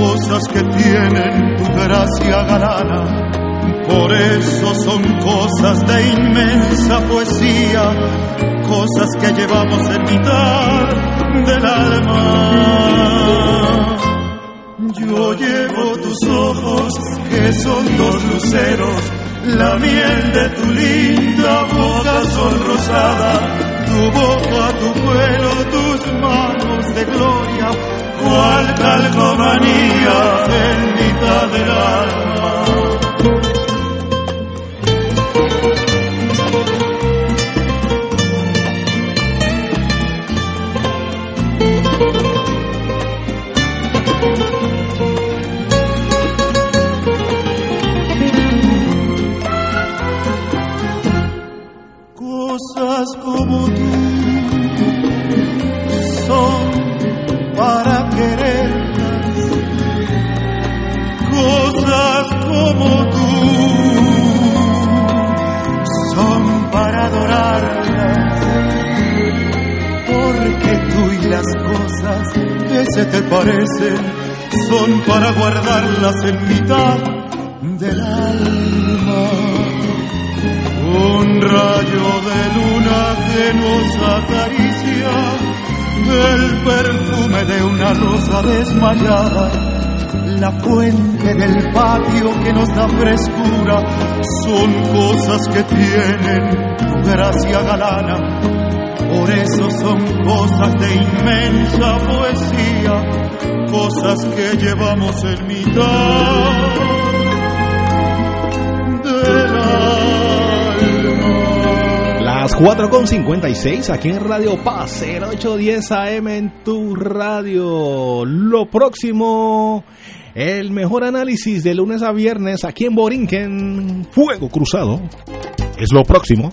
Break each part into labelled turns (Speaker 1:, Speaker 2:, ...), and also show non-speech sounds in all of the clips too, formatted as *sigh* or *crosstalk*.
Speaker 1: cosas que tienen tu gracia galana. Por eso son cosas de inmensa poesía, cosas que llevamos en mitad del alma. Yo llevo tus ojos, que son dos luceros, la miel de tu linda boca sonrosada, tu boca, tu pelo, tus manos de gloria, cual calcomanía en mitad del alma. Cosas como tú como tú son para adorarlas. Porque tú y las cosas que se te parecen son para guardarlas en mitad del alma. Un rayo de luna que nos acaricia, el perfume de una rosa desmayada, la fuente del patio que nos da frescura, son cosas que tienen tu gracia galana. Por eso son cosas de inmensa poesía, cosas que llevamos en mitad del alma.
Speaker 2: Las 4.56 aquí en Radio Paz, 0810 AM en tu radio. Lo próximo, el mejor análisis de lunes a viernes aquí en Borinquen, Fuego Cruzado. Es lo próximo.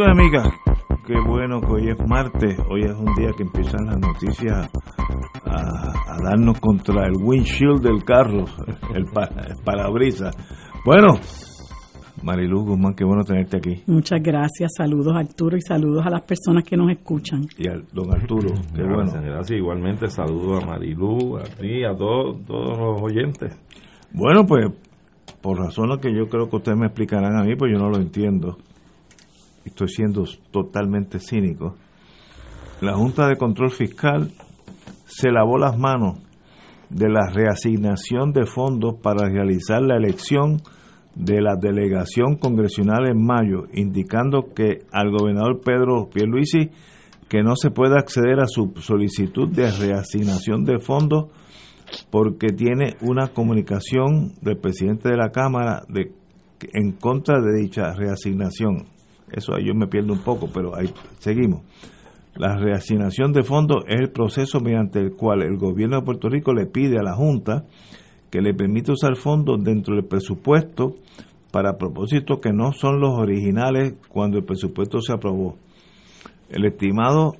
Speaker 3: Amigos y amigas, qué bueno que hoy es martes, hoy es un día que empiezan las noticias a, darnos contra el windshield del carro, *laughs* el, parabrisas. Bueno, Marilu Guzmán, qué bueno tenerte aquí.
Speaker 4: Muchas gracias, saludos Arturo y saludos a las personas que nos escuchan.
Speaker 3: Y a don Arturo, qué bueno.
Speaker 5: Gracias, igualmente saludos a Marilu, a ti, a todos, todos los oyentes.
Speaker 3: Bueno, pues por razones que yo creo que ustedes me explicarán a mí, pues yo no lo entiendo estoy siendo totalmente cínico, la Junta de Control Fiscal se lavó las manos de la reasignación de fondos para realizar la elección de la delegación congresional en mayo, indicando que al gobernador Pedro Pierluisi que no se puede acceder a su solicitud de reasignación de fondos porque tiene una comunicación del presidente de la Cámara en contra de dicha reasignación. Eso ahí yo me pierdo un poco, pero ahí seguimos. La reasignación de fondos es el proceso mediante el cual el gobierno de Puerto Rico le pide a la Junta que le permita usar fondos dentro del presupuesto para propósitos que no son los originales cuando el presupuesto se aprobó. El estimado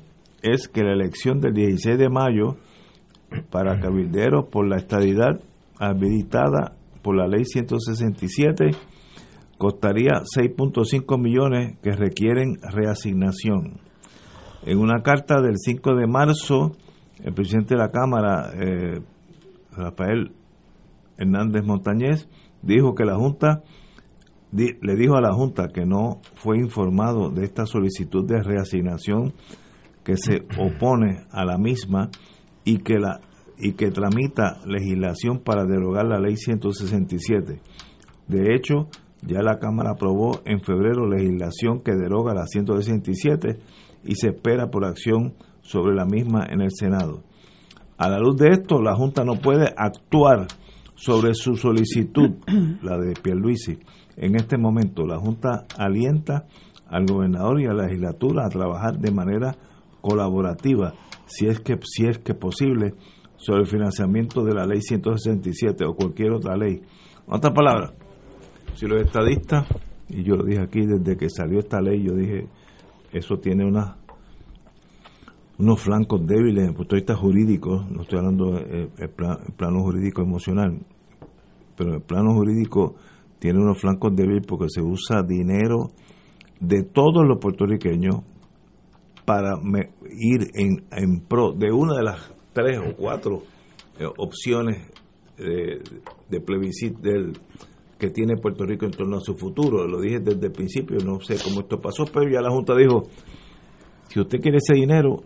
Speaker 3: es que la elección del 16 de mayo para cabilderos por la estadidad habilitada por la ley 167 costaría 6.5 millones que requieren reasignación. En una carta del 5 de marzo, el presidente de la Cámara, eh, Rafael Hernández Montañez, dijo que la Junta le dijo a la Junta que no fue informado de esta solicitud de reasignación que se opone a la misma y que la y que tramita legislación para derogar la ley 167. De hecho, ya la Cámara aprobó en febrero legislación que deroga la 167 y se espera por acción sobre la misma en el Senado. A la luz de esto, la Junta no puede actuar sobre su solicitud, *clears throat* la de Pierluisi. En este momento, la Junta alienta al gobernador y a la legislatura a trabajar de manera colaborativa, si es que si es que posible, sobre el financiamiento de la ley 167 o cualquier otra ley. En otras palabras, si los estadistas, y yo lo dije aquí desde que salió esta ley, yo dije, eso tiene unos flancos débiles en punto de vista jurídico, no estoy hablando del plano jurídico emocional, pero el plano jurídico tiene unos flancos débiles porque se usa dinero de todos los puertorriqueños para ir en, en pro de una de las tres o cuatro eh, opciones de, de plebiscito del que tiene Puerto Rico en torno a su futuro. Lo dije desde el principio, no sé cómo esto pasó, pero ya la Junta dijo, si usted quiere ese dinero,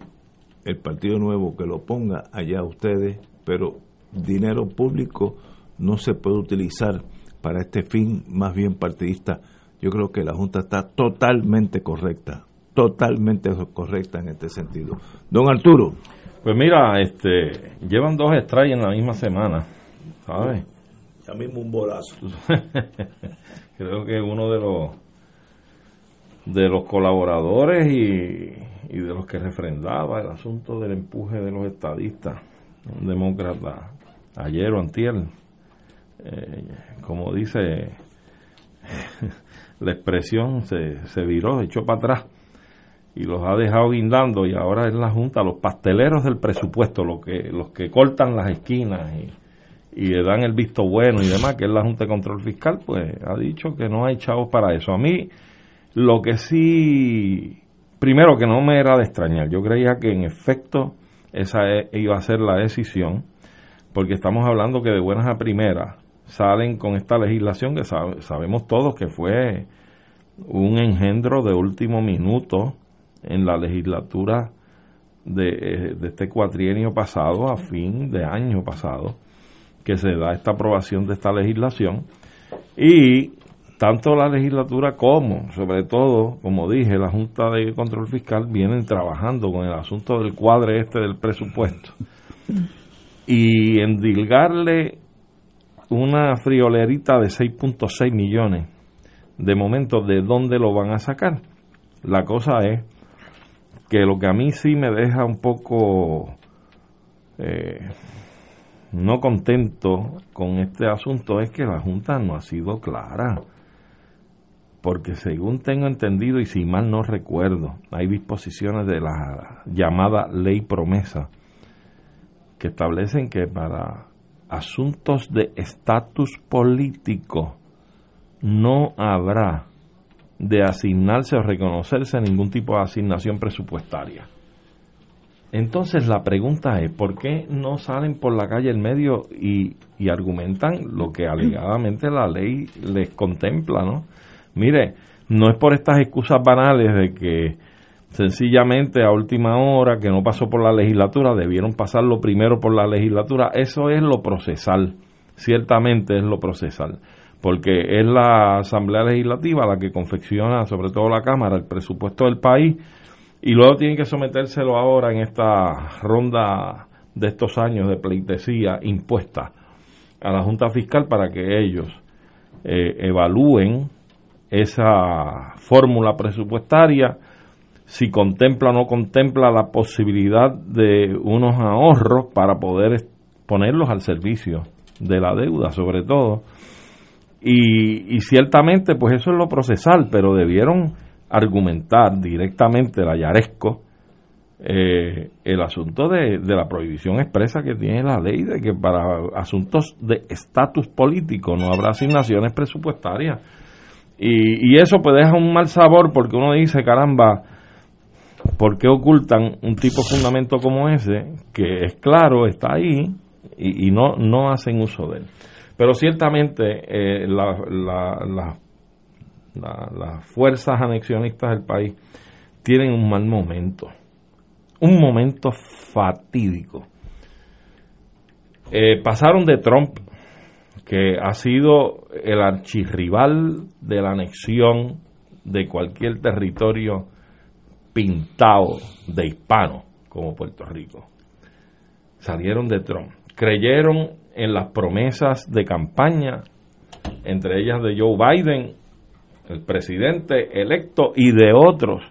Speaker 3: el Partido Nuevo que lo ponga allá ustedes, pero dinero público no se puede utilizar para este fin más bien partidista. Yo creo que la Junta está totalmente correcta, totalmente correcta en este sentido. Don Arturo.
Speaker 5: Pues mira, este, llevan dos strikes en la misma semana, ¿sabes?
Speaker 3: Ya mismo un bolazo. *laughs*
Speaker 5: Creo que uno de los de los colaboradores y, de los que refrendaba el asunto del empuje de los estadistas, un demócrata, ayer o antier, eh, como dice *laughs* la expresión, se, se viró, echó para atrás y los ha dejado guindando y ahora es la Junta, los pasteleros del presupuesto, los que, los que cortan las esquinas y y le dan el visto bueno y demás, que es la Junta de Control Fiscal, pues ha dicho que no hay chavos para eso. A mí, Lo que sí, primero que no me era de extrañar, yo creía que en efecto esa e, iba a ser la decisión, porque estamos hablando que de buenas a primeras salen con esta legislación que sabemos todos que fue un engendro de último minuto en la legislatura de, de, este cuatrienio pasado a fin de año pasado que se da esta aprobación de esta legislación y tanto la legislatura como, sobre todo, como dije, la Junta de Control Fiscal vienen trabajando con el asunto del cuadre este del presupuesto y endilgarle una friolerita de 6.6 millones de momento de dónde lo van a sacar. La cosa es que lo que a mí sí me deja un poco eh, no contento con este asunto es que la Junta no ha sido clara. Porque según tengo entendido y si mal no recuerdo, hay disposiciones de la llamada ley promesa que establecen que para asuntos de estatus político no habrá de asignarse o reconocerse ningún tipo de asignación presupuestaria. Entonces la pregunta es, ¿por qué no salen por la calle el medio y, y argumentan lo que alegadamente la ley les contempla, ¿no? Mire, no es por estas excusas banales de que sencillamente a última hora, que no pasó por la legislatura, debieron pasarlo primero por la legislatura. Eso es lo procesal, ciertamente es lo procesal porque es la Asamblea Legislativa la que confecciona, sobre todo la Cámara, el presupuesto del país y luego tienen que sometérselo ahora en esta ronda de estos años de pleitesía impuesta a la Junta Fiscal para que ellos eh, evalúen esa fórmula presupuestaria, si contempla o no contempla la posibilidad de unos ahorros para poder ponerlos al servicio de la deuda, sobre todo. Y, ciertamente, pues eso es lo procesal, pero debieron argumentar directamente la Yaresco eh, el asunto de, la prohibición expresa que tiene la ley de que para asuntos de estatus político no habrá asignaciones presupuestarias. Y, y eso pues deja un mal sabor porque uno dice, caramba, ¿por qué ocultan un tipo de fundamento como ese, que es claro, está ahí, y, y no, no hacen uso de él? Pero ciertamente eh, las fuerzas anexionistas del país tienen un mal momento, un momento fatídico. Eh, pasaron de Trump, que ha sido el archirrival de la anexión de cualquier territorio pintado de hispano como Puerto Rico. Salieron de Trump. Creyeron en las promesas de campaña, entre ellas de Joe Biden, el presidente electo, y de otros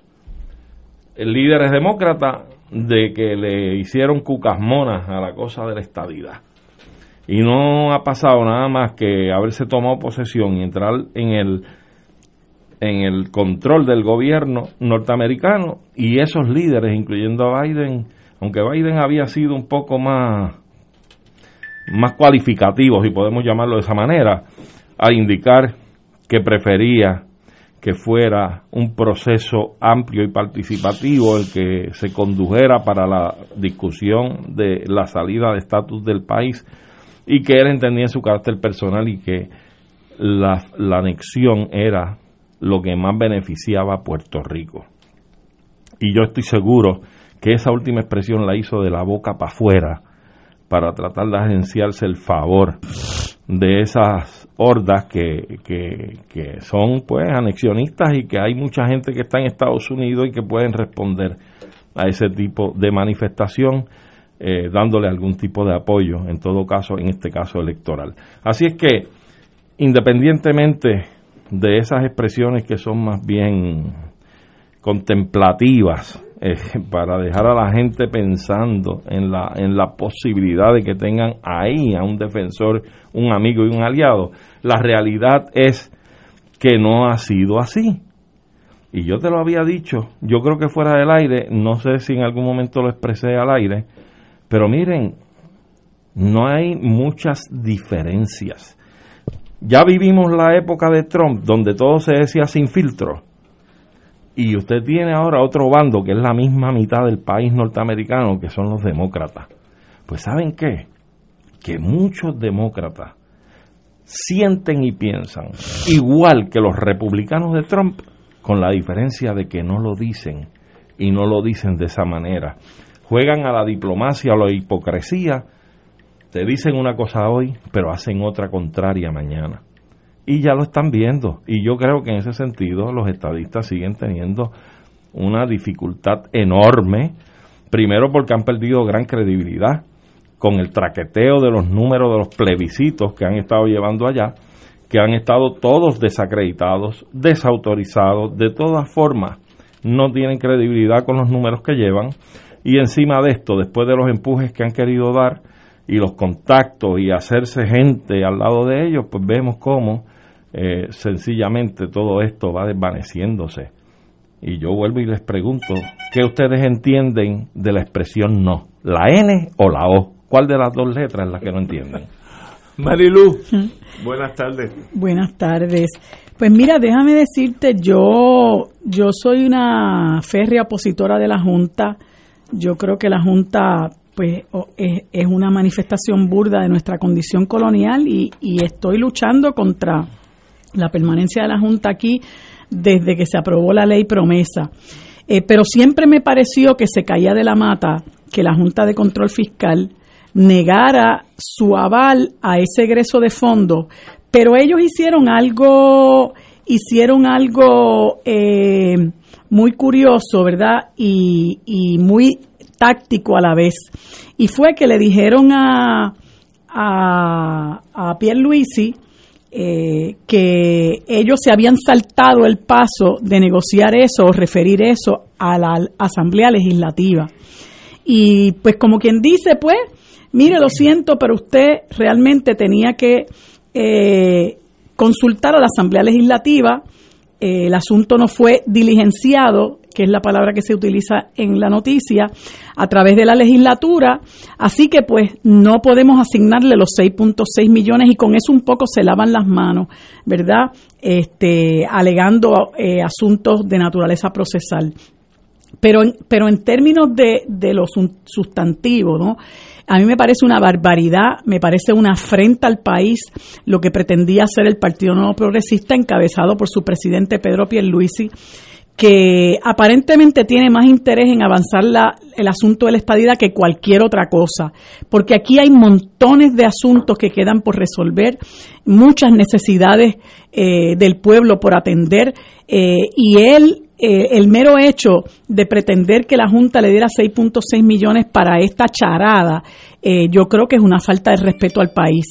Speaker 5: líderes demócratas, de que le hicieron cucasmonas a la cosa de la estadidad. Y no ha pasado nada más que haberse tomado posesión y entrar en el en el control del gobierno norteamericano y esos líderes, incluyendo a Biden, aunque Biden había sido un poco más más cualificativos, y podemos llamarlo de esa manera, a indicar que prefería que fuera un proceso amplio y participativo el que se condujera para la discusión de la salida de estatus del país y que él entendía su carácter personal y que la, la anexión era lo que más beneficiaba a Puerto Rico. Y yo estoy seguro que esa última expresión la hizo de la boca para afuera para tratar de agenciarse el favor de esas hordas que, que, son pues anexionistas y que hay mucha gente que está en Estados Unidos y que pueden responder a ese tipo de manifestación eh, dándole algún tipo de apoyo, en todo caso, en este caso electoral. Así es que, independientemente de esas expresiones que son más bien contemplativas eh, para dejar a la gente pensando en la, en la posibilidad de que tengan ahí a un defensor, un amigo y un aliado. La realidad es que no ha sido así. Y yo te lo había dicho, yo creo que fuera del aire, no sé si en algún momento lo expresé al aire, pero miren, no hay muchas diferencias. Ya vivimos la época de Trump, donde todo se decía sin filtro Y usted tiene ahora otro bando que es la misma mitad del país norteamericano, que son los demócratas. Pues ¿saben qué? Que muchos demócratas sienten y piensan igual que los republicanos de Trump, con la diferencia de que no lo dicen y no lo dicen de esa manera. Juegan a la diplomacia, a la hipocresía, te dicen una cosa hoy, pero hacen otra contraria mañana. Y ya lo están viendo. Y yo creo que en ese sentido los estadistas siguen teniendo una dificultad enorme, primero porque han perdido gran credibilidad con el traqueteo de los números de los plebiscitos que han estado llevando allá, que han estado todos desacreditados, desautorizados, de todas formas no tienen credibilidad con los números que llevan y encima de esto, después de los empujes que han querido dar y los contactos y hacerse gente al lado de ellos, pues vemos cómo eh, sencillamente todo esto va desvaneciéndose. Y yo vuelvo y les pregunto, ¿qué ustedes entienden de la expresión no? ¿La N o la O? ¿Cuál de las dos letras es la que no entienden? *laughs*
Speaker 3: Marilu, *laughs* buenas tardes.
Speaker 4: Buenas tardes. Pues mira, déjame decirte, yo, yo soy una férrea opositora de la Junta. Yo creo que la Junta pues es, es una manifestación burda de nuestra condición colonial y, y estoy luchando contra la permanencia de la Junta aquí desde que se aprobó la ley promesa. Eh, pero siempre me pareció que se caía de la mata que la Junta de Control Fiscal negara su aval a ese egreso de fondo, pero ellos hicieron algo, hicieron algo eh, muy curioso, ¿verdad? Y, y, muy táctico a la vez. Y fue que le dijeron a, a, a eh, que ellos se habían saltado el paso de negociar eso o referir eso a la Asamblea Legislativa. Y pues como quien dice, pues, mire, lo siento, pero usted realmente tenía que eh, consultar a la Asamblea Legislativa. Eh, el asunto no fue diligenciado, que es la palabra que se utiliza en la noticia, a través de la legislatura. Así que pues no podemos asignarle los 6.6 millones y con eso un poco se lavan las manos, ¿verdad? Este, alegando eh, asuntos de naturaleza procesal. Pero en, pero en términos de, de los sustantivos, ¿no? A mí me parece una barbaridad, me parece una afrenta al país lo que pretendía hacer el Partido Nuevo Progresista encabezado por su presidente Pedro Pierluisi, que aparentemente tiene más interés en avanzar la, el asunto de la estadidad que cualquier otra cosa, porque aquí hay montones de asuntos que quedan por resolver, muchas necesidades eh, del pueblo por atender, eh, y él eh, el mero hecho de pretender que la Junta le diera 6.6 millones para esta charada, eh, yo creo que es una falta de respeto al país.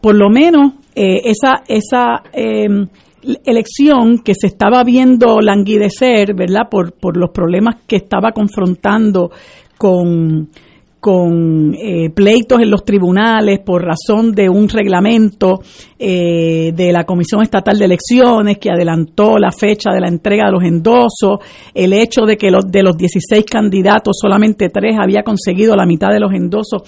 Speaker 4: Por lo menos esa, esa elección que se estaba viendo languidecer, ¿verdad? Por, por los problemas que estaba confrontando con con eh, pleitos en los tribunales por razón de un reglamento eh, de la Comisión Estatal de Elecciones que adelantó la fecha de la entrega de los endosos, el hecho de que los, de los 16 candidatos solamente tres había conseguido la mitad de los endosos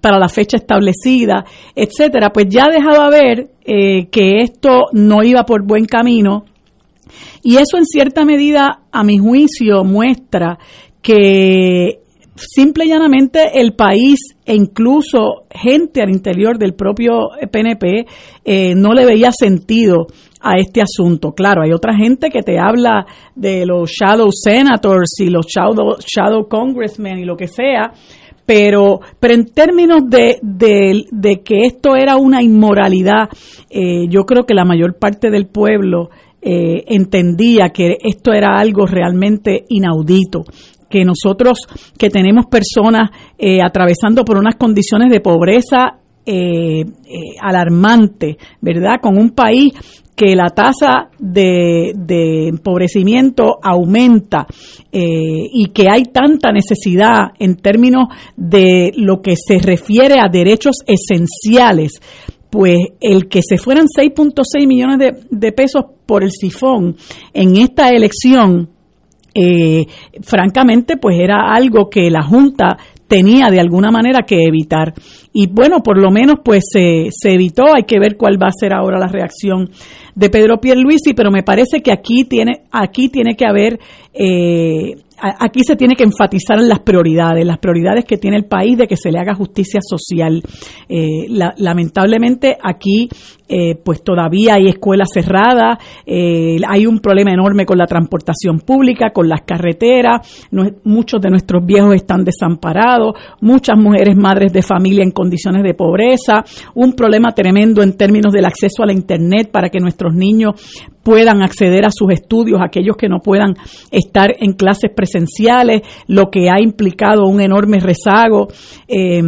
Speaker 4: para la fecha establecida, etcétera, pues ya dejaba ver eh, que esto no iba por buen camino. Y eso en cierta medida, a mi juicio, muestra que simple y llanamente el país e incluso gente al interior del propio PNP eh, no le veía sentido a este asunto. Claro, hay otra gente que te habla de los shadow senators y los shadow, shadow congressmen y lo que sea, pero, pero en términos de, de, que esto era una inmoralidad, eh, yo creo que la mayor parte del pueblo eh, entendía que esto era algo realmente inaudito que nosotros que tenemos personas eh, atravesando por unas condiciones de pobreza eh, eh, alarmante, ¿verdad? Con un país que la tasa de, empobrecimiento aumenta y que hay tanta necesidad en términos de lo que se refiere a derechos esenciales, pues el que se fueran 6.6 millones de, de pesos por el sifón en esta elección, eh, francamente, pues era algo que la Junta tenía de alguna manera que evitar. Y bueno, por lo menos pues se, se evitó, hay que ver cuál va a ser ahora la reacción de Pedro Pierluisi, pero me parece que aquí tiene, aquí tiene que haber eh, aquí se tiene que enfatizar en las prioridades, las prioridades que tiene el país de que se le haga justicia social. Eh, lamentablemente aquí eh, pues todavía hay escuelas cerradas, eh, hay un problema enorme con la transportación pública, con las carreteras, muchos de nuestros viejos están desamparados, muchas mujeres madres de familia en condiciones de pobreza, un problema tremendo en términos del acceso a la Internet para que nuestros niños puedan acceder a sus estudios, aquellos que no puedan estar en clases presenciales, lo que ha implicado un enorme rezago. Eh,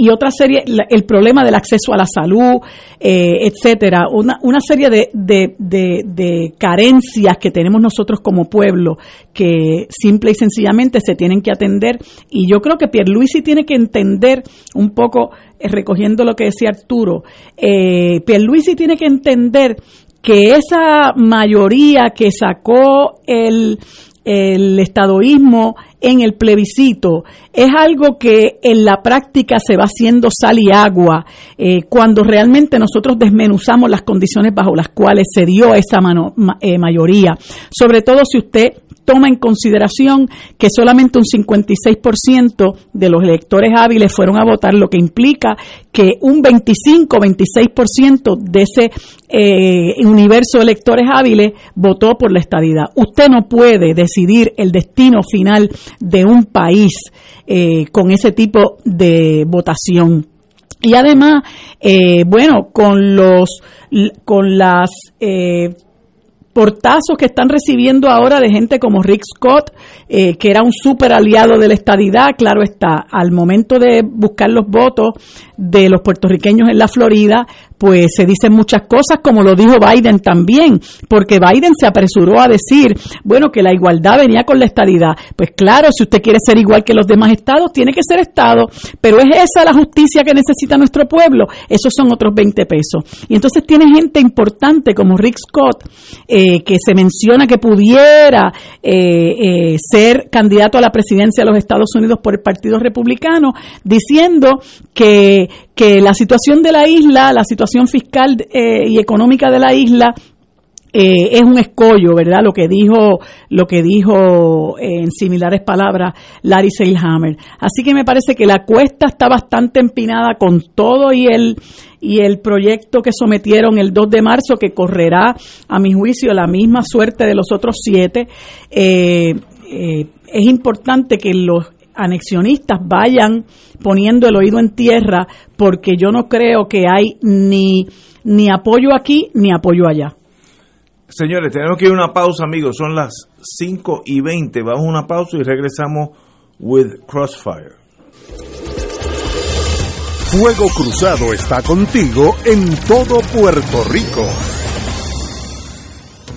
Speaker 4: y otra serie, el problema del acceso a la salud, eh, etcétera, una, una serie de, de, de, carencias que tenemos nosotros como pueblo que simple y sencillamente se tienen que atender. Y yo creo que Pierluisi tiene que entender un poco, eh, recogiendo lo que decía Arturo, eh, Pierluisi tiene que entender que esa mayoría que sacó el, el estadoísmo en el plebiscito es algo que en la práctica se va haciendo sal y agua eh, cuando realmente nosotros desmenuzamos las condiciones bajo las cuales se dio esa mano, eh, mayoría. Sobre todo si usted toma en consideración que solamente un 56% de los electores hábiles fueron a votar, lo que implica que un 25-26% de ese eh, universo de electores hábiles votó por la estadidad. Usted no puede decidir el destino final de un país eh, con ese tipo de votación. Y además, eh, bueno, con los con las portazos que están recibiendo ahora de gente como Rick Scott, eh, que era un súper aliado de la estadidad, claro está, al momento de buscar los votos de los puertorriqueños en la Florida, pues se dicen muchas cosas, como lo dijo Biden también, porque Biden se apresuró a decir, bueno, que la igualdad venía con la estadidad. Pues claro, si usted quiere ser igual que los demás estados, tiene que ser estado, pero es esa la justicia que necesita nuestro pueblo, esos son otros 20 pesos. Y entonces tiene gente importante como Rick Scott, eh, que se menciona que pudiera eh, eh, ser candidato a la presidencia de los Estados Unidos por el Partido Republicano, diciendo que que la situación de la isla, la situación fiscal eh, y económica de la isla eh, es un escollo, ¿verdad? Lo que dijo, lo que dijo eh, en similares palabras Larry Seilhammer. Así que me parece que la cuesta está bastante empinada con todo y el y el proyecto que sometieron el 2 de marzo que correrá, a mi juicio, la misma suerte de los otros siete. es importante que los anexionistas vayan poniendo el oído en tierra porque yo no creo que hay ni, ni apoyo aquí ni apoyo allá.
Speaker 3: Señores, tenemos que ir a una pausa, amigos. Son las 5 y 20. Vamos a una pausa y regresamos with Crossfire.
Speaker 6: Fuego Cruzado está contigo en todo Puerto Rico.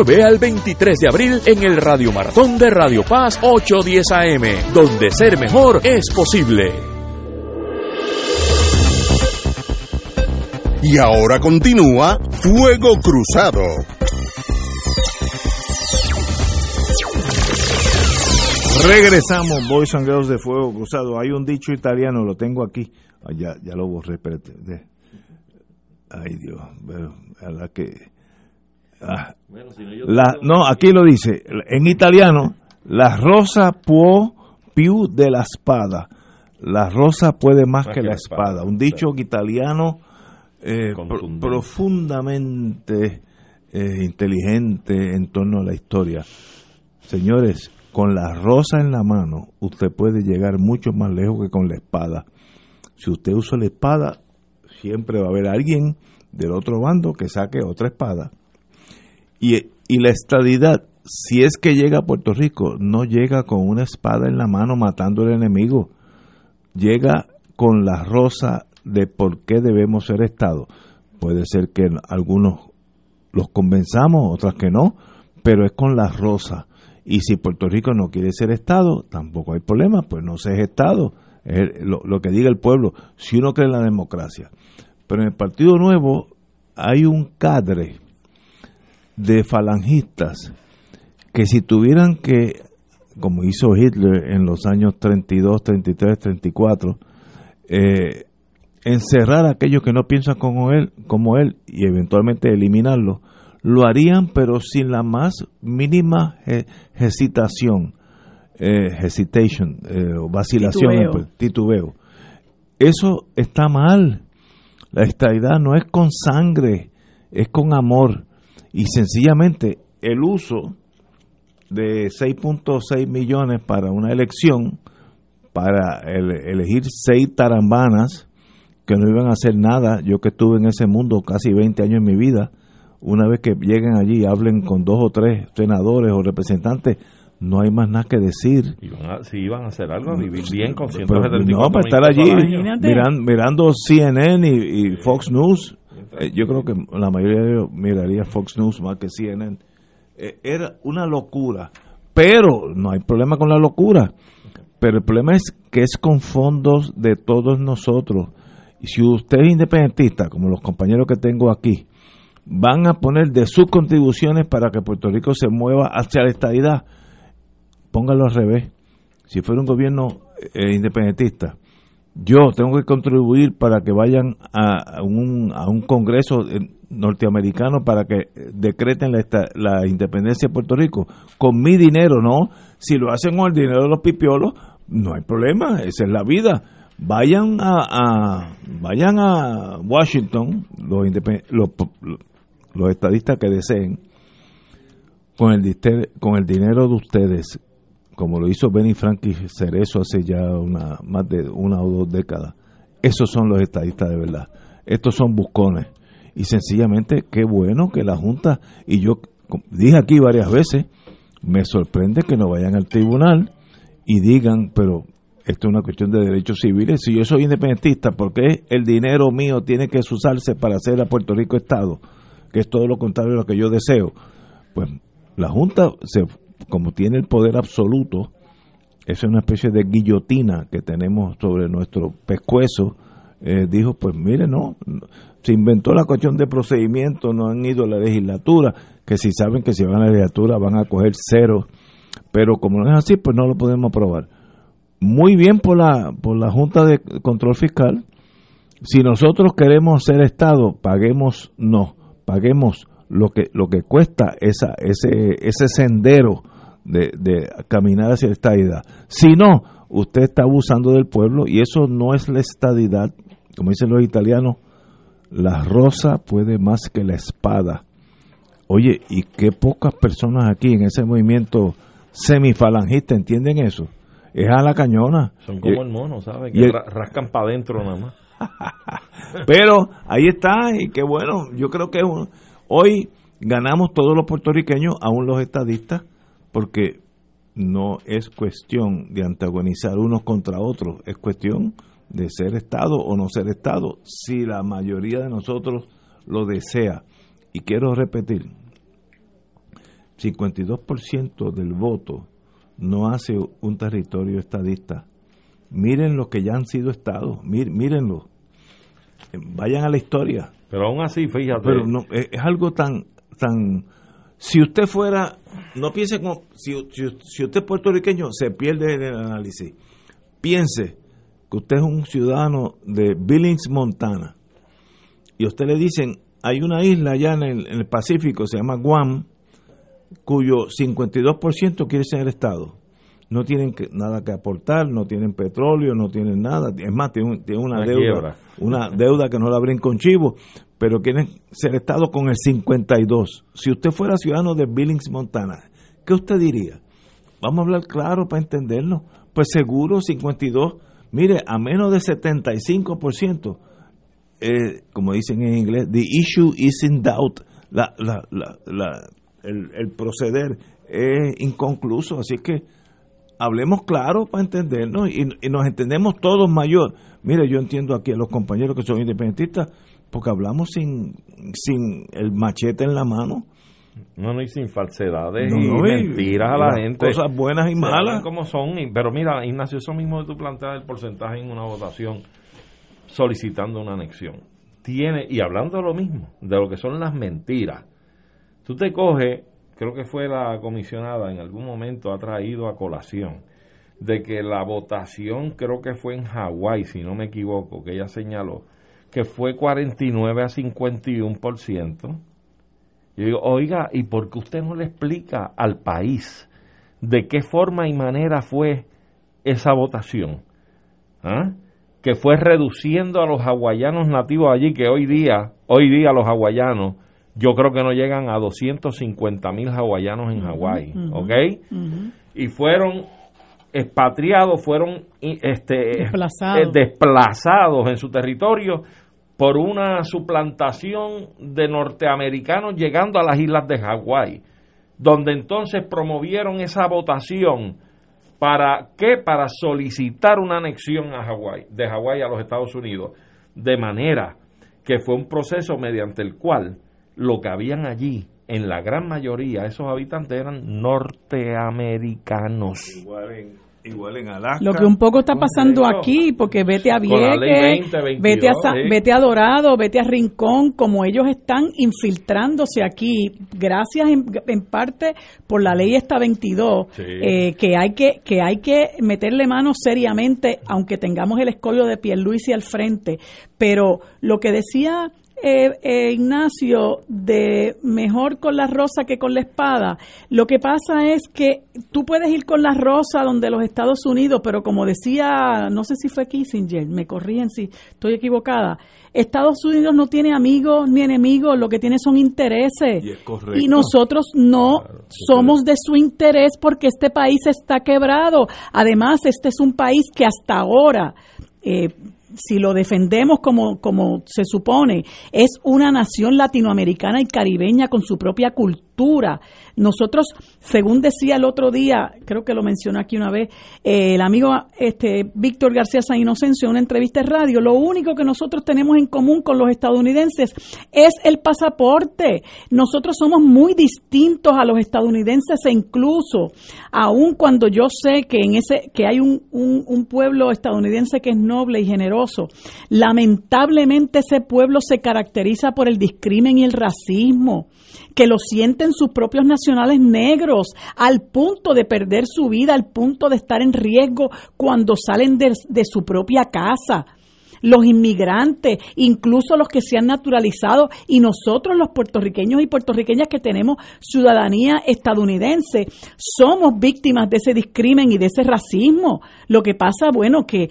Speaker 7: al 23 de abril en el Radio Maratón de Radio Paz 810 AM, donde ser mejor es posible.
Speaker 6: Y ahora continúa Fuego Cruzado.
Speaker 3: Regresamos, Boys and Girls de Fuego Cruzado. Hay un dicho italiano, lo tengo aquí. Ah, ya, ya lo borré, espérate. De- Ay, Dios. Pero, a la que. Ah. La- no, aquí lo dice. En italiano, la rosa può più de la espada. La rosa puede más, que, la espada. Un dicho italiano eh, pro- profundamente eh, inteligente en torno a la historia. Señores, con la rosa en la mano, usted puede llegar mucho más lejos que con la espada. Si usted usa la espada, siempre va a haber alguien del otro bando que saque otra espada. Y, la estadidad, si es que llega a Puerto Rico, no llega con una espada en la mano matando al enemigo. Llega con la rosa de por qué debemos ser Estado. Puede ser que algunos los convenzamos, otras que no, pero es con la rosa. Y si Puerto Rico no quiere ser Estado, tampoco hay problema, pues no se es Estado. Es lo, lo que diga el pueblo, si uno cree en la democracia. Pero en el Partido Nuevo hay un cadre de falangistas que si tuvieran que, como hizo Hitler en los años 32, 33, 34, eh, encerrar a aquellos que no piensan como él, como él y eventualmente eliminarlo, lo harían pero sin la más mínima he- hesitación, eh, hesitation, eh, vacilación,
Speaker 4: Titubeo.
Speaker 3: titubeo. Eso está mal. La estadidad no es con sangre, es con amor. Y sencillamente el uso de 6.6 millones para una elección, para ele- elegir seis tarambanas que no iban a hacer nada, yo que estuve en ese mundo casi 20 años en mi vida, una vez que lleguen allí y hablen con dos o tres senadores o representantes, no hay más nada que decir.
Speaker 5: Iban a- si iban a hacer algo, vivir bien con
Speaker 3: Pero,
Speaker 5: 174
Speaker 3: no, para estar allí miran- mirando CNN y, y Fox News, eh, yo creo que la mayoría de ellos miraría Fox News más que CNN. Eh, era una locura, pero no hay problema con la locura. Pero el problema es que es con fondos de todos nosotros. Y si usted es independentista, como los compañeros que tengo aquí, van a poner de sus contribuciones para que Puerto Rico se mueva hacia la estadidad, póngalo al revés. Si fuera un gobierno eh, independentista, yo tengo que contribuir para que vayan a, un, a un congreso eh, norteamericano para que eh, decreten la, la independencia de Puerto Rico con mi dinero, ¿no? Si lo hacen con el dinero de los pipiolos, no hay problema, esa es la vida. Vayan a, vayan a Washington, los, los, los estadistas que deseen, con el, con el dinero de ustedes, como lo hizo Benny Frankie Cerezo hace ya una, más de una o dos décadas. Esos son los estadistas de verdad. Estos son buscones. Y sencillamente, qué bueno que la Junta, y yo dije aquí varias veces, me sorprende que no vayan al tribunal y digan, pero esto es una cuestión de derechos civiles. Si yo soy independentista, ¿por qué el dinero mío tiene que usarse para hacer a Puerto Rico Estado? Que es todo lo contrario a lo que yo deseo. Pues la Junta, se, como tiene el poder absoluto, es una especie de guillotina que tenemos sobre nuestro pescuezo, eh, dijo, pues mire, no, se inventó la cuestión de procedimiento, no han ido a la legislatura, que si saben que si van a la legislatura van a coger cero, pero como no es así, pues no lo podemos aprobar. Muy bien por la, por la Junta de Control Fiscal, si nosotros queremos ser Estado, paguemos, no, paguemos lo que, lo que cuesta esa, ese, ese sendero de, de caminar hacia la estadidad. Si no, usted está abusando del pueblo y eso no es la estadidad. Como dicen los italianos, la rosa puede más que la espada. Oye, y qué pocas personas aquí en ese movimiento semifalangista entienden eso. Es a la cañona.
Speaker 5: Son como el mono, ¿sabes?
Speaker 3: y
Speaker 5: Que
Speaker 3: el-
Speaker 5: rascan para adentro nada más. *laughs*
Speaker 3: Pero ahí está, y qué bueno, yo creo que un- hoy ganamos todos los puertorriqueños, aún los estadistas, porque no es cuestión de antagonizar unos contra otros, es cuestión de ser Estado o no ser Estado, si la mayoría de nosotros lo desea. Y quiero repetir, 52% del voto no hace un territorio estadista. Miren los que ya han sido estados, mírenlo. Vayan a la historia.
Speaker 5: Pero aún así, fíjate.
Speaker 3: Pero no, es, es algo tan, tan. Si usted fuera, no piense como, si, si, si usted es puertorriqueño, se pierde en el análisis. Piense que usted es un ciudadano de Billings, Montana, y a usted le dicen, hay una isla allá en el, en el Pacífico, se llama Guam, cuyo 52% quiere ser Estado. No tienen que- nada que aportar, no tienen petróleo, no tienen nada. Es más, tienen, un- tienen una,
Speaker 5: Una
Speaker 3: deuda,
Speaker 5: quiebra.
Speaker 3: una deuda que no la abren con chivo, pero quieren ser Estado con el 52. Si usted fuera ciudadano de Billings, Montana, ¿qué usted diría? Vamos a hablar claro para entendernos. Pues seguro 52, mire, a menos de 75%, eh, como dicen en inglés, the issue is in doubt. La, la, la, el, el proceder es inconcluso, así que hablemos claro para entendernos y, y nos entendemos todos mayor. Mire, yo entiendo aquí a los compañeros que son independentistas porque hablamos sin, sin el machete en la mano.
Speaker 5: No, no, y sin falsedades
Speaker 3: No,
Speaker 5: y
Speaker 3: no, y
Speaker 5: mentiras a la gente.
Speaker 3: cosas buenas y malas.
Speaker 5: como son. y- Pero mira, Ignacio, eso mismo de tu plantear el porcentaje en una votación solicitando una anexión. Tiene, y hablando de lo mismo, de lo que son las mentiras. Tú te coges, creo que fue la comisionada en algún momento ha traído a colación de que la votación, creo que fue en Hawái, si no me equivoco, que ella señaló, que fue 49 a 51%. Yo digo, oiga, ¿y por qué usted no le explica al país de qué forma y manera fue esa votación? ¿Ah? Que fue reduciendo a los hawaianos nativos allí, que hoy día, hoy día los hawaianos, yo creo que no llegan a 250 mil hawaianos en Hawái, ¿ok? Y fueron expatriados, fueron este,
Speaker 4: Desplazados.
Speaker 5: eh, desplazados en su territorio por una suplantación de norteamericanos llegando a las islas de Hawái, donde entonces promovieron esa votación para qué? Para solicitar una anexión a Hawái, de Hawái a los Estados Unidos, de manera que fue un proceso mediante el cual lo que habían allí, en la gran mayoría, esos habitantes eran norteamericanos.
Speaker 3: Igual en, igual en Alaska.
Speaker 4: Lo que un poco está pasando aquí, porque vete a Vieques,
Speaker 5: 2022,
Speaker 4: vete a,
Speaker 5: sí.
Speaker 4: vete a Dorado, vete a Rincón, como ellos están infiltrándose aquí, gracias en, en parte por la ley esta 22,
Speaker 5: Sí.
Speaker 4: eh, que hay que que hay que meterle mano seriamente, aunque tengamos el escollo de Pierluisi al frente. Pero lo que decía eh, eh, Ignacio, de mejor con la rosa que con la espada. Lo que pasa es que tú puedes ir con la rosa donde los Estados Unidos, pero como decía, no sé si fue Kissinger, me corrigen si estoy equivocada, Estados Unidos no tiene amigos ni enemigos, lo que tiene son intereses.
Speaker 3: Y
Speaker 4: nosotros no somos de su interés porque este país está quebrado. Además, este es un país que hasta ahora, eh, si lo defendemos como, como se supone, es una nación latinoamericana y caribeña con su propia cultura. Nosotros, según decía el otro día, creo que lo mencionó aquí una vez, eh, el amigo este, Víctor García San Inocencio en una entrevista en radio, lo único que nosotros tenemos en común con los estadounidenses es el pasaporte. Nosotros somos muy distintos a los estadounidenses e incluso, aun cuando yo sé que en ese que hay un, un pueblo estadounidense que es noble y generoso, lamentablemente ese pueblo se caracteriza por el discrimen y el racismo que lo sienten sus propios nacionales negros al punto de perder su vida, al punto de estar en riesgo cuando salen de, de su propia casa los inmigrantes, incluso los que se han naturalizado y nosotros los puertorriqueños y puertorriqueñas que tenemos ciudadanía estadounidense, somos víctimas de ese discrimen y de ese racismo. Lo que pasa, bueno, que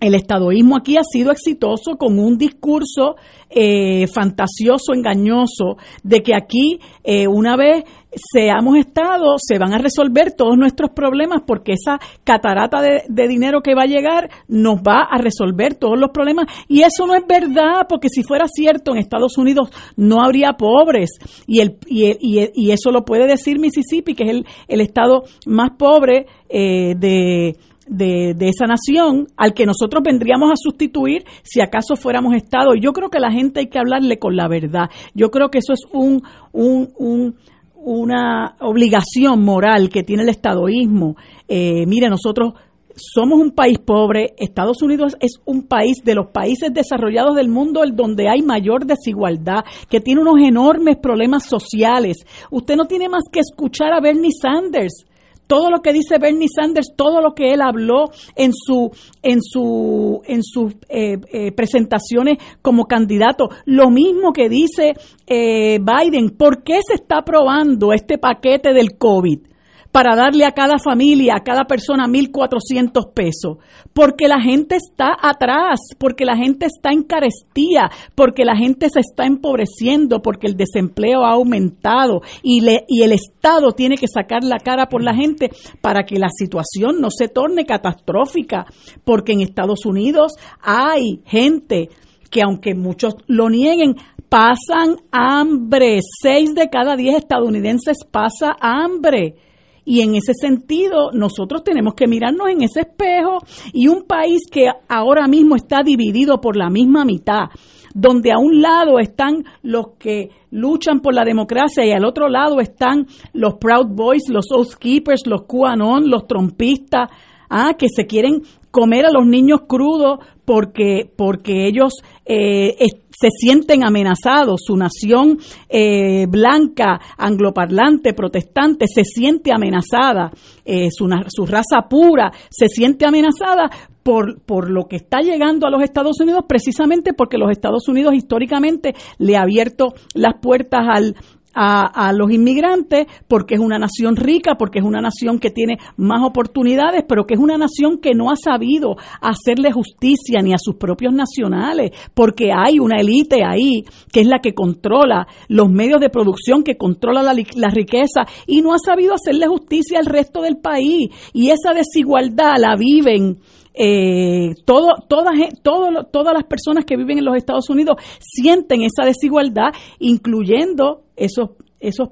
Speaker 4: el estadoísmo aquí ha sido exitoso con un discurso eh, fantasioso, engañoso, de que aquí eh, una vez seamos Estado, se van a resolver todos nuestros problemas porque esa catarata de, dinero que va a llegar nos va a resolver todos los problemas. Y eso no es verdad, porque si fuera cierto, en Estados Unidos no habría pobres. Y, el, y, eso lo puede decir Mississippi, que es el, el estado más pobre eh, de de, esa nación al que nosotros vendríamos a sustituir si acaso fuéramos Estado. Yo creo que la gente hay que hablarle con la verdad. Yo creo que eso es un, un, una obligación moral que tiene el estadoísmo. Eh, mire, nosotros somos un país pobre, Estados Unidos es un país de los países desarrollados del mundo el donde hay mayor desigualdad, que tiene unos enormes problemas sociales. Usted no tiene más que escuchar a Bernie Sanders todo lo que dice Bernie Sanders, todo lo que él habló en su en su en sus eh, eh, presentaciones como candidato, lo mismo que dice eh, Biden. ¿Por qué se está aprobando este paquete del COVID? Para darle a cada familia, a cada persona 1.400 pesos, porque la gente está atrás, porque la gente está en carestía, porque la gente se está empobreciendo, porque el desempleo ha aumentado y, el Estado tiene que sacar la cara por la gente para que la situación no se torne catastrófica, porque en Estados Unidos hay gente que aunque muchos lo nieguen, pasan hambre. Seis de cada diez estadounidenses pasa hambre. Y en ese sentido, nosotros tenemos que mirarnos en ese espejo y un país que ahora mismo está dividido por la misma mitad, donde a un lado están los que luchan por la democracia y al otro lado están los Proud Boys, los Oath Keepers, los QAnon, los trompistas, ah, que se quieren comer a los niños crudos porque, porque ellos eh, se sienten amenazados, su nación eh, blanca, angloparlante, protestante, se siente amenazada, eh, su, su, raza pura se siente amenazada por, por lo que está llegando a los Estados Unidos, precisamente porque los Estados Unidos históricamente le ha abierto las puertas al, a, los inmigrantes porque es una nación rica, porque es una nación que tiene más oportunidades, pero que es una nación que no ha sabido hacerle justicia ni a sus propios nacionales, porque hay una élite ahí que es la que controla los medios de producción, que controla la, la riqueza y no ha sabido hacerle justicia al resto del país. Y esa desigualdad la viven eh, todo, todas, todas las personas que viven en los Estados Unidos sienten esa desigualdad, incluyendo esos, esos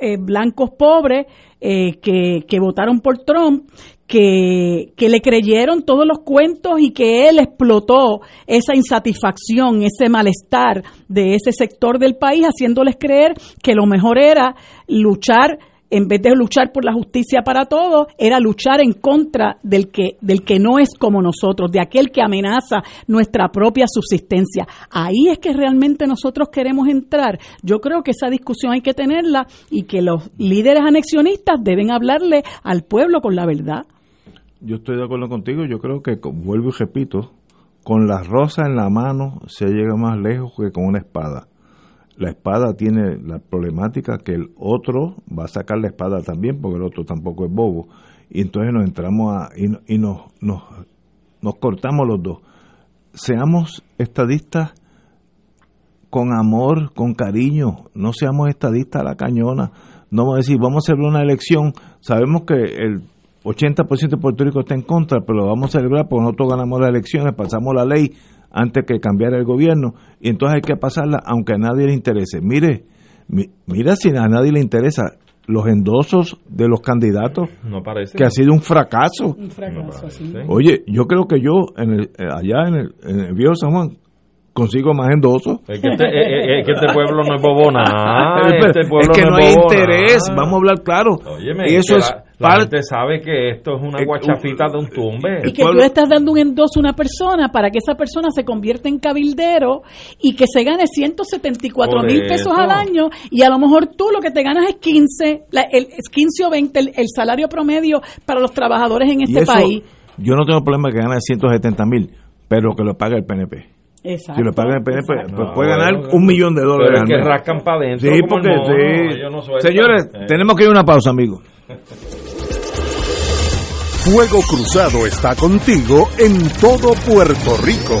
Speaker 4: eh, blancos pobres eh, que, que votaron por Trump, que, que, le creyeron todos los cuentos y que él explotó esa insatisfacción, ese malestar de ese sector del país, haciéndoles creer que lo mejor era luchar en vez de luchar por la justicia para todos, era luchar en contra del que, del que no es como nosotros, de aquel que amenaza nuestra propia subsistencia. Ahí es que realmente nosotros queremos entrar. Yo creo que esa discusión hay que tenerla y que los líderes anexionistas deben hablarle al pueblo con la verdad.
Speaker 3: Yo estoy de acuerdo contigo, yo creo que, vuelvo y repito, con la rosa en la mano se llega más lejos que con una espada la espada tiene la problemática que el otro va a sacar la espada también, porque el otro tampoco es bobo. Y entonces nos entramos a, y, y nos, nos, nos cortamos los dos. Seamos estadistas con amor, con cariño, no seamos estadistas a la cañona. No vamos a decir, vamos a celebrar una elección, sabemos que el 80% de Puerto Rico está en contra, pero lo vamos a celebrar porque nosotros ganamos las elecciones, pasamos la ley, antes que cambiar el gobierno y entonces hay que pasarla aunque a nadie le interese. Mire, mira si a nadie le interesa los endosos de los candidatos
Speaker 5: no parece.
Speaker 3: que ha sido un fracaso. Oye, yo creo que yo en el, allá en el, en el viejo San Juan consigo más endosos.
Speaker 5: Es que este, es que este pueblo no es bobona. *laughs*
Speaker 3: Este pueblo es que no, hay interés, vamos a hablar claro. y eso es
Speaker 5: la gente sabe que esto es una guachafita de un tumbe.
Speaker 4: Y que tú le estás dando un endoso a una persona para que esa persona se convierta en cabildero y que se gane 174 mil pesos al año y a lo mejor tú lo que te ganas es 15, el, 15 o 20 el, salario promedio para los trabajadores en este país.
Speaker 3: Yo no tengo problema que gane 170 mil, pero que lo pague el PNP. Exacto, si lo paga el PNP, pues puede ganar un millón de dólares.
Speaker 5: Pero es que rascan para adentro.
Speaker 3: Sí, porque sí. Señores, tenemos que ir a una pausa, amigos.
Speaker 6: Fuego Cruzado está contigo en todo Puerto Rico.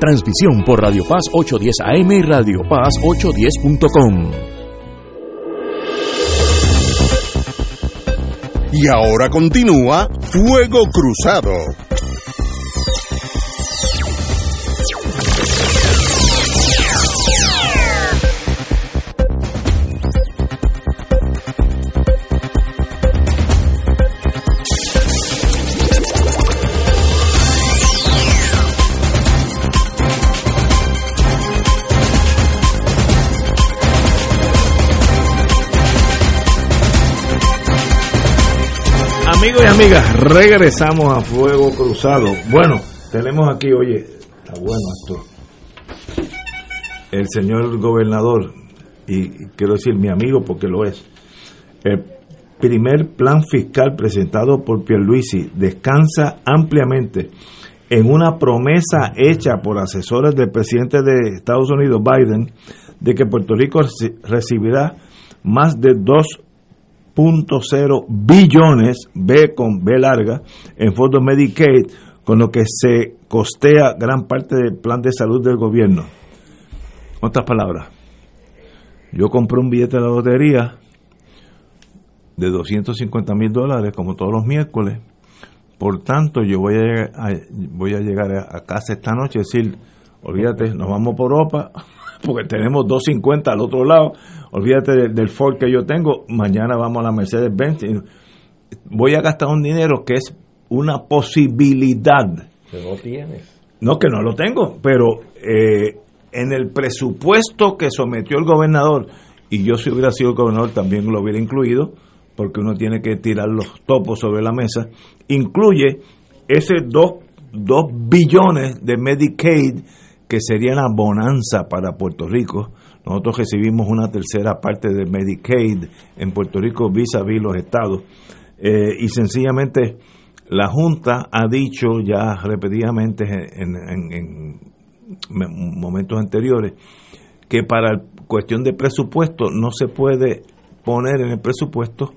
Speaker 7: Transmisión por Radio Paz 810 AM y Radio Paz 810.com.
Speaker 6: Y ahora continúa Fuego Cruzado.
Speaker 3: Amigos y amigas, regresamos a Fuego Cruzado. Bueno, tenemos aquí, oye, está bueno esto. El señor gobernador, y quiero decir mi amigo porque lo es, el primer plan fiscal presentado por Pierluisi descansa ampliamente en una promesa hecha por asesores del presidente de Estados Unidos, Biden, de que Puerto Rico reci- recibirá más de 2.0 billones, B con B larga, en fondos Medicaid, con lo que se costea gran parte del plan de salud del gobierno. Otras palabras, yo compré un billete de la lotería de 250 mil dólares, como todos los miércoles. Por tanto, yo voy a, a- voy a llegar a, casa esta noche y decir, olvídate, nos vamos por Europa, porque tenemos 250 al otro lado, olvídate del, del Ford que yo tengo, mañana vamos a la Mercedes-Benz. Voy a gastar un dinero que es una posibilidad.
Speaker 5: Que no tienes.
Speaker 3: No, que no lo tengo, pero eh, en el presupuesto que sometió el gobernador, y yo si hubiera sido el gobernador también lo hubiera incluido, porque uno tiene que tirar los topos sobre la mesa, incluye ese 2 billones de Medicaid que sería una bonanza para Puerto Rico. Nosotros recibimos una tercera parte de Medicaid en Puerto Rico vis a vis los estados. Eh, y sencillamente la Junta ha dicho ya repetidamente en, en- en me- momentos anteriores que para cuestión de presupuesto no se puede poner en el presupuesto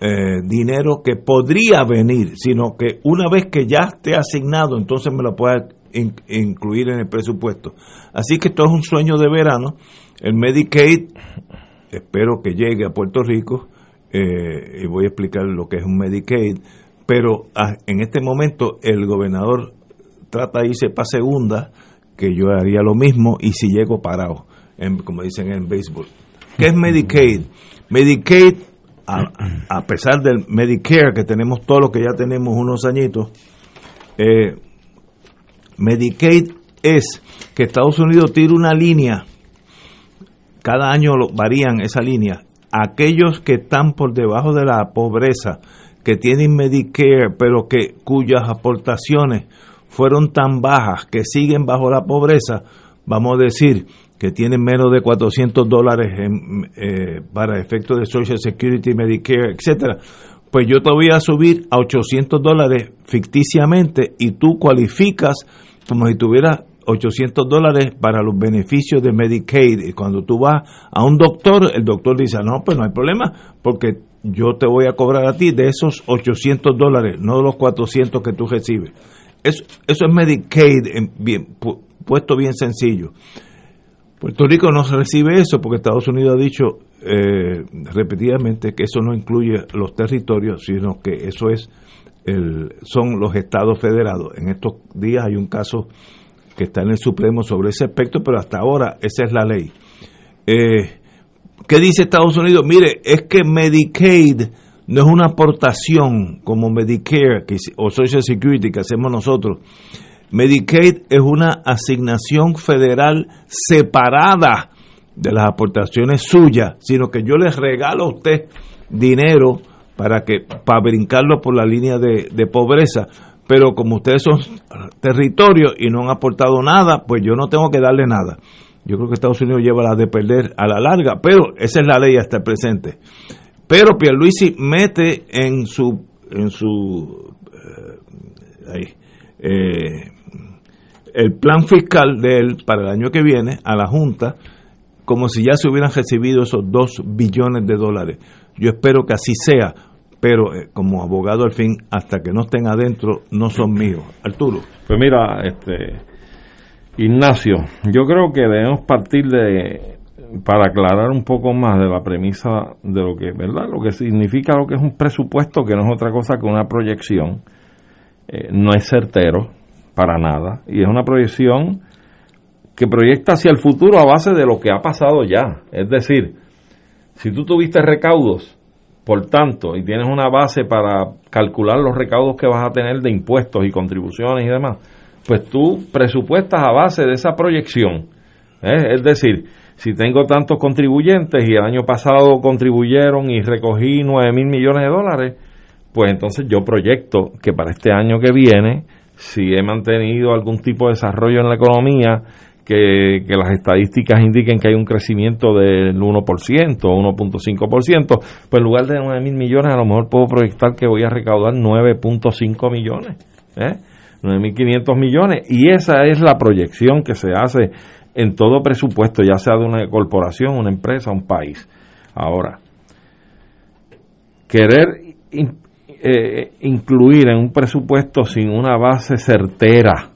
Speaker 3: eh, dinero que podría venir, sino que una vez que ya esté asignado, entonces me lo pueda in- incluir en el presupuesto. Así que esto es un sueño de verano. El Medicaid, espero que llegue a Puerto Rico. eh, y voy a explicar lo que es un Medicaid, pero ah, en este momento el gobernador trata de irse para segunda, que yo haría lo mismo, y si llego parado, como dicen en béisbol. ¿Qué es Medicaid? Medicaid, a, a pesar del Medicare, que tenemos todo lo que ya tenemos unos añitos, eh, Medicaid es que Estados Unidos tira una línea, cada año varían esa línea, aquellos que están por debajo de la pobreza, que tienen Medicare, pero que cuyas aportaciones fueron tan bajas que siguen bajo la pobreza, vamos a decir que tienen menos de 400 dólares eh, para efectos de Social Security, Medicare, etcétera, pues yo te voy a subir a 800 dólares ficticiamente y tú cualificas como si tuvieras 800 dólares para los beneficios de Medicaid. Y cuando tú vas a un doctor, el doctor dice, no, pues no hay problema, porque yo te voy a cobrar a ti de esos 800 dólares, no de los 400 que tú recibes. Eso, eso es Medicaid, en bien, pu- puesto bien sencillo. Puerto Rico no recibe eso porque Estados Unidos ha dicho eh, repetidamente que eso no incluye los territorios, sino que eso es son los estados federados. En estos días hay un caso que está en el Supremo sobre ese aspecto, pero hasta ahora esa es la ley. Eh, ¿Qué dice Estados Unidos? Mire, es que Medicaid no es una aportación como Medicare que, o Social Security que hacemos nosotros. Medicaid es una asignación federal separada de las aportaciones suyas, sino que yo les regalo a usted dinero para que para brincarlo por la línea de, de pobreza, pero como ustedes son territorios y no han aportado nada, pues yo no tengo que darle nada. Yo creo que Estados Unidos lleva la de perder a la larga, pero esa es la ley hasta el presente. Pero Pierluisi mete en su en su eh, eh, el plan fiscal de él para el año que viene a la Junta como si ya se hubieran recibido esos dos billones de dólares. Yo espero que así sea, pero eh, como abogado al fin, hasta que no estén adentro, no son míos. Arturo.
Speaker 5: Pues mira, este Ignacio, yo creo que debemos partir de para aclarar un poco más de la premisa de lo que, ¿verdad? Lo que significa lo que es un presupuesto, que no es otra cosa que una proyección. Eh, no es certero para nada y es una proyección que proyecta hacia el futuro a base de lo que ha pasado ya. Es decir, si tú tuviste recaudos, por tanto, y tienes una base para calcular los recaudos que vas a tener de impuestos y contribuciones y demás, pues tú presupuestas a base de esa proyección. ¿eh? Es decir, si tengo tantos contribuyentes y el año pasado contribuyeron y recogí 9 mil millones de dólares, pues entonces yo proyecto que para este año que viene, si he mantenido algún tipo de desarrollo en la economía, que, las estadísticas indiquen que hay un crecimiento del 1% o 1.5%, pues en lugar de 9 mil millones, a lo mejor puedo proyectar que voy a recaudar 9.5 millones, ¿eh? 9.500 millones. Y esa es la proyección que se hace en todo presupuesto, ya sea de una corporación, una empresa, un país. Ahora, querer eh, incluir en un presupuesto sin una base certera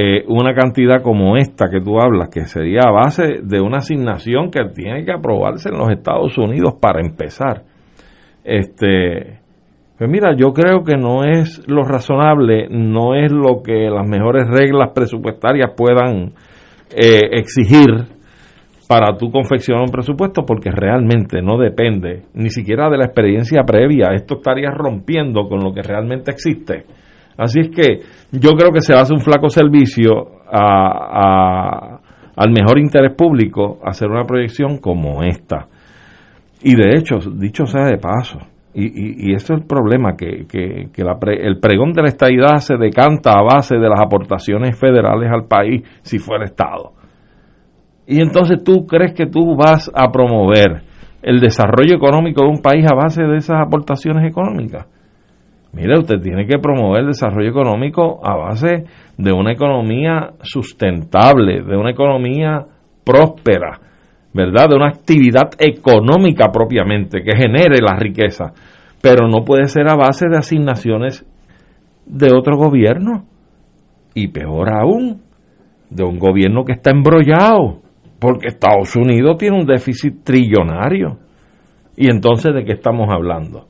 Speaker 5: eh, una cantidad como esta que tú hablas, que sería a base de una asignación que tiene que aprobarse en los Estados Unidos para empezar. Este, pues mira, yo creo que no es lo razonable, no es lo que las mejores reglas presupuestarias puedan eh, exigir para tú confeccionar un presupuesto porque realmente no depende ni siquiera de la experiencia previa. Esto estaría rompiendo con lo que realmente existe. Así es que yo creo que se hace un flaco servicio a, al mejor interés público hacer una proyección como esta. Y de hecho, dicho sea de paso, y, ese es el problema, que la pre- el pregón de la estadidad se decanta a base de las aportaciones federales al país si fuera Estado. Y entonces tú crees que tú vas a promover el desarrollo económico de un país a base de esas aportaciones económicas. Mire, usted tiene que promover el desarrollo económico a base de una economía sustentable, de una economía próspera, ¿verdad? De una actividad económica propiamente que genere la riqueza, pero no puede ser a base de asignaciones de otro gobierno y peor aún, de un gobierno que está embrollado, porque Estados Unidos tiene un déficit trillonario Y entonces, ¿de qué estamos hablando?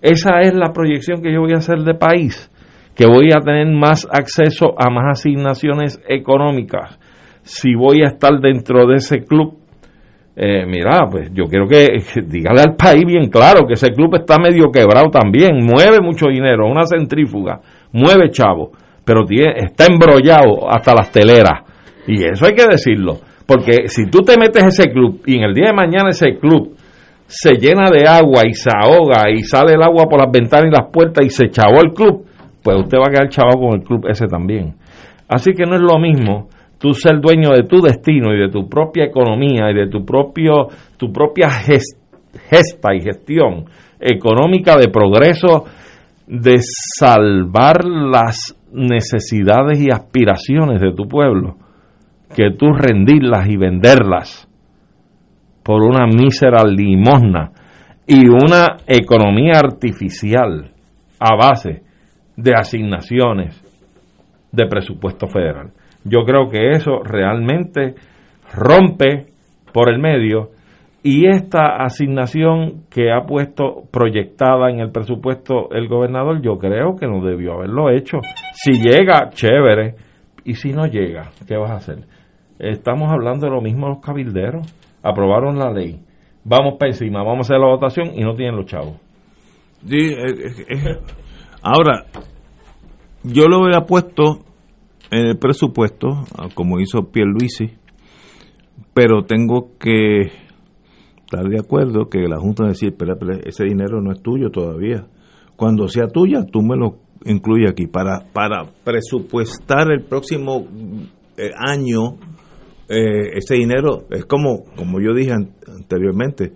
Speaker 5: Esa es la proyección que yo voy a hacer de país, que voy a tener más acceso a más asignaciones económicas. Si voy a estar dentro de ese club, eh, mira, pues yo quiero que, dígale al país bien claro que ese club está medio quebrado también, mueve mucho dinero, una centrífuga, mueve chavo, pero tiene, está embrollado hasta las teleras. Y eso hay que decirlo, porque si tú te metes a ese club y en el día de mañana ese club se llena de agua y se ahoga y sale el agua por las ventanas y las puertas y se chavó el club, pues usted va a quedar chavado con el club ese también. Así que no es lo mismo tú ser dueño de tu destino y de tu propia economía y de tu propio tu propia ges- gesta y gestión económica de progreso de salvar las necesidades y aspiraciones de tu pueblo que tú rendirlas y venderlas por una mísera limosna y una economía artificial a base de asignaciones de presupuesto federal. Yo creo que eso realmente rompe por el medio y esta asignación que ha puesto proyectada en el presupuesto el gobernador, yo creo que no debió haberlo hecho. Si llega, chévere, y si no llega, ¿qué vas a hacer? Estamos hablando de lo mismo los cabilderos. Aprobaron la ley. Vamos para encima, vamos a hacer la votación y no tienen los chavos.
Speaker 3: Sí, eh, eh, eh. Ahora, yo lo había puesto en el presupuesto, ah, como hizo Pierluisi, pero tengo que estar de acuerdo que la Junta decir, espera, ese dinero no es tuyo todavía. Cuando sea tuya, tú me lo incluyes aquí. Para, para presupuestar el próximo año, eh, ese dinero es como, como yo dije an- anteriormente,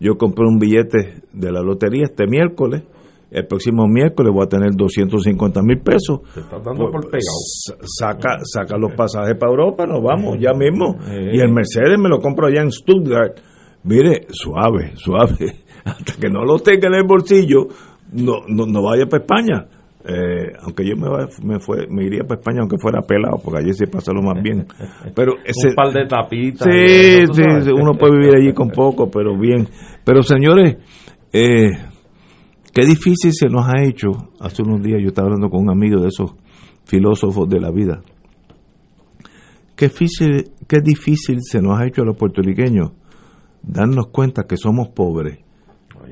Speaker 3: yo compré un billete de la lotería este miércoles, el próximo miércoles voy a tener 250 mil pesos.
Speaker 5: Te estás dando por pegado.
Speaker 3: Sa- Saca, saca los pasajes para Europa, nos vamos ya mismo. Y el Mercedes me lo compro allá en Stuttgart. Mire, suave, *laughs* suave. Hasta que no lo tenga en el bolsillo, no, no, no vaya para España. Eh, aunque yo me, va- me, fue, me iría para España aunque fuera pelado, porque allí se pasa lo más bien. Pero *laughs* ese,
Speaker 5: Un par de tapitas.
Speaker 3: Sí, sí, uno puede vivir allí con poco, pero bien. Pero señores, eh, qué difícil se nos ha hecho. Hace unos días yo estaba hablando con un amigo de esos filósofos de la vida. Qué difícil, qué difícil se nos ha hecho a los puertorriqueños darnos cuenta que somos pobres.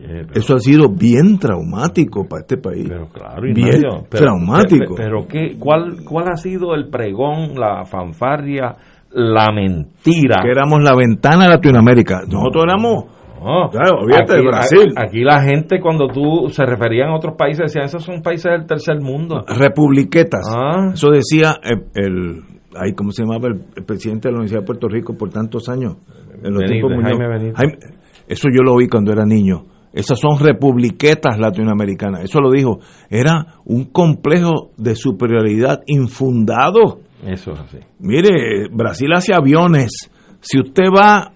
Speaker 5: Pero-
Speaker 3: Eso ha sido bien traumático para este país.
Speaker 5: Pero claro,
Speaker 3: bien
Speaker 5: Ignacio, pero-
Speaker 3: traumático.
Speaker 5: Pero, pero ¿qué, cuál, ¿cuál ha sido el pregón, la fanfarria, la mentira?
Speaker 3: que éramos la ventana de Latinoamérica. Nosotros éramos
Speaker 5: No,
Speaker 3: Claro, olvídate
Speaker 5: aquí,
Speaker 3: Brasil.
Speaker 5: Aquí la gente cuando tú se referían a otros países decían, esos son países del tercer mundo.
Speaker 3: republiquetas.
Speaker 5: Ah.
Speaker 3: Eso decía el, el ay, ¿cómo se llamaba el, el presidente de la Universidad de Puerto Rico por tantos años? En los
Speaker 5: Benítez,
Speaker 3: tiempos Muñoz.
Speaker 5: Jaime Benítez.
Speaker 3: Jaime- eso yo lo oí cuando era niño. Esas son republiquetas latinoamericanas. Eso lo dijo. Era un complejo de superioridad infundado.
Speaker 5: Eso es así.
Speaker 3: Mire, Brasil hace aviones. Si usted va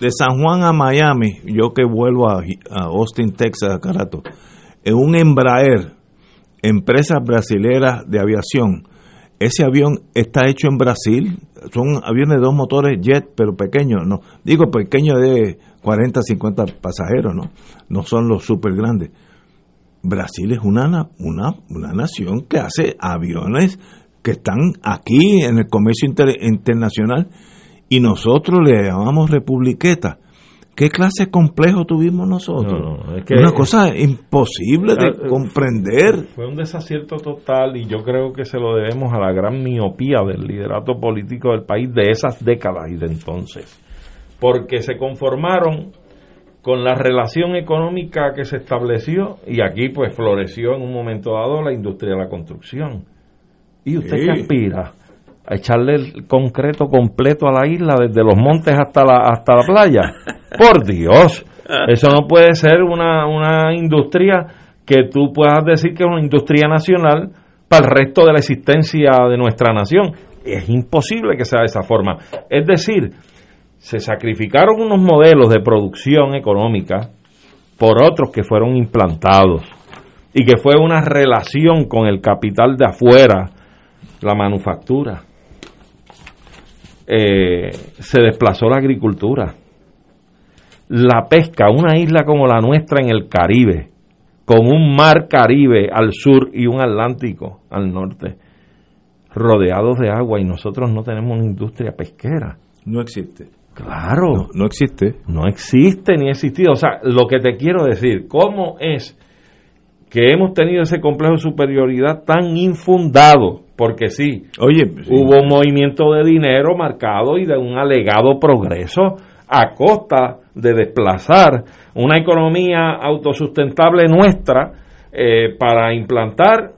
Speaker 3: de San Juan a Miami, yo que vuelvo a, a Austin, Texas, a Carato, en un Embraer, empresa brasilera de aviación, ese avión está hecho en Brasil, son aviones de dos motores jet, pero pequeños, no, digo pequeños de 40, 50 pasajeros, no, no son los super grandes. Brasil es una, na- una, una nación que hace aviones que están aquí en el comercio inter- internacional y nosotros le llamamos republiqueta. ¿Qué clase de complejo tuvimos nosotros?
Speaker 5: No, no, es que-
Speaker 3: una cosa imposible de
Speaker 5: Ah, eh,
Speaker 3: comprender.
Speaker 5: Fue un desacierto total y yo creo que se lo debemos a la gran miopía del liderato político del país de esas décadas y de entonces. Porque se conformaron con la relación económica que se estableció y aquí pues floreció en un momento dado la industria de la construcción. ¿Y usted
Speaker 3: Sí.
Speaker 5: qué aspira? ¿A echarle el concreto completo a la isla desde los montes hasta la, hasta la playa? *laughs* Por Dios, eso no puede ser una, una industria que tú puedas decir que es una industria nacional para el resto de la existencia de nuestra nación. Es imposible que sea de esa forma. Es decir, se sacrificaron unos modelos de producción económica por otros que fueron implantados y que fue una relación con el capital de afuera, la manufactura. Eh, se desplazó la agricultura. la pesca, una isla como la nuestra en el Caribe, con un mar Caribe al sur y un Atlántico al norte, rodeados de agua y nosotros no tenemos una industria pesquera.
Speaker 3: No existe.
Speaker 5: Claro.
Speaker 3: No, no existe.
Speaker 5: No existe ni ha existido. O sea, lo que te quiero decir, ¿cómo es que hemos tenido ese complejo de superioridad tan infundado? Porque sí,
Speaker 3: Oye, sí.
Speaker 5: hubo un movimiento de dinero marcado y de un alegado progreso a costa de desplazar una economía autosustentable nuestra eh, para implantar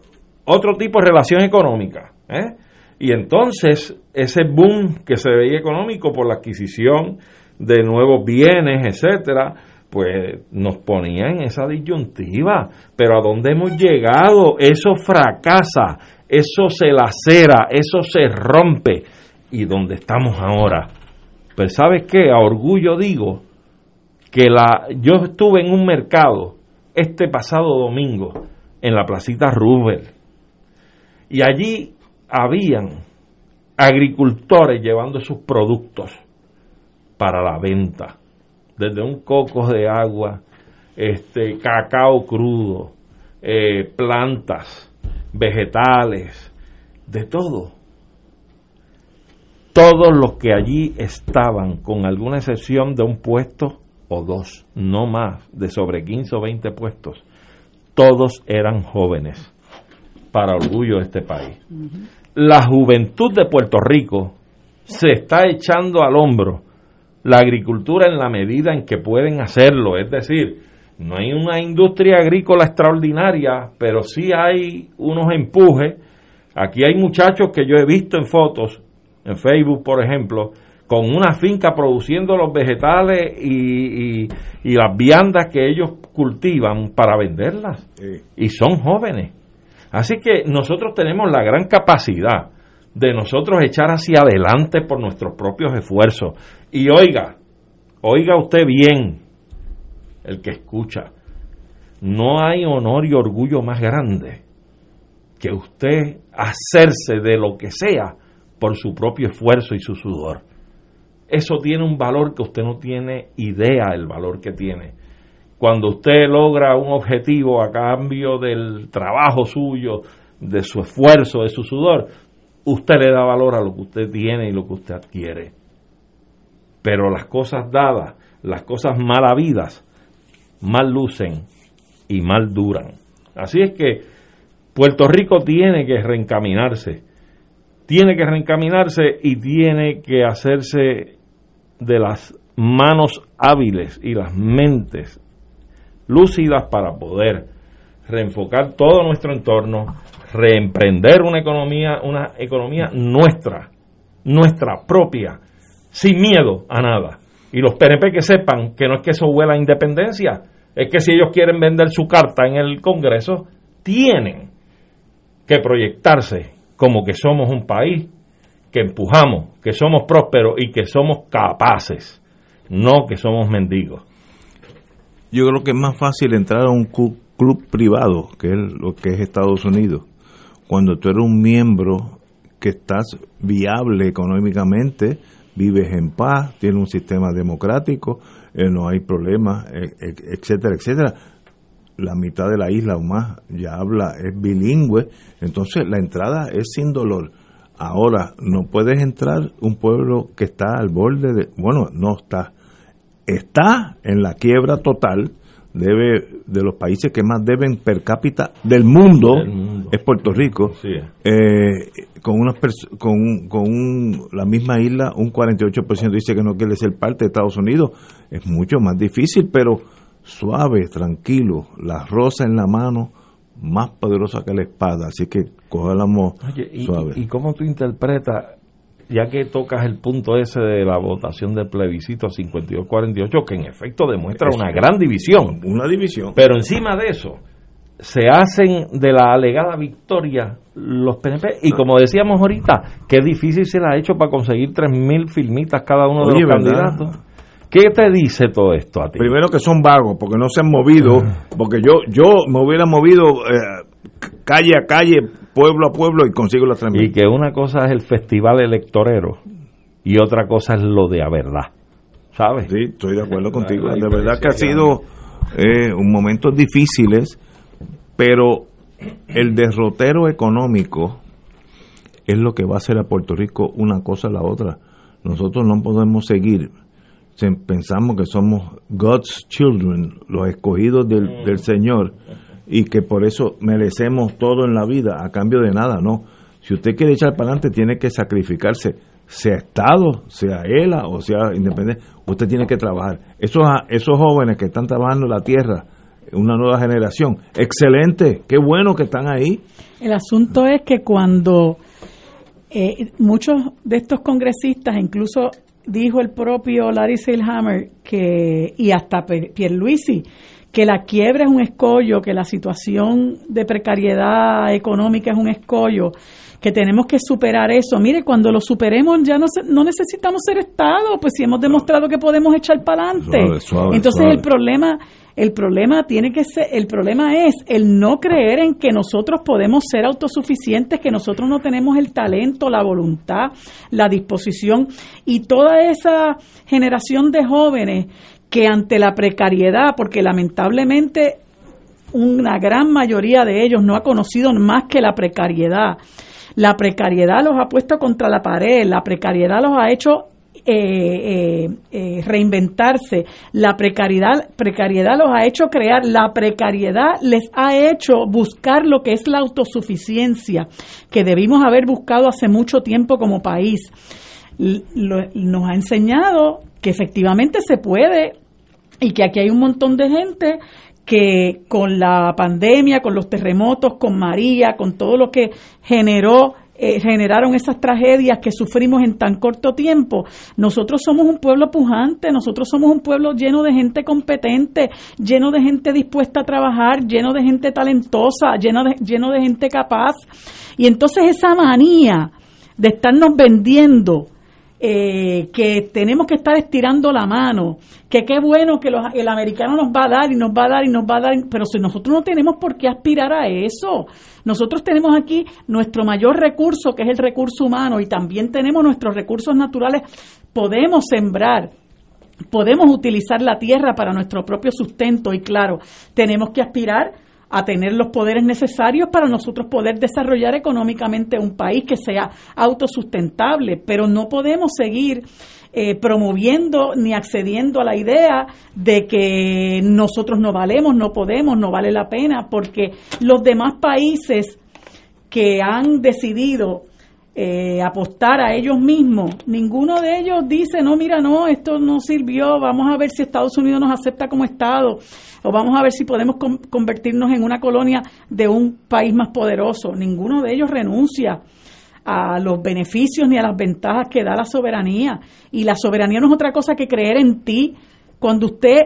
Speaker 5: otro tipo de relación económica. ¿eh? Y entonces ese boom que se veía económico por la adquisición de nuevos bienes, etcétera, pues nos ponía en esa disyuntiva. Pero a dónde hemos llegado, eso fracasa, eso se lacera, eso se rompe. ¿Y dónde estamos ahora? Pues sabes qué, a orgullo digo que la yo estuve en un mercado este pasado domingo en la placita Roosevelt y allí habían agricultores llevando sus productos para la venta, desde un coco de agua, este cacao crudo, eh, plantas, vegetales, de todo. Todos los que allí estaban, con alguna excepción de un puesto o dos, no más, de sobre 15 o 20 puestos, todos eran jóvenes, para orgullo de este país la juventud de Puerto Rico se está echando al hombro la agricultura en la medida en que pueden hacerlo. Es decir, no hay una industria agrícola extraordinaria, pero sí hay unos empujes. Aquí hay muchachos que yo he visto en fotos, en Facebook, por ejemplo, con una finca produciendo los vegetales y, y, y las viandas que ellos cultivan para venderlas. Y son jóvenes. Así que nosotros tenemos la gran capacidad de nosotros echar hacia adelante por nuestros propios esfuerzos. Y oiga, oiga usted bien, el que escucha, no hay honor y orgullo más grande que usted hacerse de lo que sea por su propio esfuerzo y su sudor. Eso tiene un valor que usted no tiene idea el valor que tiene cuando usted logra un objetivo a cambio del trabajo suyo, de su esfuerzo, de su sudor, usted le da valor a lo que usted tiene y lo que usted adquiere. Pero las cosas dadas, las cosas mal habidas, mal lucen y mal duran. Así es que Puerto Rico tiene que reencaminarse, tiene que reencaminarse y tiene que hacerse de las manos hábiles y las mentes lúcidas para poder reenfocar todo nuestro entorno, reemprender una economía, una economía nuestra, nuestra propia, sin miedo a nada. Y los PNP que sepan que no es que eso huela a independencia, es que si ellos quieren vender su carta en el Congreso, tienen que proyectarse como que somos un país que empujamos, que somos prósperos y que somos capaces, no que somos mendigos
Speaker 3: yo creo que es más fácil entrar a un club privado, que es lo que es Estados Unidos, cuando tú eres un miembro que estás viable económicamente, vives en paz, tienes un sistema democrático, eh, no hay problemas, eh, etcétera, etcétera. La mitad de la isla o más ya habla, es bilingüe, entonces la entrada es sin dolor. Ahora, no puedes entrar un pueblo que está al borde de, bueno, no está, está en la quiebra total, debe de los países que más deben per cápita del mundo, es Puerto Rico, eh, con una con, con la misma isla un 48% dice que no quiere ser parte de Estados Unidos, es mucho más difícil, pero suave, tranquilo, la rosa en la mano, más poderosa que la espada, así que cójalamos suave.
Speaker 5: ¿Y cómo tú interpretas ya que tocas el punto ese de la votación del plebiscito 52-48, que en efecto demuestra una gran división.
Speaker 3: Una división.
Speaker 5: Pero encima de eso, se hacen de la alegada victoria los PNP. Y como decíamos ahorita, qué difícil se la ha hecho para conseguir 3.000 filmitas cada uno de los candidatos. ¿Qué te dice todo esto a ti?
Speaker 3: Primero que son vagos, porque no se han movido, porque yo yo me hubiera movido eh, calle a calle, pueblo a pueblo y consigo las 3.000.
Speaker 5: Y que una cosa es el festival electorero y otra cosa es lo de a verdad. ¿sabes?
Speaker 3: Sí, estoy de acuerdo contigo.
Speaker 5: La
Speaker 3: De verdad que ha sido eh, un momentos difíciles, pero el derrotero económico es lo que va a hacer a Puerto Rico una cosa a la otra. Nosotros no podemos seguir. Se- Pensamos que somos God's children, los escogidos del, del Señor, y que por eso merecemos todo en la vida a cambio de nada, no. Si usted quiere echar para adelante, tiene que sacrificarse, sea Estado, sea ELA o sea independiente. Usted tiene que trabajar. Esos, esos jóvenes que están trabajando la tierra, una nueva generación, excelente, qué bueno que están ahí.
Speaker 4: El asunto es que cuando eh, muchos de estos congresistas, incluso dijo el propio Larry Seilhammer que, y hasta Pierluisi, que la quiebra es un escollo, que la situación de precariedad económica es un escollo, que tenemos que superar eso. Mire, cuando lo superemos ya no, se- no necesitamos ser Estado, pues si hemos demostrado que podemos echar para adelante.
Speaker 3: Suave, suave,
Speaker 4: Entonces
Speaker 3: suave.
Speaker 4: el problema el problema tiene que ser el problema es el no creer en que nosotros podemos ser autosuficientes que nosotros no tenemos el talento la voluntad la disposición y toda esa generación de jóvenes que ante la precariedad porque lamentablemente una gran mayoría de ellos no ha conocido más que la precariedad. La precariedad los ha puesto contra la pared, la precariedad los ha hecho eh, eh, eh, reinventarse, la precariedad, precariedad los ha hecho crear, la precariedad les ha hecho buscar lo que es la autosuficiencia, que debimos haber buscado hace mucho tiempo como país. Nos ha enseñado que efectivamente se puede y que aquí hay un montón de gente que con la pandemia, con los terremotos, con María, con todo lo que generó eh, generaron esas tragedias que sufrimos en tan corto tiempo. Nosotros somos un pueblo pujante, nosotros somos un pueblo lleno de gente competente, lleno de gente dispuesta a trabajar, lleno de gente talentosa, lleno de, lleno de gente capaz. Y entonces esa manía de estarnos vendiendo eh, que tenemos que estar estirando la mano, que qué bueno que los- el americano nos va a dar y nos va a dar y nos va a dar, pero si nosotros no tenemos por qué aspirar a eso, nosotros tenemos aquí nuestro mayor recurso, que es el recurso humano, y también tenemos nuestros recursos naturales, podemos sembrar, podemos utilizar la tierra para nuestro propio sustento y claro, tenemos que aspirar a tener los poderes necesarios para nosotros poder desarrollar económicamente un país que sea autosustentable, pero no podemos seguir eh, promoviendo ni accediendo a la idea de que nosotros no valemos, no podemos, no vale la pena, porque los demás países que han decidido eh, apostar a ellos mismos, ninguno de ellos dice, no, mira, no, esto no sirvió, vamos a ver si Estados Unidos nos acepta como Estado, o vamos a ver si podemos con- convertirnos en una colonia de un país más poderoso. Ninguno de ellos renuncia a los beneficios ni a las ventajas que da la soberanía. Y la soberanía no es otra cosa que creer en ti. Cuando usted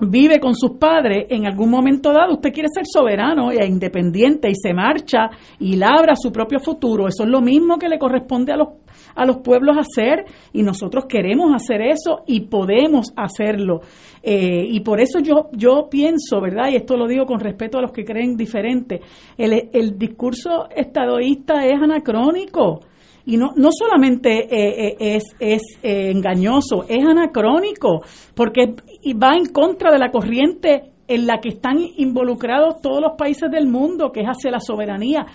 Speaker 4: vive con sus padres, en algún momento dado usted quiere ser soberano e independiente y se marcha y labra su propio futuro. Eso es lo mismo que le corresponde a los, a los pueblos hacer y nosotros queremos hacer eso y podemos hacerlo. Eh, y por eso yo, yo pienso, ¿verdad? Y esto lo digo con respeto a los que creen diferente, el, el discurso estadoísta es anacrónico. Y no, no solamente eh, eh, es, es engañoso, es anacrónico, porque y va en contra de la corriente en la que están involucrados todos los países del mundo, que es hacia la soberanía,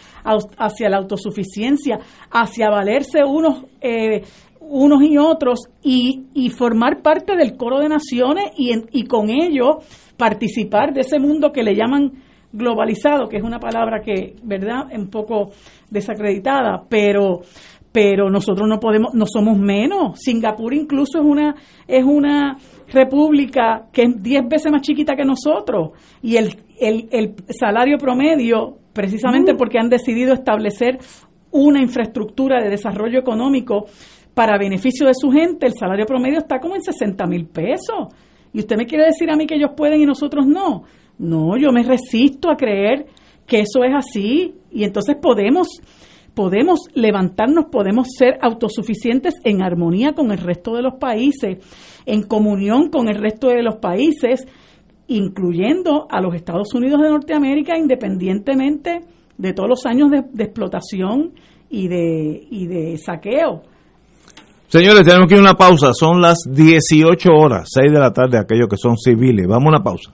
Speaker 4: hacia la autosuficiencia, hacia valerse unos, eh, unos y otros y, y formar parte del coro de naciones y, en- y con ello participar de ese mundo que le llaman globalizado, que es una palabra que, ¿verdad?, un poco desacreditada, pero pero nosotros no podemos no somos menos. Singapur incluso es una es una república que es 10 veces más chiquita que nosotros y el, el, el salario promedio precisamente porque han decidido establecer una infraestructura de desarrollo económico para beneficio de su gente, el salario promedio está como en 60 mil pesos. Y usted me quiere decir a mí que ellos pueden y nosotros no. No, yo me resisto a creer que eso es así. Y entonces podemos, podemos levantarnos, podemos ser autosuficientes en armonía con el resto de los países, en comunión con el resto de los países, incluyendo a los Estados Unidos de Norteamérica, independientemente de todos los años de, explotación y de, y de saqueo.
Speaker 3: Señores, tenemos que ir a una pausa. Son las 18 horas, 6 de la tarde, aquellos que son civiles. Vamos a una pausa.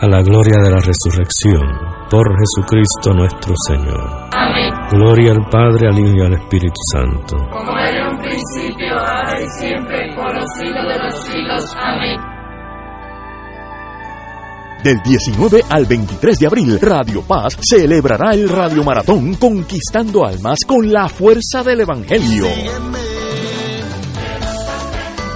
Speaker 8: a la gloria de la resurrección, por Jesucristo nuestro Señor.
Speaker 9: Amén.
Speaker 8: Gloria al Padre, al Hijo y al Espíritu Santo.
Speaker 9: Como era en un principio, ahora y siempre, por los siglos de los siglos. Amén.
Speaker 7: Del 19 al 23 de abril, Radio Paz celebrará el Radio Maratón Conquistando Almas con la fuerza del Evangelio.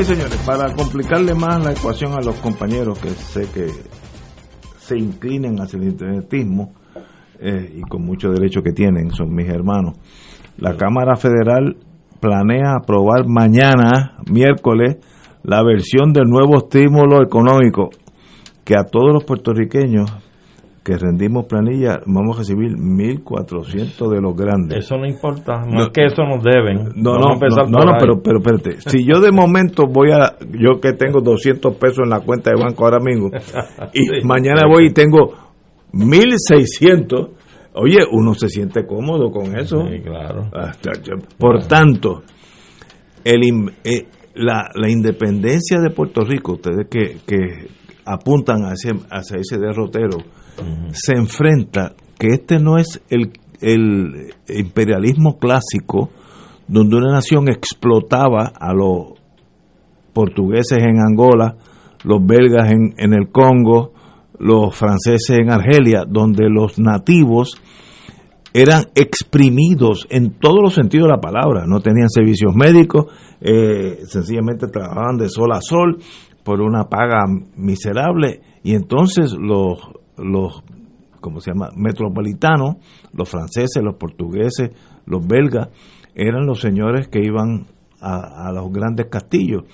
Speaker 3: Señores y señores, para complicarle más la ecuación a los compañeros que sé que se inclinen hacia el internetismo eh, y con mucho derecho que tienen, son mis hermanos, la Cámara Federal planea aprobar mañana, miércoles, la versión del nuevo estímulo económico que a todos los puertorriqueños que rendimos planilla vamos a recibir 1.400 de los grandes.
Speaker 5: Eso no importa, no, es que eso nos deben.
Speaker 3: No, no, no, no, pero, pero espérate. Si yo de momento voy a, yo que tengo 200 pesos en la cuenta de banco ahora mismo, *laughs* y
Speaker 5: Sí.
Speaker 3: mañana voy y tengo 1.600, oye, uno se siente cómodo con eso.
Speaker 5: Sí, claro.
Speaker 3: Por tanto, el, eh, la, la independencia de Puerto Rico, ustedes que, que apuntan hacia, hacia ese derrotero, se enfrenta que este no es el, el imperialismo clásico donde una nación explotaba a los portugueses en Angola, los belgas en, en el Congo, los franceses en Argelia, donde los nativos eran exprimidos en todos los sentidos de la palabra, no tenían servicios médicos, eh, sencillamente trabajaban de sol a sol por una paga miserable. Y entonces los, los como se llama, metropolitanos, los franceses, los portugueses, los belgas, eran los señores que iban a, a los grandes castillos.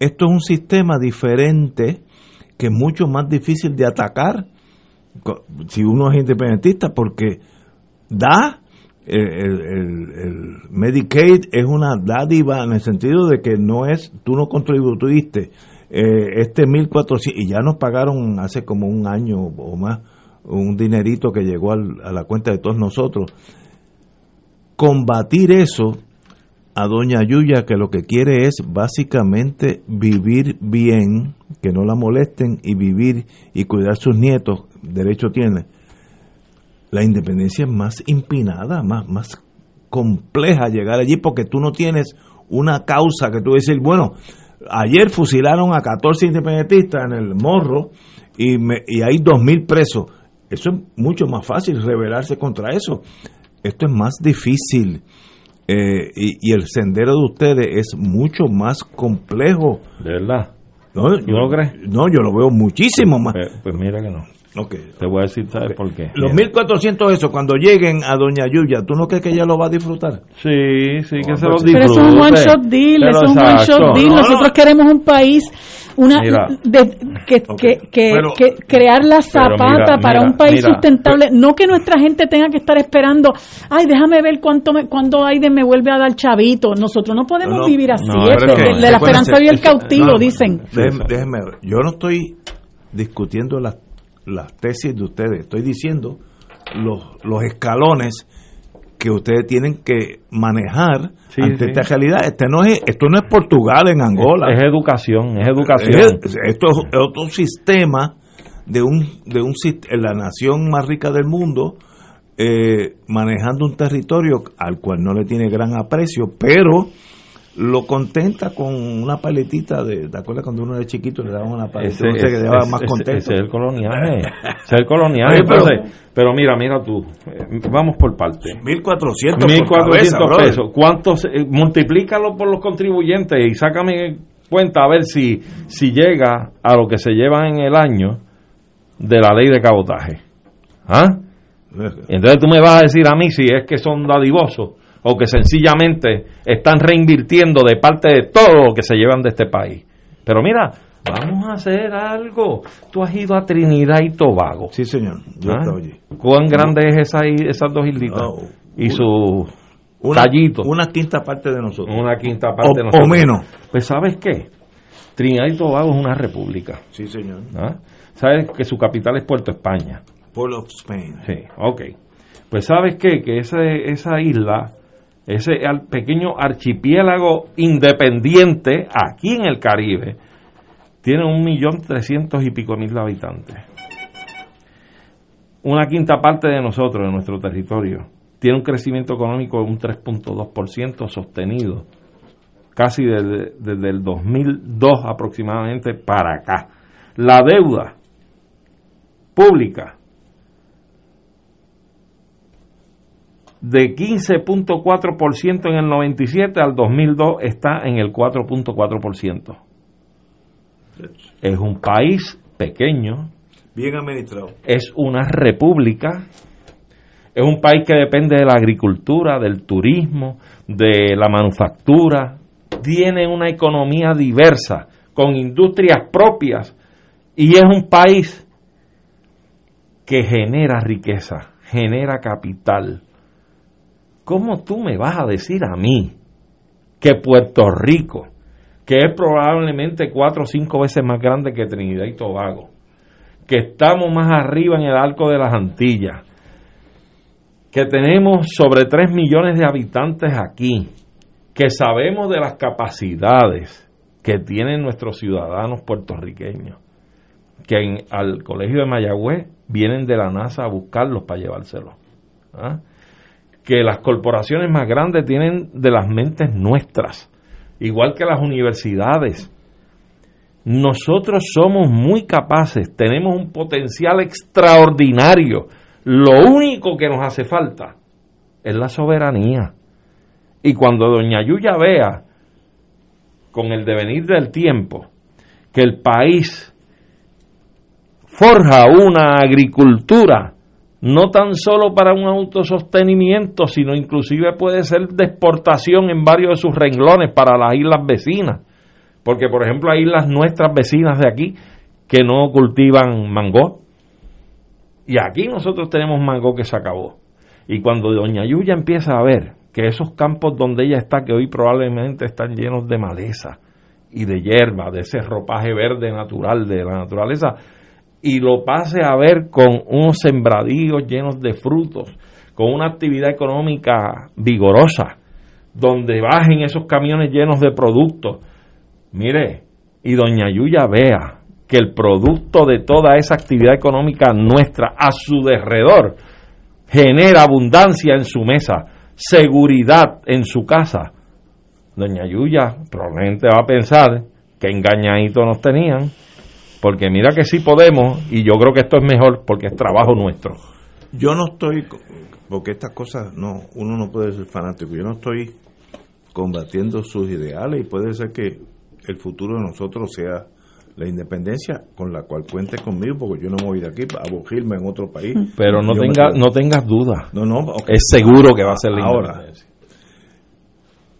Speaker 3: Esto es un sistema diferente que es mucho más difícil de atacar si uno es independentista porque da el Medicaid es una dádiva en el sentido de que no es tú no contribuiste eh, este 1400 y ya nos pagaron hace como un año o más un dinerito que llegó al- a la cuenta de todos nosotros combatir eso a doña Yuya que lo que quiere es básicamente vivir bien, que no la molesten y vivir y cuidar sus nietos, derecho tiene. La independencia es más empinada, más, más compleja llegar allí porque tú no tienes una causa que tú decir, bueno, ayer fusilaron a 14 independentistas en el morro y, me, y hay 2.000 presos. Eso es mucho más fácil rebelarse contra eso. Esto es más difícil. Eh, y, y el sendero de ustedes es mucho más complejo.
Speaker 5: ¿De verdad?
Speaker 3: ¿No,
Speaker 5: ¿Tú no crees?
Speaker 3: No, yo lo veo muchísimo más.
Speaker 5: Pues, pues mira que no.
Speaker 3: Ok.
Speaker 5: Te voy a decir, ¿sabes por qué?
Speaker 3: Los
Speaker 5: Mira.
Speaker 3: 1400 eso, cuando lleguen a Doña Yuya, ¿tú no crees que ella lo va a disfrutar?
Speaker 5: Sí, sí, que se lo disfrute.
Speaker 4: Pero eso es un one shot deal,
Speaker 5: Pero
Speaker 4: eso es un one
Speaker 5: exacto.
Speaker 4: shot deal.
Speaker 5: No, no.
Speaker 4: Nosotros queremos un país, una
Speaker 5: Mira.
Speaker 4: de- que, que, que,
Speaker 5: Pero-
Speaker 4: que crear la zapata
Speaker 5: mira,
Speaker 4: para
Speaker 5: mira,
Speaker 4: un país
Speaker 5: mira.
Speaker 4: sustentable. No que nuestra gente tenga que estar esperando, ay, déjame ver cuánto me, cuándo Aiden me vuelve a dar chavito. Nosotros no podemos
Speaker 3: No,
Speaker 4: vivir así.
Speaker 3: No,
Speaker 4: es que- de la esperanza vive el cautivo,
Speaker 3: no,
Speaker 4: dicen.
Speaker 3: Déjeme, déjeme ver. Yo no estoy discutiendo las, las tesis de ustedes, estoy diciendo los, los escalones que ustedes tienen que manejar
Speaker 5: Sí,
Speaker 3: ante
Speaker 5: sí.
Speaker 3: esta realidad. Este no es, esto no es Portugal en Angola.
Speaker 5: Es educación, es educación.
Speaker 3: Es- esto es otro sistema de un de un la nación más rica del mundo eh, manejando un territorio al cual no le tiene gran aprecio, pero lo contenta con una paletita de, ¿te acuerdas cuando uno era chiquito le daban una paletita?
Speaker 5: Ese,
Speaker 3: Usted que
Speaker 5: ese-
Speaker 3: daba
Speaker 5: ese-
Speaker 3: más
Speaker 5: ese-
Speaker 3: contento.
Speaker 5: ese es el coloniaje. ese es el coloniaje.
Speaker 3: Oye, pero-
Speaker 5: Entonces, pero mira, mira tú. eh, Vamos por partes.
Speaker 3: 1400 por
Speaker 5: 1400
Speaker 3: cabeza, brother.
Speaker 5: pesos. ¿Cuántos? eh, multiplícalo por los contribuyentes y sácame cuenta a ver si, si llega a lo que se lleva en el año de la ley de cabotaje. ¿Ah? Entonces tú me vas a decir a mí si es que son dadivosos o que sencillamente están reinvirtiendo de parte de todo lo que se llevan de este país. Pero mira, vamos a hacer algo. Tú has ido a Trinidad y Tobago.
Speaker 3: Sí, señor. Yo he
Speaker 5: ¿Ah?
Speaker 3: estado allí.
Speaker 5: ¿Cuán grande es esa, esas dos islitas?
Speaker 3: Oh,
Speaker 5: y su
Speaker 3: Una,
Speaker 5: tallito.
Speaker 3: una quinta parte de nosotros.
Speaker 5: Una quinta parte
Speaker 3: O-
Speaker 5: de nosotros.
Speaker 3: o menos.
Speaker 5: Pues ¿sabes qué? Trinidad y Tobago es una república.
Speaker 3: Sí, señor.
Speaker 5: ¿ah? ¿Sabes que su capital es Puerto España?
Speaker 3: Port of Spain.
Speaker 5: Sí, ok. Pues ¿sabes qué? Que ese, esa isla, ese pequeño archipiélago independiente aquí en el Caribe, tiene un millón trescientos y pico mil habitantes. Una quinta parte de nosotros, de nuestro territorio, tiene un crecimiento económico de un 3.2% sostenido, casi desde, desde el 2002 aproximadamente para acá. La deuda pública de 15.4% en el 97 al 2002 está en el 4.4%. Es un país pequeño,
Speaker 3: Bien administrado.
Speaker 5: es una república, es un país que depende de la agricultura, del turismo, de la manufactura, tiene una economía diversa, con industrias propias, y es un país que genera riqueza, genera capital. ¿Cómo tú me vas a decir a mí que Puerto Rico, que es probablemente cuatro o cinco veces más grande que Trinidad y Tobago, que estamos más arriba en el arco de las Antillas, que tenemos sobre 3 millones de habitantes aquí, que sabemos de las capacidades que tienen nuestros ciudadanos puertorriqueños, que al colegio de Mayagüez vienen de la NASA a buscarlos para llevárselos. ¿ah? Que las corporaciones más grandes tienen de las mentes nuestras, igual que las universidades. Nosotros somos muy capaces, tenemos un potencial extraordinario. Lo único que nos hace falta es la soberanía. Y cuando doña Yuya vea, con el devenir del tiempo, que el país forja una agricultura no tan solo para un autosostenimiento, sino inclusive puede ser de exportación en varios de sus renglones para las islas vecinas. Porque, por ejemplo, hay islas nuestras vecinas de aquí que no cultivan mango. Y aquí nosotros tenemos mango que se acabó. Y cuando Doña Yuya empieza a ver que esos campos donde ella está, que hoy probablemente están llenos de maleza y de hierba, de ese ropaje verde natural de la naturaleza, y lo pase a ver con unos sembradíos llenos de frutos, con una actividad económica vigorosa, donde bajen esos camiones llenos de productos. Mire, y doña Yuya vea que el producto de toda esa actividad económica nuestra a su derredor genera abundancia en su mesa, seguridad en su casa. Doña Yuya probablemente va a pensar que engañadito nos tenían porque mira que sí podemos y yo creo que esto es mejor porque es trabajo nuestro.
Speaker 3: Yo no estoy, porque estas cosas, no, uno no puede ser fanático, yo no estoy combatiendo sus ideales y puede ser que el futuro de nosotros sea la independencia con la cual cuente conmigo porque yo no me voy de aquí a bugirme en otro país.
Speaker 5: Pero no, tenga, no tengas dudas.
Speaker 3: No, no,
Speaker 5: Es seguro que va a ser la
Speaker 3: Ahora,
Speaker 5: independencia.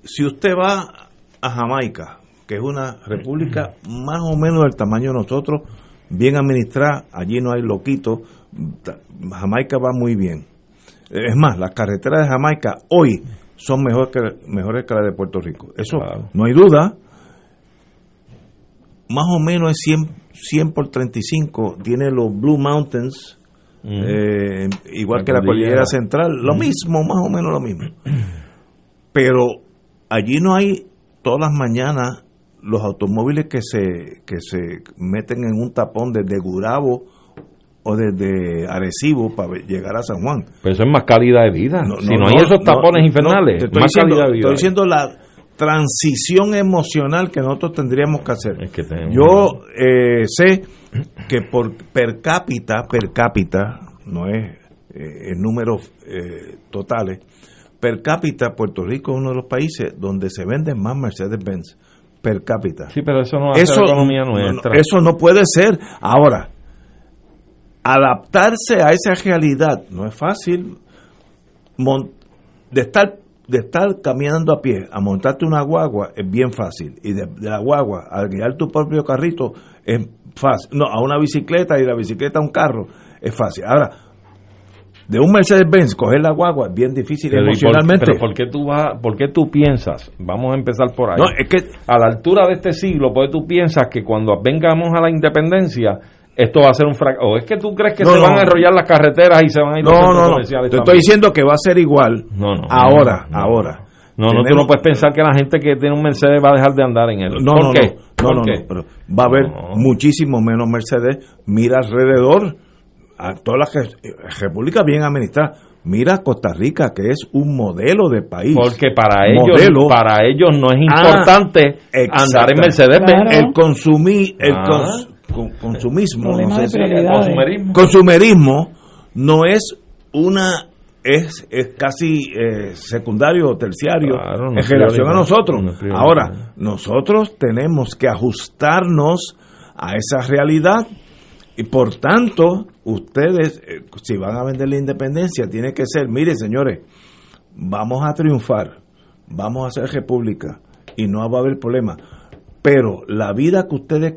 Speaker 3: si usted va a Jamaica, que es una república más o menos del tamaño de nosotros, bien administrada, allí no hay loquitos, Jamaica va muy bien. Es más, las carreteras de Jamaica hoy son mejor que, mejores que las de Puerto Rico. Eso no hay duda. Más o menos es 100, 100 por 35, tiene los Blue Mountains, eh, igual
Speaker 5: La
Speaker 3: que la
Speaker 5: cordillera.
Speaker 3: central, lo mismo, más o menos lo mismo. Pero allí no hay todas las mañanas los automóviles que se que se meten en un tapón desde Gurabo o desde Arecibo para llegar a San Juan.
Speaker 5: Pero eso es más calidad de vida.
Speaker 3: No,
Speaker 5: si
Speaker 3: no,
Speaker 5: no, hay
Speaker 3: no,
Speaker 5: esos tapones infernales,
Speaker 3: estoy
Speaker 5: más
Speaker 3: diciendo,
Speaker 5: calidad de vida.
Speaker 3: estoy diciendo la transición emocional que nosotros tendríamos que hacer.
Speaker 5: Es que tenemos-
Speaker 3: Yo eh, sé que por per cápita, per cápita, no es eh, en números eh, totales, per cápita Puerto Rico es uno de los países donde se venden más Mercedes-Benz per cápita.
Speaker 5: Sí, pero eso no hace la economía
Speaker 3: no, no,
Speaker 5: nuestra.
Speaker 3: eso no puede ser. Ahora, adaptarse a esa realidad no es fácil. De estar de estar caminando a pie a montarte una guagua es bien fácil y de, de la guagua a guiar tu propio carrito es fácil no a una bicicleta y de la bicicleta a un carro es fácil ahora de un Mercedes Benz coger la guagua es bien difícil
Speaker 5: Pero, ¿y por-
Speaker 3: emocionalmente
Speaker 5: pero ¿por qué tú vas, por qué tú piensas? Vamos a empezar por ahí.
Speaker 3: No, es que
Speaker 5: a la altura de este siglo, ¿por qué tú piensas que cuando vengamos a la independencia esto va a ser un fracaso? ¿O es que tú crees que
Speaker 3: No,
Speaker 5: se
Speaker 3: no.
Speaker 5: van a enrollar las carreteras y se van a ir los
Speaker 3: no
Speaker 5: centros
Speaker 3: no no te
Speaker 5: también?
Speaker 3: estoy diciendo que va a ser igual
Speaker 5: No, no,
Speaker 3: ahora
Speaker 5: no,
Speaker 3: ahora
Speaker 5: No, no, tú no puedes pensar que la gente que tiene un Mercedes va a dejar de andar en él.
Speaker 3: No,
Speaker 5: ¿Por
Speaker 3: no,
Speaker 5: qué?
Speaker 3: no,
Speaker 5: ¿Por
Speaker 3: no, no,
Speaker 5: qué?
Speaker 3: no, pero va a haber muchísimo menos Mercedes. Mira alrededor, a todas las re- repúblicas bien administradas. Mira Costa Rica, que es un modelo de país.
Speaker 5: Porque para ellos,
Speaker 3: Modelo.
Speaker 5: para ellos no es
Speaker 3: Ah,
Speaker 5: importante andar en Mercedes Benz.
Speaker 3: El consumí, el
Speaker 5: Ah.
Speaker 3: cons- con- consumismo, no sé si-
Speaker 5: consumerismo.
Speaker 3: consumerismo no es una es, es casi eh, secundario o terciario
Speaker 5: Claro, no
Speaker 3: en relación a nosotros.
Speaker 5: No.
Speaker 3: Ahora, nosotros tenemos que ajustarnos a esa realidad y por tanto, ustedes, eh, si van a vender la independencia, tiene que ser, mire señores, vamos a triunfar, vamos a ser república y no va a haber problema. Pero la vida que ustedes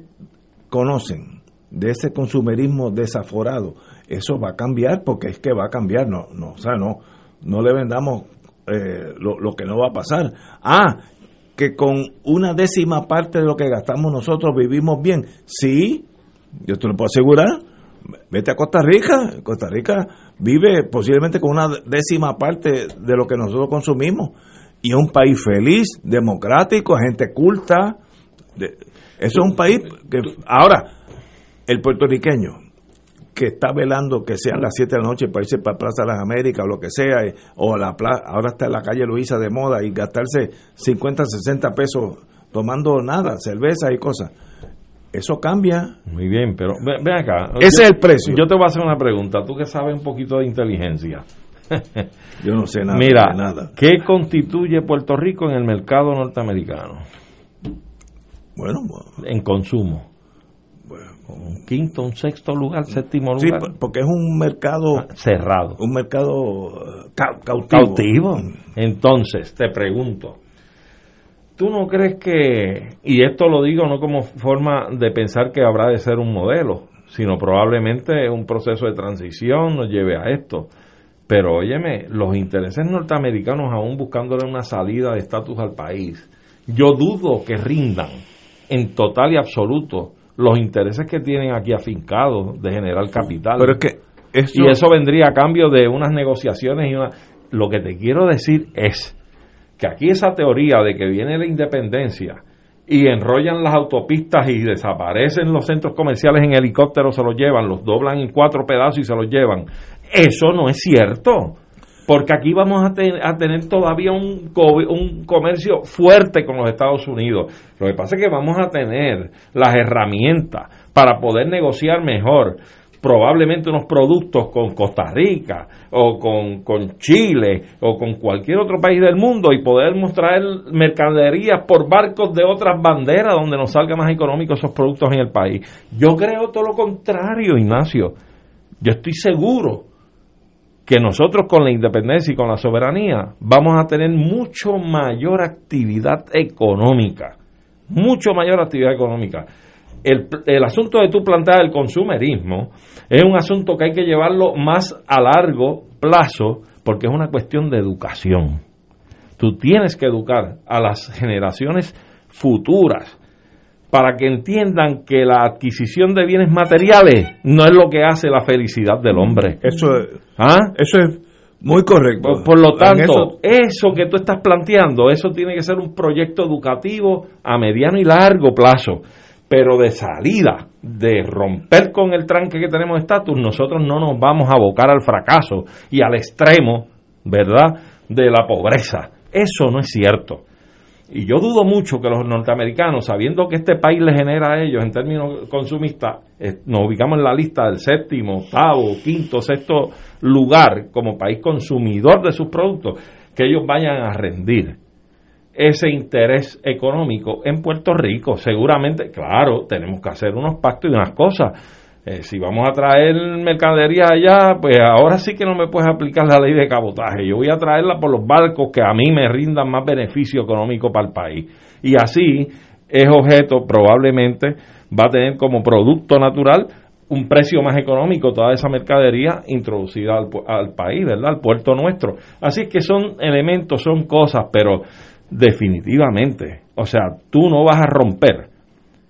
Speaker 3: conocen de ese consumerismo desaforado, eso va a cambiar porque es que va a cambiar, no, no, o sea, no, no le vendamos eh, lo, lo que no va a pasar. Ah, que con una décima parte de lo que gastamos nosotros vivimos bien. Sí, yo te lo puedo asegurar. Vete a Costa Rica. Costa Rica vive posiblemente con una décima parte de lo que nosotros consumimos. Y es un país feliz, democrático, gente culta. Eso es un país que... Ahora, el puertorriqueño que está velando que sean las 7 de la noche para irse para Plaza de las Américas o lo que sea, eh, o la pla- ahora está en la calle Luisa de moda y gastarse 50, 60 pesos tomando nada, cerveza y cosas. Eso cambia.
Speaker 5: Muy bien, pero ve- ven acá.
Speaker 3: Ese
Speaker 5: Yo-
Speaker 3: es el precio.
Speaker 5: Yo te voy a hacer una pregunta. Tú que sabes un poquito de inteligencia.
Speaker 3: Yo no sé nada
Speaker 5: Mira,
Speaker 3: de nada.
Speaker 5: ¿qué constituye Puerto Rico en el mercado norteamericano?
Speaker 3: Bueno,
Speaker 5: En consumo. un quinto, un sexto lugar, séptimo
Speaker 3: Sí,
Speaker 5: lugar.
Speaker 3: por- porque es un mercado
Speaker 5: cerrado.
Speaker 3: un mercado eh, cau- cautivo.
Speaker 5: cautivo. Entonces, te pregunto, ¿tú no crees que, y esto lo digo no como forma de pensar que habrá de ser un modelo, sino probablemente un proceso de transición nos lleve a esto? Pero óyeme, los intereses norteamericanos aún buscándole una salida de estatus al país, yo dudo que rindan en total y absoluto los intereses que tienen aquí afincados de generar capital.
Speaker 3: Pero es que eso-
Speaker 5: y eso vendría a cambio de unas negociaciones y una... Lo que te quiero decir es que aquí esa teoría de que viene la independencia y enrollan las autopistas y desaparecen los centros comerciales en helicóptero, se los llevan, los doblan en cuatro pedazos y se los llevan. Eso no es cierto. Porque aquí vamos a, te- a tener todavía un, un comercio fuerte con los Estados Unidos. Lo que pasa es que vamos a tener las herramientas para poder negociar mejor probablemente unos productos con Costa Rica o con, con Chile o con cualquier otro país del mundo y poder mostrar mercaderías por barcos de otras banderas donde nos salga más económico esos productos en el país. Yo creo todo lo contrario, Ignacio. Yo estoy seguro que nosotros con la independencia y con la soberanía vamos a tener mucho mayor actividad económica, mucho mayor actividad económica. El, el asunto de tu plantear el consumerismo es un asunto que hay que llevarlo más a largo plazo porque es una cuestión de educación. Tú tienes que educar a las generaciones futuras para que entiendan que la adquisición de bienes materiales no es lo que hace la felicidad del hombre.
Speaker 3: Eso es,
Speaker 5: ¿Ah?
Speaker 3: eso es muy correcto.
Speaker 5: Por, por lo tanto,
Speaker 3: eso-
Speaker 5: eso, que tú estás planteando, eso tiene que ser un proyecto educativo a mediano y largo plazo. Pero de salida, de romper con el tranque que tenemos de estatus, nosotros no nos vamos a abocar al fracaso y al extremo, ¿verdad?, de la pobreza. Eso no es cierto. Y yo dudo mucho que los norteamericanos, sabiendo que este país le genera a ellos en términos consumistas, nos ubicamos en la lista del séptimo, octavo, quinto, sexto lugar como país consumidor de sus productos, que ellos vayan a rendir ese interés económico en Puerto Rico. Seguramente, claro, tenemos que hacer unos pactos y unas cosas. Eh, si vamos a traer mercadería allá, pues ahora sí que no me puedes aplicar la ley de cabotaje. Yo voy a traerla por los barcos que a mí me rindan más beneficio económico para el país. Y así es objeto, probablemente va a tener como producto natural un precio más económico toda esa mercadería introducida al, país, ¿verdad? Al puerto nuestro. Así que son elementos, son cosas, pero definitivamente, o sea, tú no vas a romper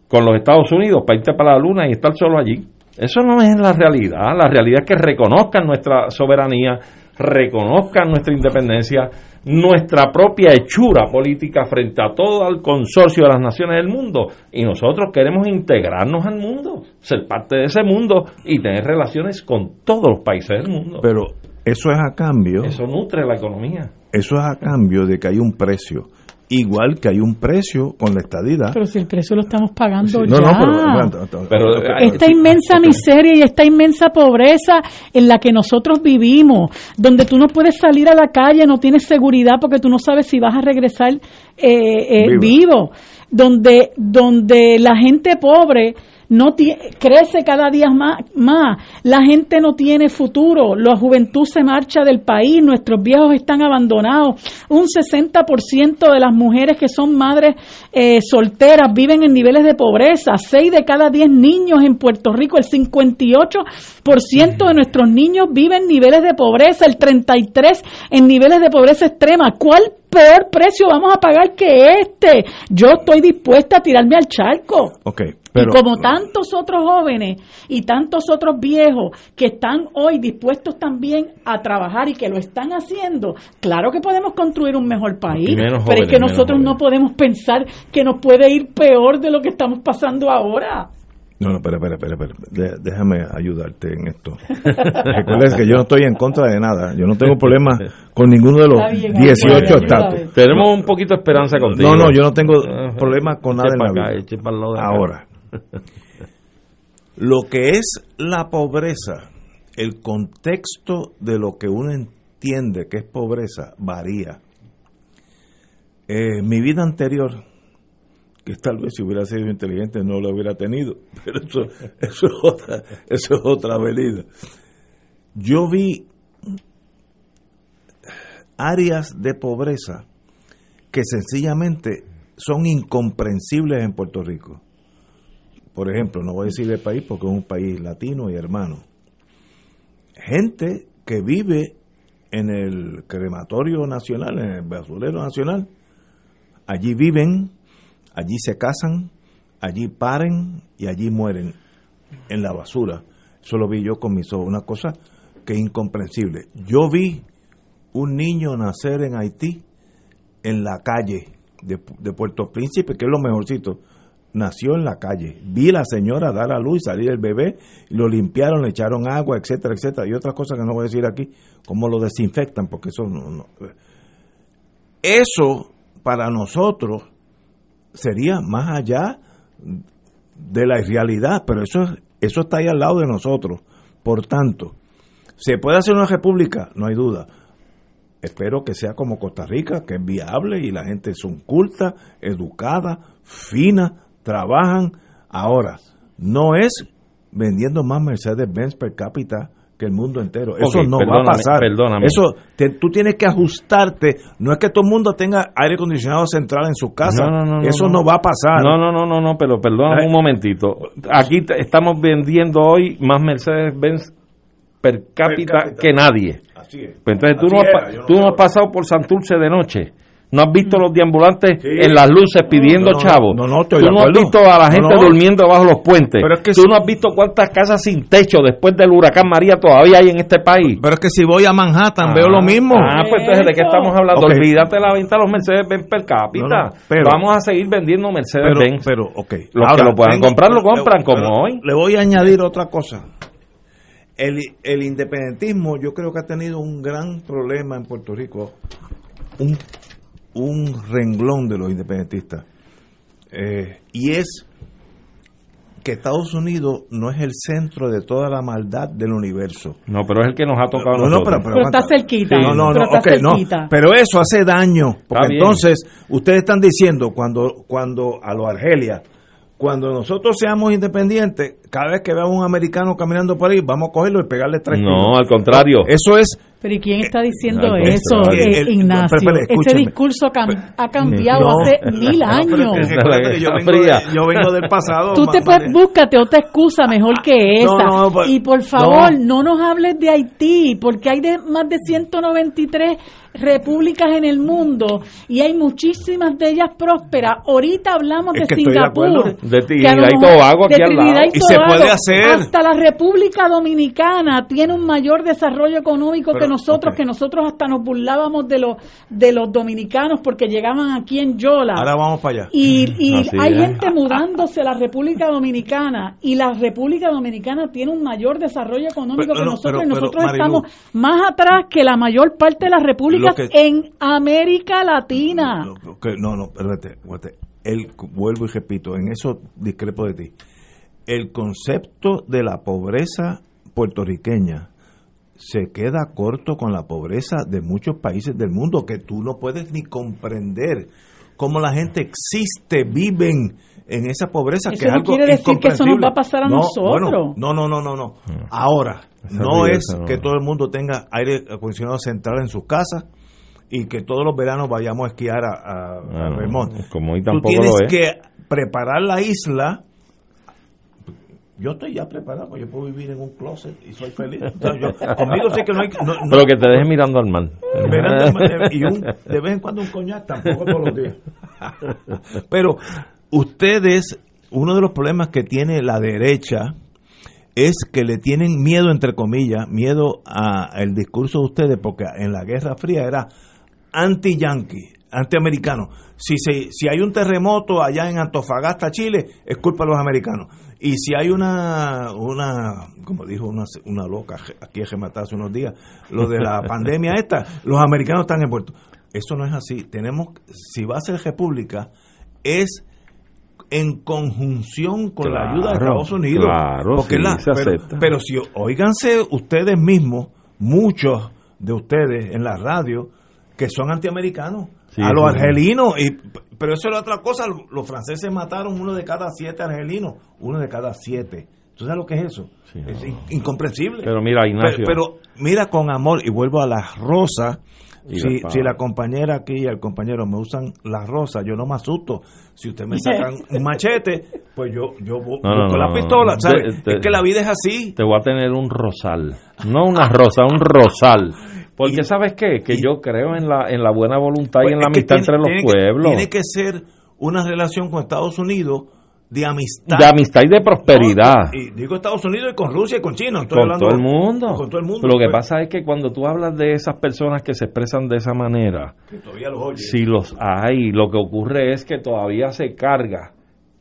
Speaker 5: con los Estados Unidos para irte para la luna y estar solo allí. Eso no es la realidad. La realidad es que reconozcan nuestra soberanía, reconozcan nuestra independencia, nuestra propia hechura política frente a todo el consorcio de las naciones del mundo. Y nosotros queremos integrarnos al mundo, ser parte de ese mundo y tener relaciones con todos los países del mundo.
Speaker 3: Pero eso es a cambio.
Speaker 5: Eso nutre la economía.
Speaker 3: Eso es a cambio de que hay un precio. Igual que hay un precio con la estadidad.
Speaker 4: Pero si el precio lo estamos pagando
Speaker 3: No,
Speaker 4: ya.
Speaker 3: no, pero, pero- pero-
Speaker 4: esta inmensa miseria y esta inmensa pobreza en la que nosotros vivimos, donde tú no puedes salir a la calle, no tienes seguridad porque tú no sabes si vas a regresar eh, eh,
Speaker 10: Viva.
Speaker 4: vivo, donde, donde la gente pobre no crece cada día más, más, la gente no tiene futuro, la juventud se marcha del país, nuestros viejos están abandonados, un 60% de las mujeres que son madres eh, solteras viven en niveles de pobreza, 6 de cada 10 niños en Puerto Rico, el 58% de nuestros niños viven en niveles de pobreza, el 33% en niveles de pobreza extrema. ¿Cuál peor precio vamos a pagar que este? Yo estoy dispuesta a tirarme al charco.
Speaker 3: Ok, pero
Speaker 4: y como tantos otros jóvenes y tantos otros viejos que están hoy dispuestos también a trabajar y que lo están haciendo, claro que podemos construir un mejor país, pero es que nosotros no podemos pensar que nos puede ir peor de lo que estamos pasando ahora.
Speaker 3: No, no, espera, espera, espera, espera. De- déjame ayudarte en esto. *laughs* Recuerda que yo no estoy en contra de nada. Yo no tengo problema con ninguno de los
Speaker 5: bien,
Speaker 3: 18
Speaker 5: ayúdame,
Speaker 3: estatus.
Speaker 5: Tenemos un poquito de esperanza contigo.
Speaker 3: No, no, yo no tengo
Speaker 5: Ajá.
Speaker 3: problema con nada en la
Speaker 5: acá,
Speaker 3: vida. Ahora, lo que es la pobreza, el contexto de lo que uno entiende que es pobreza varía. Eh, mi vida anterior, que tal vez si hubiera sido inteligente no lo hubiera tenido, *laughs* pero eso, eso, es, otra, eso es otra avenida. Yo vi áreas de pobreza que sencillamente son incomprensibles en Puerto Rico. Por ejemplo, no voy a decir el país porque es un país latino y hermano. Gente que vive en el crematorio nacional, en el basurero nacional, allí viven, allí se casan, allí paren y allí mueren en la basura. Eso lo vi yo con mis ojos, una cosa que es incomprensible. Yo vi un niño nacer en Haití en la calle de, Puerto Príncipe, que es lo mejorcito. Nació en la calle. Vi a la señora dar a luz, salir el bebé, y lo limpiaron, le echaron agua, etcétera, etcétera. Y otras cosas que no voy a decir aquí, cómo lo desinfectan, porque eso no. Eso para nosotros sería más allá de la realidad, pero eso, eso está ahí al lado de nosotros. Por tanto, ¿se puede hacer una república? No hay duda. Espero que sea como Costa Rica, que es viable y la gente son culta, educada, fina, trabajan. Ahora, no es vendiendo más Mercedes-Benz per cápita que el mundo entero. Eso no va a pasar.
Speaker 5: perdóname.
Speaker 3: Eso te- tú tienes que ajustarte. No es que todo el mundo tenga aire acondicionado central en su casa.
Speaker 5: No, no, no,
Speaker 3: Eso
Speaker 5: no,
Speaker 3: va a pasar.
Speaker 5: No, no, no, no, no, pero perdóname un momentito. Aquí te- estamos vendiendo hoy más Mercedes-Benz per cápita,
Speaker 3: cápita.
Speaker 5: que nadie.
Speaker 3: Así es.
Speaker 5: Pues entonces tú,
Speaker 3: Así
Speaker 5: no, has,
Speaker 3: era,
Speaker 5: tú no has pasado por Santurce de noche. No has visto los deambulantes
Speaker 3: Sí.
Speaker 5: en las luces pidiendo
Speaker 3: No, no,
Speaker 5: chavos.
Speaker 3: no, no, estoy
Speaker 5: tú no has visto a la gente
Speaker 3: no.
Speaker 5: durmiendo bajo los puentes.
Speaker 3: Pero es que
Speaker 5: tú
Speaker 3: si-
Speaker 5: no has visto cuántas casas sin techo después del huracán María todavía hay en este país.
Speaker 3: Pero es que si voy a Manhattan
Speaker 5: Ah,
Speaker 3: veo lo mismo.
Speaker 5: Ah, pues entonces, ¿de qué estamos hablando?
Speaker 3: Ok.
Speaker 5: Olvídate la venta de los Mercedes-Benz per cápita.
Speaker 3: No, no, pero-
Speaker 5: Vamos a seguir vendiendo
Speaker 3: Pero,
Speaker 5: Mercedes-Benz.
Speaker 3: pero, ok.
Speaker 5: Los que lo puedan comprar, lo compran, como hoy.
Speaker 3: Le voy a añadir otra cosa. El, el independentismo yo creo que ha tenido un gran problema en Puerto Rico. Un, un renglón de los independentistas. Eh, y es que Estados Unidos no es el centro de toda la maldad del universo.
Speaker 5: No, pero es el que nos ha tocado
Speaker 3: No, no, pero, pero
Speaker 4: Pero está cerquita.
Speaker 3: No, no,
Speaker 4: pero
Speaker 3: no, no.
Speaker 4: cerquita.
Speaker 3: Pero eso hace daño. Porque entonces, ustedes están diciendo, cuando, cuando a los Argelia, cuando nosotros seamos independientes, cada vez que veamos un americano caminando por ahí, vamos a cogerlo y pegarle tres
Speaker 5: No,
Speaker 3: tiros.
Speaker 5: al contrario.
Speaker 3: Eso es
Speaker 4: Pero ¿y quién está diciendo eso, eh,
Speaker 3: El- el-
Speaker 4: Ignacio? Ese discurso cam- ha cambiado
Speaker 3: No.
Speaker 4: hace mil
Speaker 3: No, pero
Speaker 4: años.
Speaker 3: yo, vengo
Speaker 5: fría.
Speaker 3: de- yo vengo del pasado.
Speaker 4: Tú te puedes, búscate otra excusa mejor que esa.
Speaker 3: No, no, pues,
Speaker 4: y por favor, no. nos hables de Haití, porque hay de, más de 193 repúblicas en el mundo y hay muchísimas de ellas prósperas. Ahorita hablamos
Speaker 3: Es
Speaker 4: de
Speaker 3: de
Speaker 4: Singapur.
Speaker 3: acuerdo.
Speaker 5: De
Speaker 4: que
Speaker 5: Trinidad y Tobago aquí
Speaker 4: de
Speaker 5: al
Speaker 4: Trinidad
Speaker 5: lado.
Speaker 4: y
Speaker 3: Y se puede hacer.
Speaker 4: Hasta la República Dominicana tiene un mayor desarrollo económico
Speaker 3: Pero,
Speaker 4: que nosotros, que nosotros hasta nos burlábamos de los de los dominicanos porque llegaban aquí en Yola.
Speaker 3: Ahora vamos para allá.
Speaker 4: Y, y
Speaker 5: Así
Speaker 4: hay
Speaker 5: es.
Speaker 4: gente mudándose a la República Dominicana y la República Dominicana tiene un mayor desarrollo económico
Speaker 3: Pero,
Speaker 4: que
Speaker 3: no,
Speaker 4: nosotros
Speaker 3: pero-
Speaker 4: y nosotros
Speaker 3: Marilu,
Speaker 4: estamos más atrás que la mayor parte de las repúblicas
Speaker 3: que-
Speaker 4: en América Latina.
Speaker 3: No, no, que- no, no, espérate, espérate. El, vuelvo y repito, en eso discrepo de ti. El concepto de la pobreza puertorriqueña se queda corto con la pobreza de muchos países del mundo que tú no puedes ni comprender cómo la gente existe, viven en esa pobreza
Speaker 4: Eso
Speaker 3: que
Speaker 4: no
Speaker 3: algo
Speaker 4: quiere decir que eso nos va a pasar a
Speaker 3: No,
Speaker 4: nosotros.
Speaker 3: bueno, no, no, no, no, no. Ahora,
Speaker 5: Esa
Speaker 3: no es
Speaker 5: esa no.
Speaker 3: que todo el mundo tenga aire acondicionado central en sus casas y que todos los veranos vayamos a esquiar a, a, Vermont.
Speaker 5: como hoy
Speaker 3: Tú
Speaker 5: tampoco
Speaker 3: tienes
Speaker 5: lo es.
Speaker 3: que preparar la isla. Yo estoy ya preparado, pues yo puedo vivir en un closet y soy feliz. *laughs* Entonces, yo- conmigo sé que no hay... no- no-
Speaker 5: Pero que te dejes mirando al mar. *laughs*
Speaker 3: Y un- de vez en cuando un coñac, tampoco todos los días. *laughs* Pero ustedes, uno de los problemas que tiene la derecha es que le tienen miedo, entre comillas, miedo al discurso de ustedes, porque en la Guerra Fría era anti-yankee, anti-americano. Si, se, si hay un terremoto allá en Antofagasta, Chile, es culpa de los americanos. Y si hay una, una como dijo una, una loca aquí en Gematá hace unos días, lo de la *laughs* pandemia esta, los americanos están envueltos. Eso no es así. Tenemos, si va a ser república, es en conjunción con la ayuda de Estados Unidos.
Speaker 5: claro,
Speaker 3: porque
Speaker 5: sí,
Speaker 3: la-
Speaker 5: se
Speaker 3: pero,
Speaker 5: acepta.
Speaker 3: pero si oíganse ustedes mismos, muchos de ustedes en la radio, que son antiamericanos.
Speaker 5: Sí,
Speaker 3: a los argelinos, y, pero eso es otra cosa, los franceses mataron uno de cada siete argelinos, uno de cada siete. ¿Tú sabes lo que es eso? es in- incomprensible.
Speaker 5: Pero mira, Ignacio.
Speaker 3: Pero, pero mira con amor, y vuelvo a las rosas, si,
Speaker 5: la-
Speaker 3: si la compañera aquí y el compañero me usan las rosas, yo no me asusto. Si usted me *laughs* sacan un machete, pues yo, yo
Speaker 5: No, no,
Speaker 3: busco
Speaker 5: no,
Speaker 3: la
Speaker 5: no.
Speaker 3: pistola, ¿sabes?
Speaker 5: Te- te-
Speaker 3: es que la vida es así.
Speaker 5: Te voy a tener un rosal. No una rosa, un rosal. *laughs* Porque ¿sabes qué? Que yo creo en la, en la buena voluntad y en la
Speaker 3: Pues es que
Speaker 5: amistad
Speaker 3: tiene-
Speaker 5: entre los
Speaker 3: tiene que-
Speaker 5: pueblos.
Speaker 3: tiene que ser una relación con Estados Unidos de amistad.
Speaker 5: de amistad y de prosperidad.
Speaker 3: Y digo Estados Unidos y con Rusia y con China. estoy
Speaker 5: con
Speaker 3: hablando-
Speaker 5: todo el mundo.
Speaker 3: Con todo el mundo.
Speaker 5: Lo que
Speaker 3: pues,
Speaker 5: pasa es que cuando tú hablas de esas personas que se expresan de esa manera,
Speaker 3: que todavía los oye.
Speaker 5: si los hay, lo que ocurre es que todavía se carga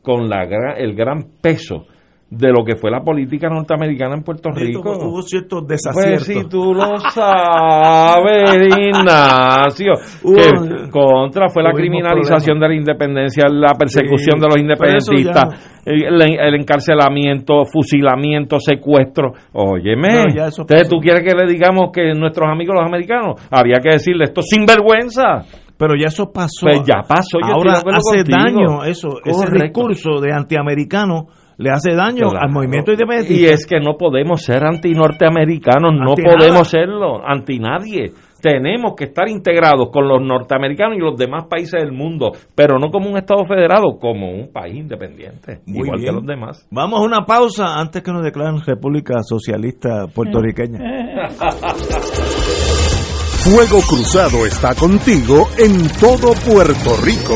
Speaker 5: con la el gran peso de lo que fue la política norteamericana en Puerto
Speaker 3: Esto
Speaker 5: Rico.
Speaker 3: Hubo ciertos
Speaker 5: Pues
Speaker 3: desaciertos.
Speaker 5: si tú lo sabes, *laughs* Ignacio, que contra fue la criminalización de la independencia, la persecución
Speaker 3: Sí,
Speaker 5: de los independentistas, el, el encarcelamiento, fusilamiento, secuestro. Óyeme,
Speaker 3: No,
Speaker 5: entonces tú quieres que le digamos que nuestros amigos los americanos, habría que decirle esto sin vergüenza.
Speaker 3: Pero ya eso pasó.
Speaker 5: Pues ya pasó, yo
Speaker 3: Ahora hace
Speaker 5: contigo.
Speaker 3: daño eso. Ese discurso de antiamericano le hace daño
Speaker 5: Claro.
Speaker 3: al movimiento
Speaker 5: Y
Speaker 3: independentista.
Speaker 5: es que no podemos ser anti-norteamericanos, no
Speaker 3: Anti
Speaker 5: podemos serlo, anti nadie. Tenemos que estar integrados con los norteamericanos y los demás países del mundo, pero no como un Estado federado, como un país independiente,
Speaker 3: Muy
Speaker 5: igual
Speaker 3: bien.
Speaker 5: que los demás.
Speaker 3: Vamos a una pausa antes que nos declaren República Socialista Puertorriqueña.
Speaker 6: Fuego Cruzado está contigo en todo Puerto Rico.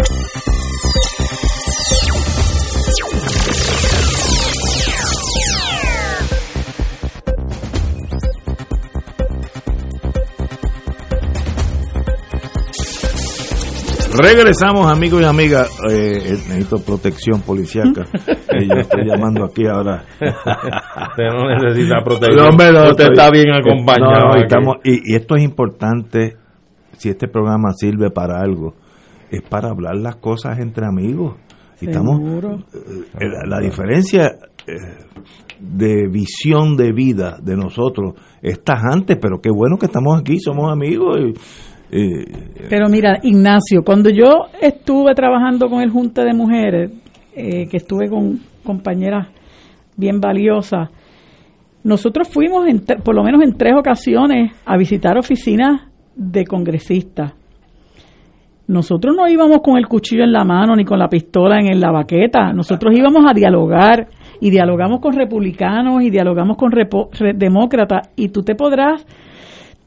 Speaker 3: Regresamos, amigos y amigas. Eh, necesito protección policiaca. *laughs* Eh, yo estoy llamando aquí ahora. *laughs*
Speaker 5: Usted no necesita protección.
Speaker 3: No, hombre, no,
Speaker 5: Usted
Speaker 3: estoy-
Speaker 5: está bien acompañado.
Speaker 3: No, y,
Speaker 5: aquí.
Speaker 3: estamos- y- y esto es importante. Si este programa sirve para algo, es para hablar las cosas entre amigos. Y estamos, eh, la, la diferencia eh, de visión de vida de nosotros es tajante, pero qué bueno que estamos aquí, somos amigos. Y, y-
Speaker 4: Pero mira, Ignacio, cuando yo estuve trabajando con el Junta de Mujeres, eh, que estuve con compañeras bien valiosas, nosotros fuimos, en por lo menos en tres ocasiones, a visitar oficinas de congresistas. Nosotros no íbamos con el cuchillo en la mano ni con la pistola en la baqueta, nosotros íbamos a dialogar y dialogamos con republicanos y dialogamos con demócratas y tú te podrás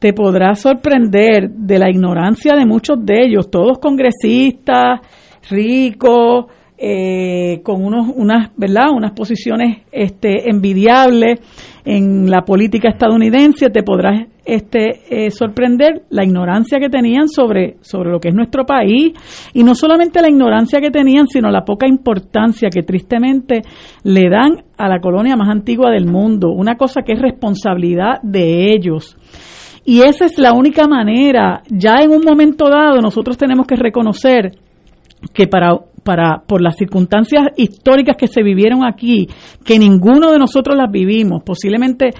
Speaker 4: te podrás sorprender de la ignorancia de muchos de ellos, todos congresistas, ricos, eh, con unos, unas, ¿verdad? unas posiciones este, envidiables en la política estadounidense, te podrás este, eh, sorprender la ignorancia que tenían sobre, sobre lo que es nuestro país y no solamente la ignorancia que tenían, sino la poca importancia que tristemente le dan a la colonia más antigua del mundo, una cosa que es responsabilidad de ellos. Y esa es la única manera, ya en un momento dado nosotros tenemos que reconocer que para, para, por las circunstancias históricas que se vivieron aquí, que ninguno de nosotros las vivimos, posiblemente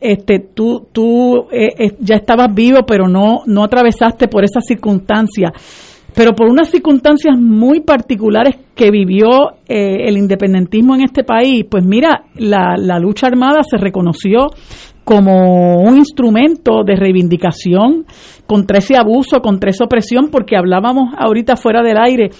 Speaker 4: este, tú, tú eh, eh, ya estabas vivo, pero no, no atravesaste por esas circunstancias, pero por unas circunstancias muy particulares que vivió eh, el independentismo en este país, pues mira, la, la lucha armada se reconoció como un instrumento de reivindicación contra ese abuso, contra esa opresión, porque hablábamos ahorita fuera del aire.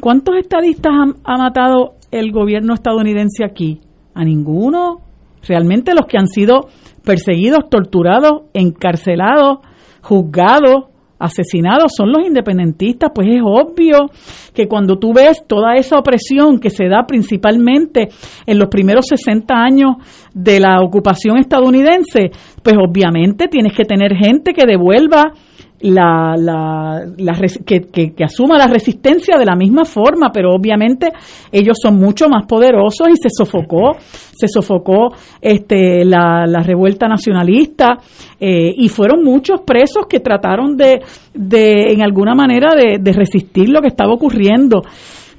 Speaker 4: ¿Cuántos estadistas han- ha, matado el gobierno estadounidense aquí? A ninguno. Realmente los que han sido perseguidos, torturados, encarcelados, juzgados, asesinados son los independentistas, pues es obvio que cuando tú ves toda esa opresión que se da principalmente en los primeros 60 años de la ocupación estadounidense, pues obviamente tienes que tener gente que devuelva la, la, la que, que- que asuma la resistencia de la misma forma, pero obviamente ellos son mucho más poderosos y se sofocó, se sofocó este, la, la revuelta nacionalista eh, y fueron muchos presos que trataron de, de en alguna manera, de, de resistir lo que estaba ocurriendo.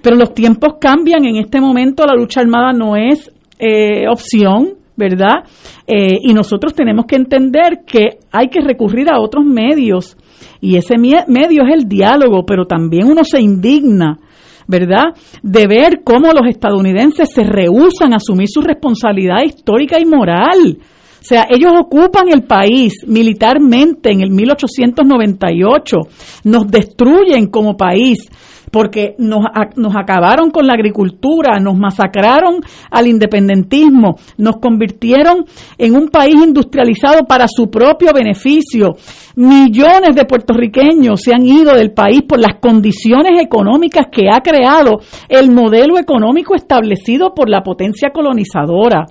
Speaker 4: Pero los tiempos cambian, en este momento la lucha armada no es eh, opción, ¿verdad? Eh, y nosotros tenemos que entender que hay que recurrir a otros medios y ese medio es el diálogo, pero también uno se indigna, ¿verdad? De ver cómo los estadounidenses se rehusan a asumir su responsabilidad histórica y moral. O sea, ellos ocupan el país militarmente en el 1898, nos destruyen como país porque nos, nos acabaron con la agricultura, nos masacraron al independentismo, nos convirtieron en un país industrializado para su propio beneficio. Millones de puertorriqueños se han ido del país por las condiciones económicas que ha creado el modelo económico establecido por la potencia colonizadora.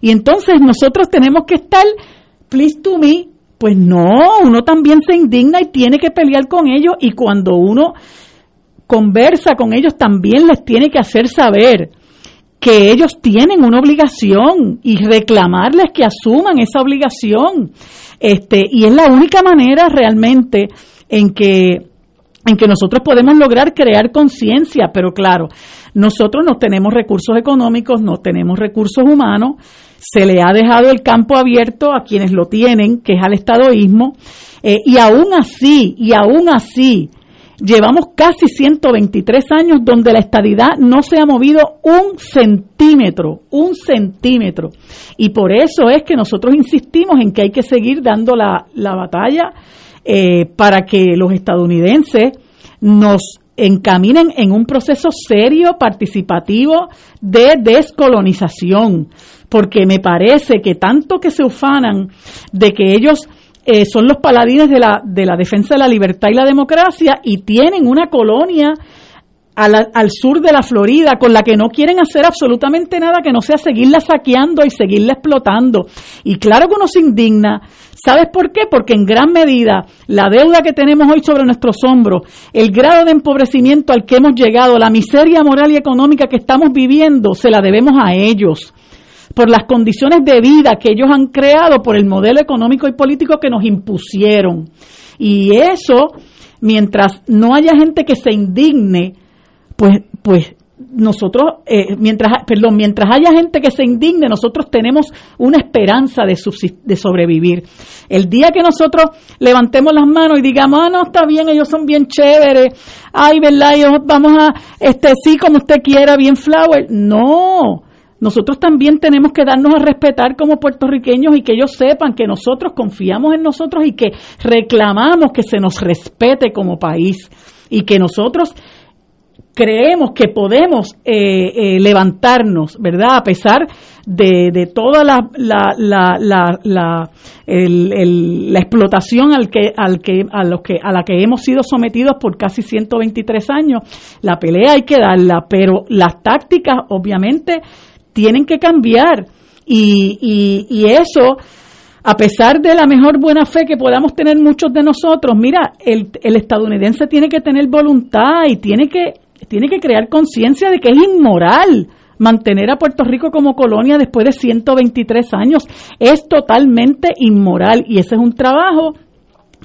Speaker 4: Y entonces nosotros tenemos que estar, please to me, pues no, uno también se indigna y tiene que pelear con ellos y cuando uno conversa con ellos también les tiene que hacer saber que ellos tienen una obligación y reclamarles que asuman esa obligación. Este, y es la única manera realmente en que en que nosotros podemos lograr crear conciencia, pero claro, nosotros no tenemos recursos económicos, no tenemos recursos humanos, se le ha dejado el campo abierto a quienes lo tienen, que es al estadoísmo, eh, y aún así, y aún así, llevamos casi 123 años donde la estadidad no se ha movido un centímetro, un centímetro. Y por eso es que nosotros insistimos en que hay que seguir dando la, la batalla eh, para que los estadounidenses nos encaminen en un proceso serio, participativo de descolonización, porque me parece que tanto que se ufanan de que ellos eh, son los paladines de la, de la defensa de la libertad y la democracia y tienen una colonia al sur de la Florida, con la que no quieren hacer absolutamente nada que no sea seguirla saqueando y seguirla explotando. Y claro que uno se indigna. ¿Sabes por qué? Porque en gran medida la deuda que tenemos hoy sobre nuestros hombros, el grado de empobrecimiento al que hemos llegado, la miseria moral y económica que estamos viviendo, se la debemos a ellos por las condiciones de vida que ellos han creado, por el modelo económico y político que nos impusieron. Y eso, mientras no haya gente que se indigne, pues, pues nosotros, eh, mientras, perdón, mientras haya gente que se indigne, nosotros tenemos una esperanza de, de sobrevivir. El día que nosotros levantemos las manos y digamos, ah, no, está bien, ellos son bien chéveres, ay, ¿verdad? Ellos vamos a, este, sí, como usted quiera, bien flower. No, nosotros también tenemos que darnos a respetar como puertorriqueños y que ellos sepan que nosotros confiamos en nosotros y que reclamamos que se nos respete como país y que nosotros creemos que podemos eh, eh, levantarnos, ¿verdad? A pesar de, de toda la, la, la, la, el, la explotación al que, al que, a, los que, a la que hemos sido sometidos por casi 123 años, la pelea hay que darla, pero las tácticas obviamente tienen que cambiar y, y, y eso a pesar de la mejor buena fe que podamos tener muchos de nosotros, mira, el, el estadounidense tiene que tener voluntad y tiene que tiene que crear conciencia de que es inmoral mantener a Puerto Rico como colonia después de 123 años. Es totalmente inmoral y ese es un trabajo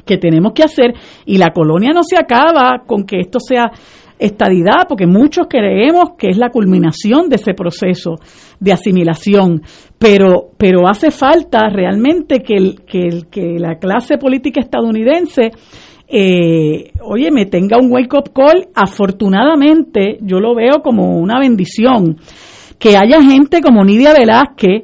Speaker 4: que tenemos que hacer y la colonia no se acaba con que esto sea estadidad, porque muchos creemos que es la culminación de ese proceso de asimilación, pero, pero hace falta realmente que, el, que, que la clase política estadounidense eh, oye, me tenga un wake-up call, afortunadamente yo lo veo como una bendición. Que haya gente como Nidia Velázquez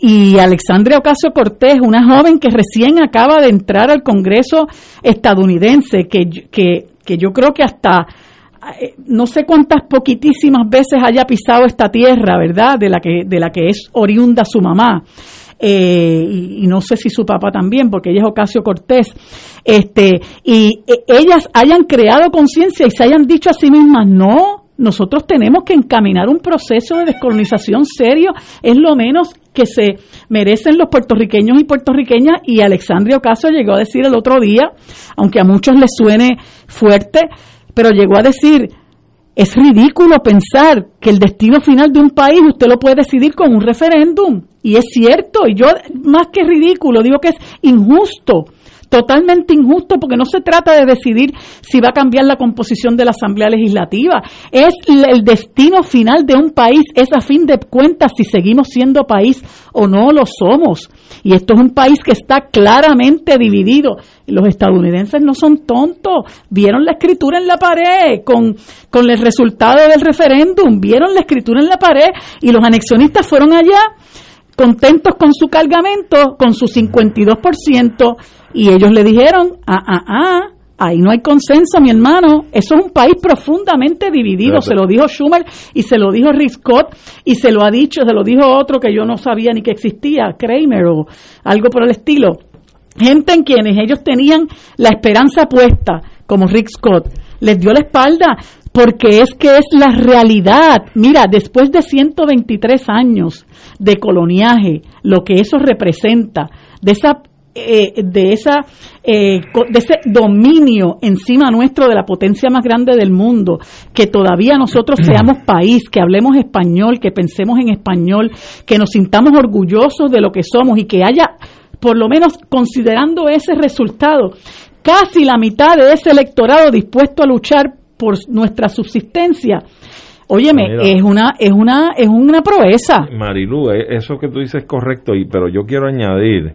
Speaker 4: y Alexandria Ocasio Cortés, una joven que recién acaba de entrar al Congreso estadounidense, que, que, que yo creo que hasta no sé cuántas poquitísimas veces haya pisado esta tierra, ¿verdad? De la que, de la que es oriunda su mamá eh, y, no sé si su papá también, porque ella es Ocasio Cortés, este, y e, ellas hayan creado conciencia y se hayan dicho a sí mismas, no, nosotros tenemos que encaminar un proceso de descolonización serio, es lo menos que se merecen los puertorriqueños y puertorriqueñas, y Alexandria Ocasio llegó a decir el otro día, aunque a muchos les suene fuerte, pero llegó a decir, es ridículo pensar que el destino final de un país usted lo puede decidir con un referéndum. Y es cierto, y yo más que ridículo digo que es injusto totalmente injusto porque no se trata de decidir si va a cambiar la composición de la Asamblea Legislativa. Es el destino final de un país, es a fin de cuentas si seguimos siendo país o no lo somos. Y esto es un país que está claramente dividido. Los estadounidenses no son tontos, vieron la escritura en la pared con, con el resultado del referéndum, vieron la escritura en la pared y los anexionistas fueron allá contentos con su cargamento, con su 52%, y ellos le dijeron, ah, ah, ah, ahí no hay consenso, mi hermano, eso es un país profundamente dividido, se lo dijo Schumer y se lo dijo Rick Scott y se lo ha dicho, se lo dijo otro que yo no sabía ni que existía, Kramer o algo por el estilo. Gente en quienes ellos tenían la esperanza puesta, como Rick Scott, les dio la espalda porque es que es la realidad. Mira, después de 123 años de coloniaje, lo que eso representa, de esa eh, de esa eh, de ese dominio encima nuestro de la potencia más grande del mundo que todavía nosotros seamos país que hablemos español que pensemos en español que nos sintamos orgullosos de lo que somos y que haya por lo menos considerando ese resultado casi la mitad de ese electorado dispuesto a luchar por nuestra subsistencia. Óyeme, es una es una es una proeza.
Speaker 5: Marilu, e, eso que tú dices es correcto y pero yo quiero añadir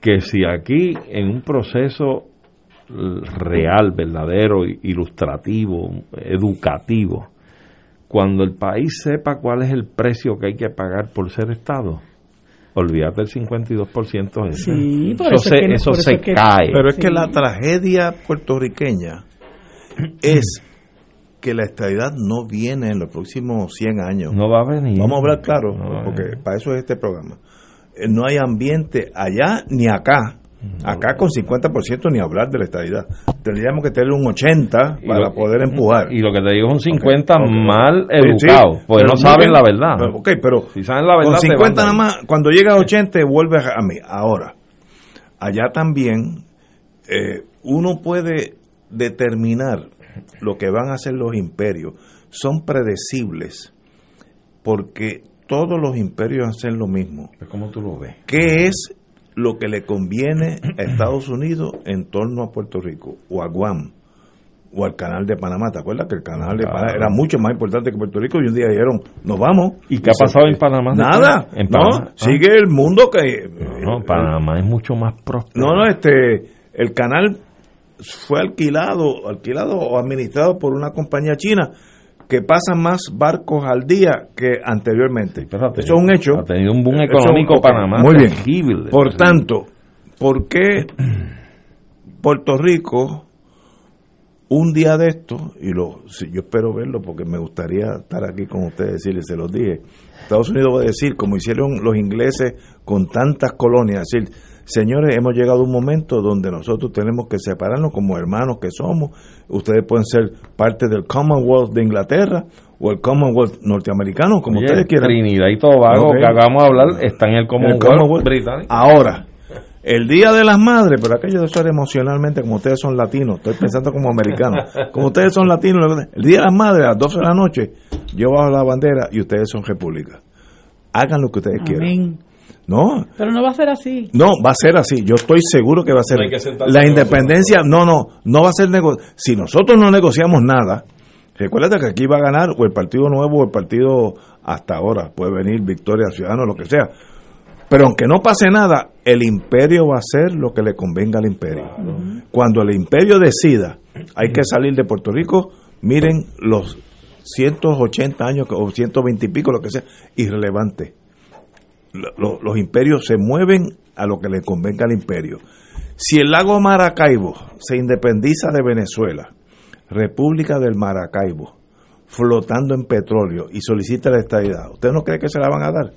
Speaker 5: que si aquí en un proceso real, verdadero, ilustrativo, educativo, cuando el país sepa cuál es el precio que hay que pagar por ser Estado, olvídate del 52% ese.
Speaker 4: Sí, por
Speaker 5: eso,
Speaker 4: eso,
Speaker 5: se, cae.
Speaker 3: Pero es que la tragedia puertorriqueña es que la estabilidad no viene en los próximos 100 años.
Speaker 5: No va a venir.
Speaker 3: Vamos a hablar claro, porque para eso es este programa. Eh, no hay ambiente allá ni acá Acá con 50% ni hablar de la estadidad. Tendríamos que tener un 80 para poder empujar.
Speaker 5: Y lo que te digo es un 50
Speaker 3: Ok, ok.
Speaker 5: mal educado,
Speaker 3: sí,
Speaker 5: porque no saben la verdad.
Speaker 3: Pero, Ok, pero
Speaker 5: si saben la verdad,
Speaker 3: con
Speaker 5: te
Speaker 3: 50 nada más, cuando llega a 80 vuelve a mí. Ahora, allá también eh, uno puede determinar lo que van a hacer los imperios. Son predecibles porque todos los imperios hacen lo mismo.
Speaker 5: ¿Cómo tú lo ves?
Speaker 3: ¿Qué es lo que le conviene a Estados Unidos en torno a Puerto Rico o a Guam o al canal de Panamá? ¿Te acuerdas que el canal de. Panamá era mucho más importante que Puerto Rico y un día dijeron, nos vamos?
Speaker 5: ¿Y qué ha pasado en Panamá?
Speaker 3: Nada,
Speaker 5: En
Speaker 3: no,
Speaker 5: Panamá. Ah.
Speaker 3: sigue el mundo que...
Speaker 5: No, Panamá es mucho más próspero.
Speaker 3: No, no, este, el canal fue alquilado, alquilado o administrado por una compañía china que pasa más barcos al día que anteriormente. Eso es un hecho.
Speaker 5: Ha tenido un boom económico
Speaker 3: ok,
Speaker 5: Panamá.
Speaker 3: Muy bien. Por tanto, ¿por qué Puerto Rico un día de esto, y lo, yo espero verlo porque me gustaría estar aquí con ustedes y decirles, se los dije, Estados Unidos va a decir, como hicieron los ingleses con tantas colonias, decir, señores, hemos llegado a un momento donde nosotros tenemos que separarnos como hermanos que somos, ustedes pueden ser parte del Commonwealth de Inglaterra o el Commonwealth norteamericano, como
Speaker 5: Oye,
Speaker 3: ustedes quieran.
Speaker 5: Trinidad y Tobago,
Speaker 3: Ok.
Speaker 5: que acabamos de hablar, está en el Commonwealth,
Speaker 3: Commonwealth.
Speaker 5: británico.
Speaker 3: Ahora, el Día de las Madres, pero aquello de ser emocionalmente, como ustedes son latinos, estoy pensando como americanos, *laughs* como ustedes son latinos, el Día de las Madres a las 12 de la noche, yo bajo la bandera y ustedes son república. Hagan lo que ustedes quieran. No,
Speaker 4: Pero no va a ser así.
Speaker 3: no, va a ser así. Yo estoy seguro que va a ser.
Speaker 4: No hay que sentarse
Speaker 3: la independencia, no, no, no va a ser negocio. Si nosotros no negociamos nada, recuérdate que aquí va a ganar o el Partido Nuevo o el Partido hasta ahora. Puede venir Victoria Ciudadano, lo que sea. Pero aunque no pase nada, el imperio va a hacer lo que le convenga al imperio. Cuando el imperio decida, hay que salir de Puerto Rico, miren los 180 años o 120 y pico, lo que sea, irrelevante lo- lo- los imperios se mueven a lo que le convenga al imperio. Si el lago Maracaibo se independiza de Venezuela, República del Maracaibo, flotando en petróleo y solicita la estadidad, ¿usted no cree que se la van a dar?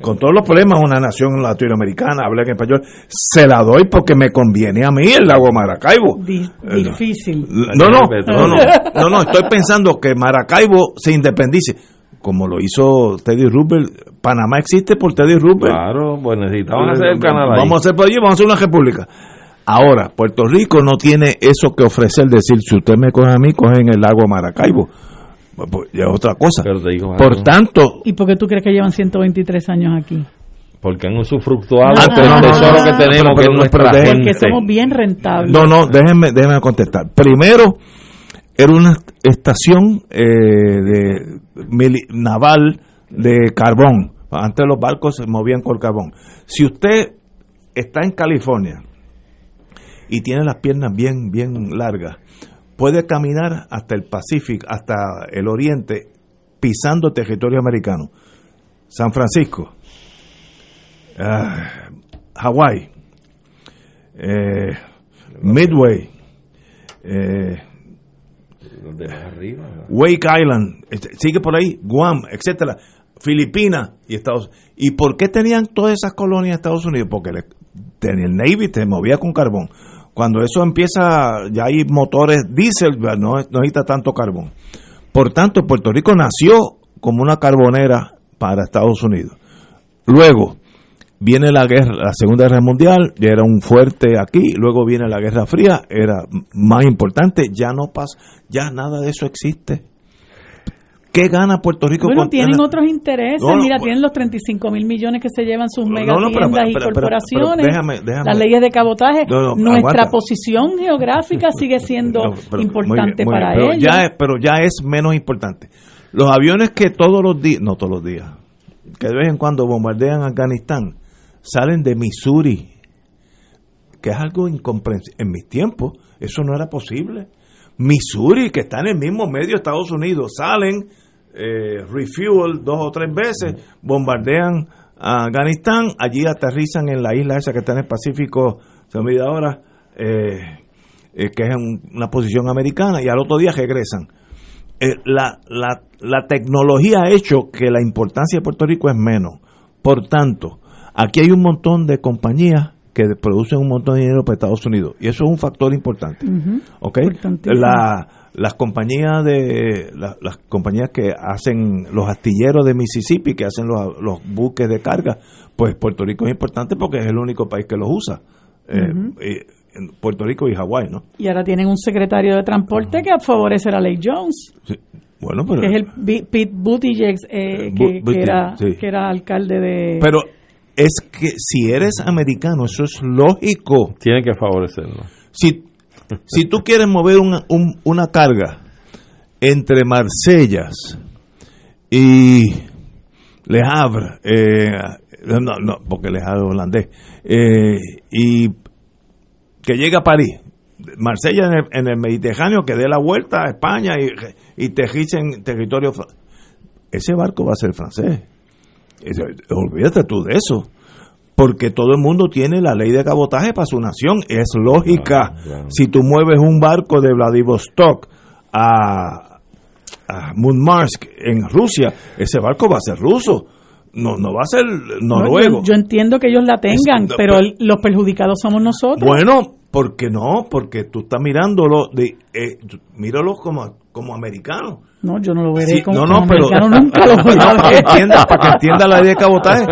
Speaker 3: Con todos los problemas, una nación latinoamericana, habla en español, se la doy porque me conviene a mí el lago Maracaibo. Eh,
Speaker 4: difícil.
Speaker 3: No, no, no, no, no, no, estoy pensando que Maracaibo se independice, como lo hizo Teddy Roosevelt. Panamá existe por Teddy Roosevelt.
Speaker 5: Claro, pues necesitaban hacer el canal ahí.
Speaker 3: Vamos a hacer por allí, vamos a hacer una república. Ahora, Puerto Rico no tiene eso que ofrecer, decir, si usted me coge a mí, cogen el lago Maracaibo. Pues, pues, ya es otra cosa. por
Speaker 5: algo.
Speaker 3: tanto,
Speaker 4: ¿Y por qué tú crees que llevan 123 años aquí?
Speaker 5: Porque han usufructuado
Speaker 4: Ah, no, no,
Speaker 5: tesoro
Speaker 4: no,
Speaker 5: que
Speaker 4: no,
Speaker 5: tenemos,
Speaker 3: pero-
Speaker 5: que es nuestra
Speaker 3: pero dejen-
Speaker 5: gente.
Speaker 4: Porque somos bien rentables.
Speaker 3: No, no, déjenme, déjenme contestar. Primero, era una estación eh, de naval de carbón. Antes los barcos se movían con carbón. Si usted está en California y tiene las piernas bien, bien largas, puede caminar hasta el Pacífico, hasta el Oriente, pisando territorio americano. San Francisco, ah, Hawái, eh, Midway, eh,
Speaker 5: De.
Speaker 3: Wake Island, este, sigue por ahí, Guam, etcétera, Filipinas y Estados ¿Y por qué tenían todas esas colonias Estados Unidos? Porque el Navy se movía con carbón. Cuando eso empieza, ya hay motores diésel, no necesita tanto carbón. Por tanto, Puerto Rico nació como una carbonera para Estados Unidos. Luego viene la guerra, la Segunda Guerra Mundial, ya era un fuerte aquí, luego viene la Guerra Fría, era más importante, ya no pasa, ya nada de eso existe. ¿Qué gana Puerto Rico
Speaker 4: Bueno, tienen otros intereses.
Speaker 3: No, no,
Speaker 4: Mira,
Speaker 3: pues-
Speaker 4: tienen los 35 mil millones que se llevan sus mega
Speaker 3: pero-
Speaker 4: tiendas y
Speaker 3: pero-
Speaker 4: corporaciones.
Speaker 3: pero déjame- déjame-
Speaker 4: las leyes de cabotaje. Nuestra
Speaker 3: aguanta.
Speaker 4: posición geográfica *laughs* sigue siendo importante
Speaker 3: muy bien, muy
Speaker 4: para
Speaker 3: bien,
Speaker 4: ellos.
Speaker 3: Ya es, pero ya es menos importante. Los aviones que todos los días, no todos los días, que de vez en cuando bombardean Afganistán, salen de Missouri, que es algo incomprensible. En mis tiempos, eso no era posible. Missouri, que está en el mismo medio de Estados Unidos, salen, eh, refuel dos o tres veces, bombardean a Afganistán, allí aterrizan en la isla esa que está en el Pacífico, se me olvida ahora, eh, eh, que es una posición americana, y al otro día regresan. Eh, la, la, la tecnología ha hecho que la importancia de Puerto Rico es menos. Por tanto, aquí hay un montón de compañías que producen un montón de dinero para Estados Unidos. Y eso es un factor importante.
Speaker 4: Importantísimo.
Speaker 3: La- las compañías de la- las compañías que hacen los astilleros de Mississippi, que hacen los, los buques de carga, pues Puerto Rico es importante porque es el único país que los usa. Eh, eh, en Puerto Rico y Hawái, ¿no?
Speaker 4: Y ahora tienen un secretario de transporte que favorece la ley Jones,
Speaker 3: Bueno, pero
Speaker 4: que es el Pete Buttigieg, eh,
Speaker 3: Bu-
Speaker 4: que, era,
Speaker 3: sí.
Speaker 4: que era alcalde de...
Speaker 3: pero es que si eres americano, eso es lógico.
Speaker 5: Tiene que favorecerlo.
Speaker 3: Si, si tú quieres mover una, un- una carga entre Marsellas y Le Havre, eh, no, no, porque Le Havre es holandés, eh, y que llegue a París, Marsella en el, en el Mediterráneo, que dé la vuelta a España y, y tejice en territorio. Ese barco va a ser francés. Olvídate tú de eso. Porque todo el mundo tiene la ley de cabotaje para su nación. Es lógica. Si tú mueves un barco de Vladivostok a, a Murmansk en Rusia, ese barco va a ser ruso. No, no va a ser
Speaker 4: No,
Speaker 3: noruego.
Speaker 4: yo, yo entiendo que ellos la tengan,
Speaker 3: Es- no,
Speaker 4: pero
Speaker 3: pero-
Speaker 4: el- los perjudicados somos nosotros.
Speaker 3: Bueno, porque no, porque tú estás mirándolo, de, eh, míralo como, como americano.
Speaker 4: No, yo no lo veré
Speaker 3: Sí,
Speaker 4: como,
Speaker 3: no, no,
Speaker 4: como
Speaker 3: pero
Speaker 4: americano, *laughs* nunca lo voy a
Speaker 3: No, para que
Speaker 4: ver.
Speaker 3: entienda, para que entienda la idea de cabotaje.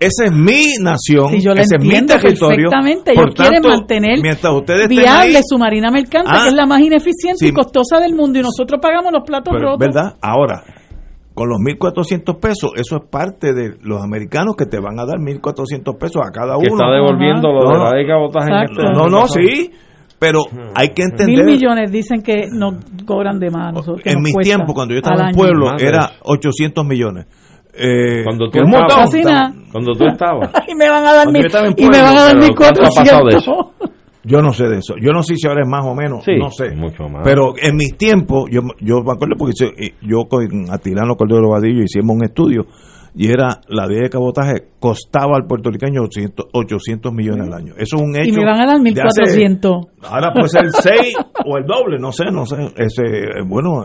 Speaker 3: Esa es mi nación,
Speaker 4: Sí, yo la
Speaker 3: ese es mi territorio.
Speaker 4: perfectamente.
Speaker 3: Por
Speaker 4: Ellos quieren
Speaker 3: tanto,
Speaker 4: mantener
Speaker 3: mientras ustedes
Speaker 4: viable
Speaker 3: ahí,
Speaker 4: su marina mercante,
Speaker 3: Ah.
Speaker 4: que es la más ineficiente
Speaker 3: Sí.
Speaker 4: y costosa del mundo, y nosotros pagamos los platos
Speaker 3: pero,
Speaker 4: rotos.
Speaker 3: ¿verdad? Ahora, con los 1.400 pesos, eso es parte de los americanos que te van a dar 1.400 pesos a cada uno.
Speaker 5: Que está devolviendo lo de la ley de cabotaje en este-
Speaker 3: No, no, sí, pero hay que
Speaker 4: Mil
Speaker 3: entender...
Speaker 4: millones dicen que nos cobran de más. nosotros- que
Speaker 3: en mis tiempos, cuando yo estaba en pueblo, era
Speaker 5: eso.
Speaker 3: 800 millones. Eh,
Speaker 5: Cuando tú estabas-. Cuando tú estabas. *laughs*
Speaker 4: y me van a dar mil,
Speaker 5: en
Speaker 4: y me van a dar
Speaker 5: pero
Speaker 4: mil
Speaker 5: ¿cuánto ha pasado de
Speaker 4: cuatrocientos.
Speaker 3: Yo no sé de eso. Yo no sé si ahora es más o menos.
Speaker 5: Sí,
Speaker 3: no sé.
Speaker 5: mucho más.
Speaker 3: Pero en mis tiempos, yo, yo me acuerdo porque yo, yo con Atilano Cordero Vadillo hicimos un estudio y era la ley de cabotaje costaba al puertorriqueño 800, 800 millones al año. Eso es un hecho.
Speaker 4: Y me van a dar
Speaker 3: de hace-
Speaker 4: 1400.
Speaker 3: Ahora puede ser *laughs* el 6 o el doble, no sé, no sé. Ese, eh, bueno,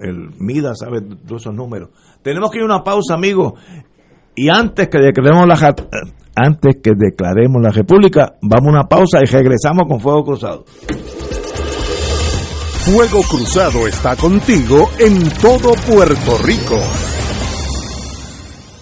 Speaker 3: el MIDA sabe todos esos números. Tenemos que ir a una pausa, amigos. Y antes que declaremos la ja- antes que declaremos la república, vamos a una pausa y regresamos con Fuego Cruzado.
Speaker 6: Fuego Cruzado está contigo en todo Puerto Rico.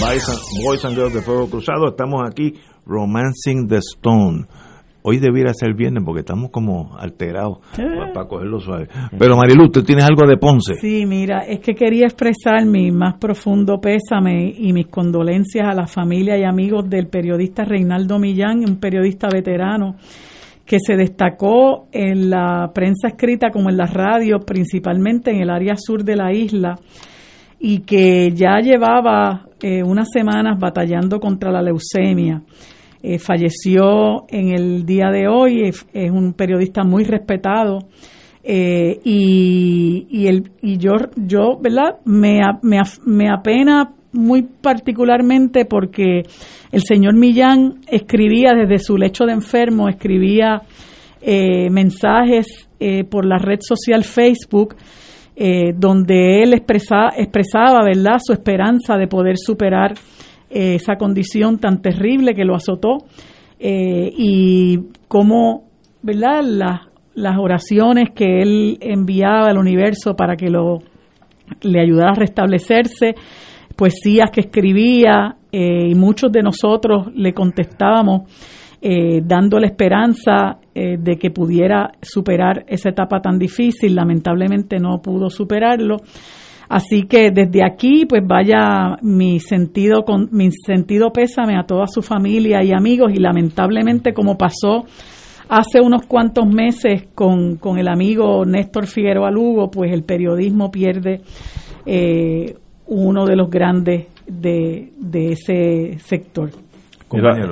Speaker 3: Boys and Girls de Fuego Cruzado. Estamos aquí, Romancing the Stone. Hoy debiera ser viernes porque estamos como alterados para, cogerlo suave. Pero Marilu, ¿tú tienes algo de Ponce?
Speaker 4: Sí, mira, es que quería expresar mi más profundo pésame y mis condolencias a la familia y amigos del periodista Reinaldo Millán, un periodista veterano que se destacó en la prensa escrita como en la radio, principalmente en el área sur de la isla, y que ya llevaba eh, unas semanas batallando contra la leucemia. Eh, falleció en el día de hoy, es, un periodista muy respetado. Eh, y, y, el, y yo, yo ¿verdad? Me, me, me apena muy particularmente porque el señor Millán escribía desde su lecho de enfermo, escribía eh, mensajes por la red social Facebook, eh, donde él expresaba, ¿verdad? su esperanza de poder superar esa condición tan terrible que lo azotó y cómo ¿verdad? las oraciones que él enviaba al universo para que lo le ayudara a restablecerse poesías que escribía eh, y muchos de nosotros le contestábamos eh, dándole esperanza eh, de que pudiera superar esa etapa tan difícil. Lamentablemente no pudo superarlo. Así que desde aquí, pues vaya mi sentido, con, mi sentido pésame a toda su familia y amigos y lamentablemente como pasó hace unos cuantos meses con, con el amigo Néstor Figueroa Lugo, pues el periodismo pierde eh, uno de los grandes de, de ese sector.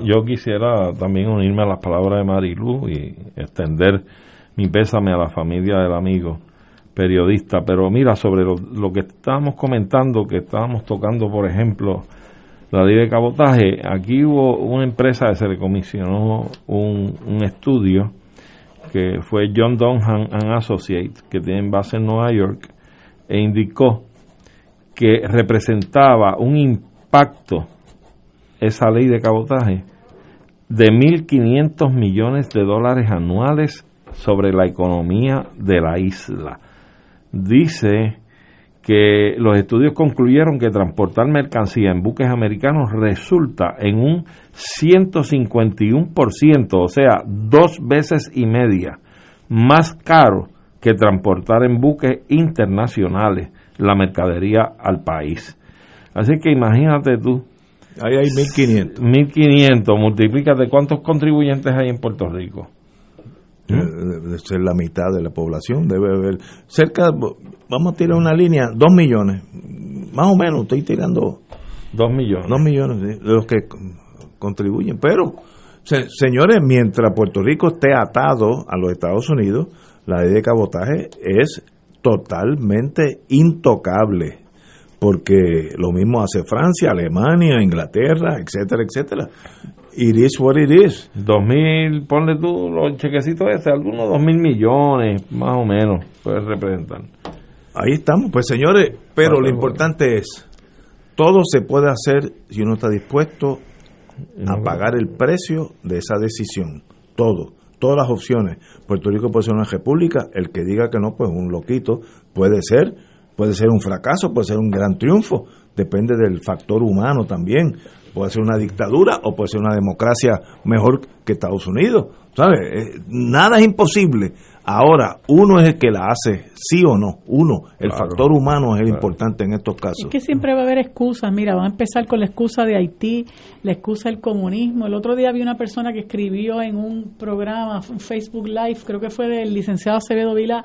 Speaker 5: Yo quisiera también unirme a las palabras de Marilu y extender mi pésame a la familia del amigo periodista. Pero mira, sobre lo, que estábamos comentando, que estábamos tocando, por ejemplo, la ley de cabotaje, aquí hubo una empresa que se le comisionó un, un estudio que fue John Donhan and Associates, que tiene base en Nueva York, e indicó que representaba un impacto, esa ley de cabotaje, de 1.500 millones de dólares anuales sobre la economía de la isla. Dice que los estudios concluyeron que transportar mercancía en buques americanos resulta en un 151%, o sea, dos veces y media más caro que transportar en buques internacionales la mercadería al país. Así que imagínate tú.
Speaker 3: Ahí hay 1.500.
Speaker 5: 1.500, multiplícate cuántos contribuyentes hay en Puerto Rico.
Speaker 3: Debe ser la mitad de la población, debe haber cerca, vamos a tirar una línea, 2 millones, más o menos, estoy tirando
Speaker 5: 2 millones.
Speaker 3: 2 millones de los que contribuyen, pero señores, mientras Puerto Rico esté atado a los Estados Unidos, la ley de cabotaje es totalmente intocable, porque lo mismo hace Francia, Alemania, Inglaterra, etcétera, etcétera. It is what it is.
Speaker 5: Dos mil, ponle tú los chequecitos ese, algunos dos mil millones, más o menos, puede representar.
Speaker 3: Ahí estamos, pues señores, pero lo importante es, todo se puede hacer si uno está dispuesto a pagar el precio de esa decisión, todo todas las opciones. Puerto Rico puede ser una república, el que diga que no, pues un loquito, puede ser, puede ser un fracaso, puede ser un gran triunfo, depende del factor humano también. puede ser una dictadura o puede ser una democracia mejor que Estados Unidos. ¿Sabes? Eh, Nada es imposible. Ahora, uno es el que la hace, sí o no. Uno, el
Speaker 5: Claro.
Speaker 3: factor humano es el importante en estos casos.
Speaker 4: Es que siempre va a haber excusas. Mira, van a empezar con la excusa de Haití, la excusa del comunismo. El otro día vi una persona que escribió en un programa, un Facebook Live, creo que fue del licenciado Acevedo Vila,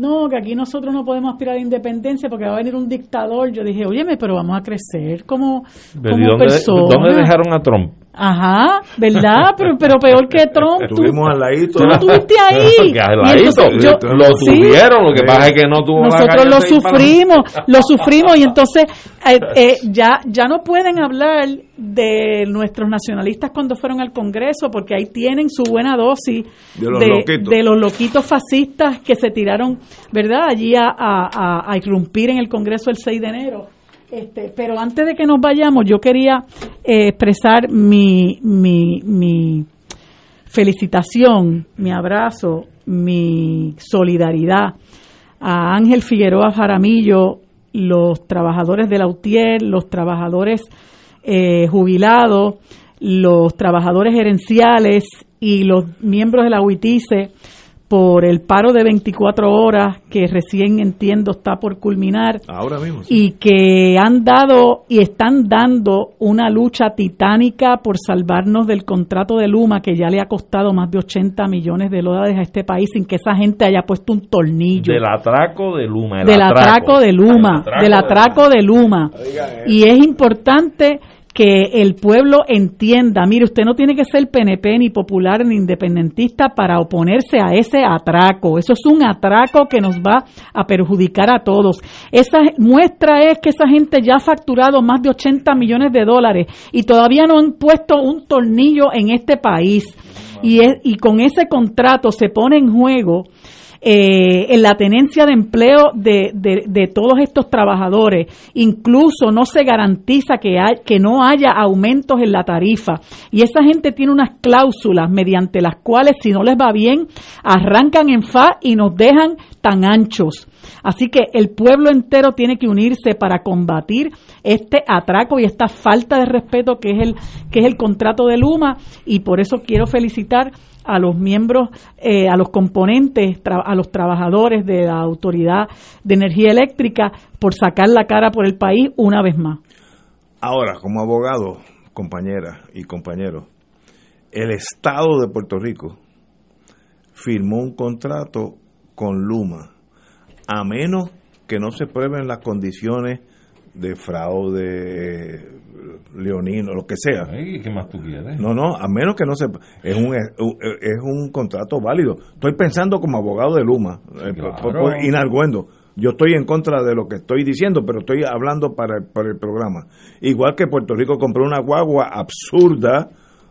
Speaker 4: no, que aquí nosotros no podemos aspirar a la independencia porque va a venir un dictador. Yo dije, óyeme, pero vamos a crecer como,
Speaker 5: Pero ¿y
Speaker 4: como
Speaker 5: dónde,
Speaker 4: personas.
Speaker 5: dónde dejaron a Trump?
Speaker 4: Ajá, ¿verdad? Pero, pero peor que Trump. tú-
Speaker 3: Estuvimos al ladito.
Speaker 4: Tú lo tuviste *laughs* ahí. Entonces yo-
Speaker 5: lo
Speaker 4: sí.
Speaker 5: tuvieron, lo que pasa es que no tuvo
Speaker 4: Nosotros lo sufrimos, lo sufrimos y entonces eh, eh, *laughs* ya, ya no pueden hablar de nuestros nacionalistas cuando fueron al Congreso porque ahí tienen su buena dosis
Speaker 3: De los loquitos.
Speaker 4: de los loquitos fascistas que se tiraron, ¿verdad?, allí a, a- a- a irrumpir en el Congreso el 6 de enero. Este, pero antes de que nos vayamos, yo quería eh, expresar mi, mi, mi felicitación, mi abrazo, mi solidaridad a Ángel Figueroa Jaramillo, los trabajadores de la UTIER, los trabajadores eh, jubilados, los trabajadores gerenciales y los miembros de la UITICE por el paro de 24 horas que recién entiendo está por culminar
Speaker 3: Ahora mismo.
Speaker 4: y que han dado y están dando una lucha titánica por salvarnos del contrato de Luma que ya le ha costado más de 80 millones de dólares a este país sin que esa gente haya puesto un tornillo
Speaker 5: Del atraco de Luma. el
Speaker 4: del atraco de Luma,
Speaker 5: atraco
Speaker 4: del
Speaker 5: de
Speaker 4: atraco de Luma. Y es importante que el pueblo entienda, mire, usted no tiene que ser PNP ni popular ni independentista para oponerse a ese atraco. Eso es un atraco que nos va a perjudicar a todos. Esa muestra es que esa gente ya ha facturado más de 80 millones de dólares y todavía no han puesto un tornillo en este país. Y, es, y con ese contrato se pone en juego eh, en la tenencia de empleo de, de- de todos estos trabajadores. Incluso no se garantiza que, hay- que no haya aumentos en la tarifa. Y esa gente tiene unas cláusulas mediante las cuales, si no les va bien, arrancan en fa y nos dejan tan anchos. Así que el pueblo entero tiene que unirse para combatir este atraco y esta falta de respeto que es el que es el contrato de Luma y por eso quiero felicitar a los miembros, eh, a los componentes, a los trabajadores de la Autoridad de Energía Eléctrica por sacar la cara por el país una vez más.
Speaker 3: Ahora, como abogado, compañeras y compañeros, el Estado de Puerto Rico firmó un contrato con Luma, a menos que no se prueben las condiciones de fraude, leonino, lo que sea.
Speaker 5: ¿Qué más tú quieres?
Speaker 3: No, no, a menos que no se... Es un, es un contrato válido. Estoy pensando como abogado de Luma, eh, por inargüendo. Yo estoy en contra de lo que estoy diciendo, pero estoy hablando para, el- para el programa. Igual que Puerto Rico compró una guagua absurda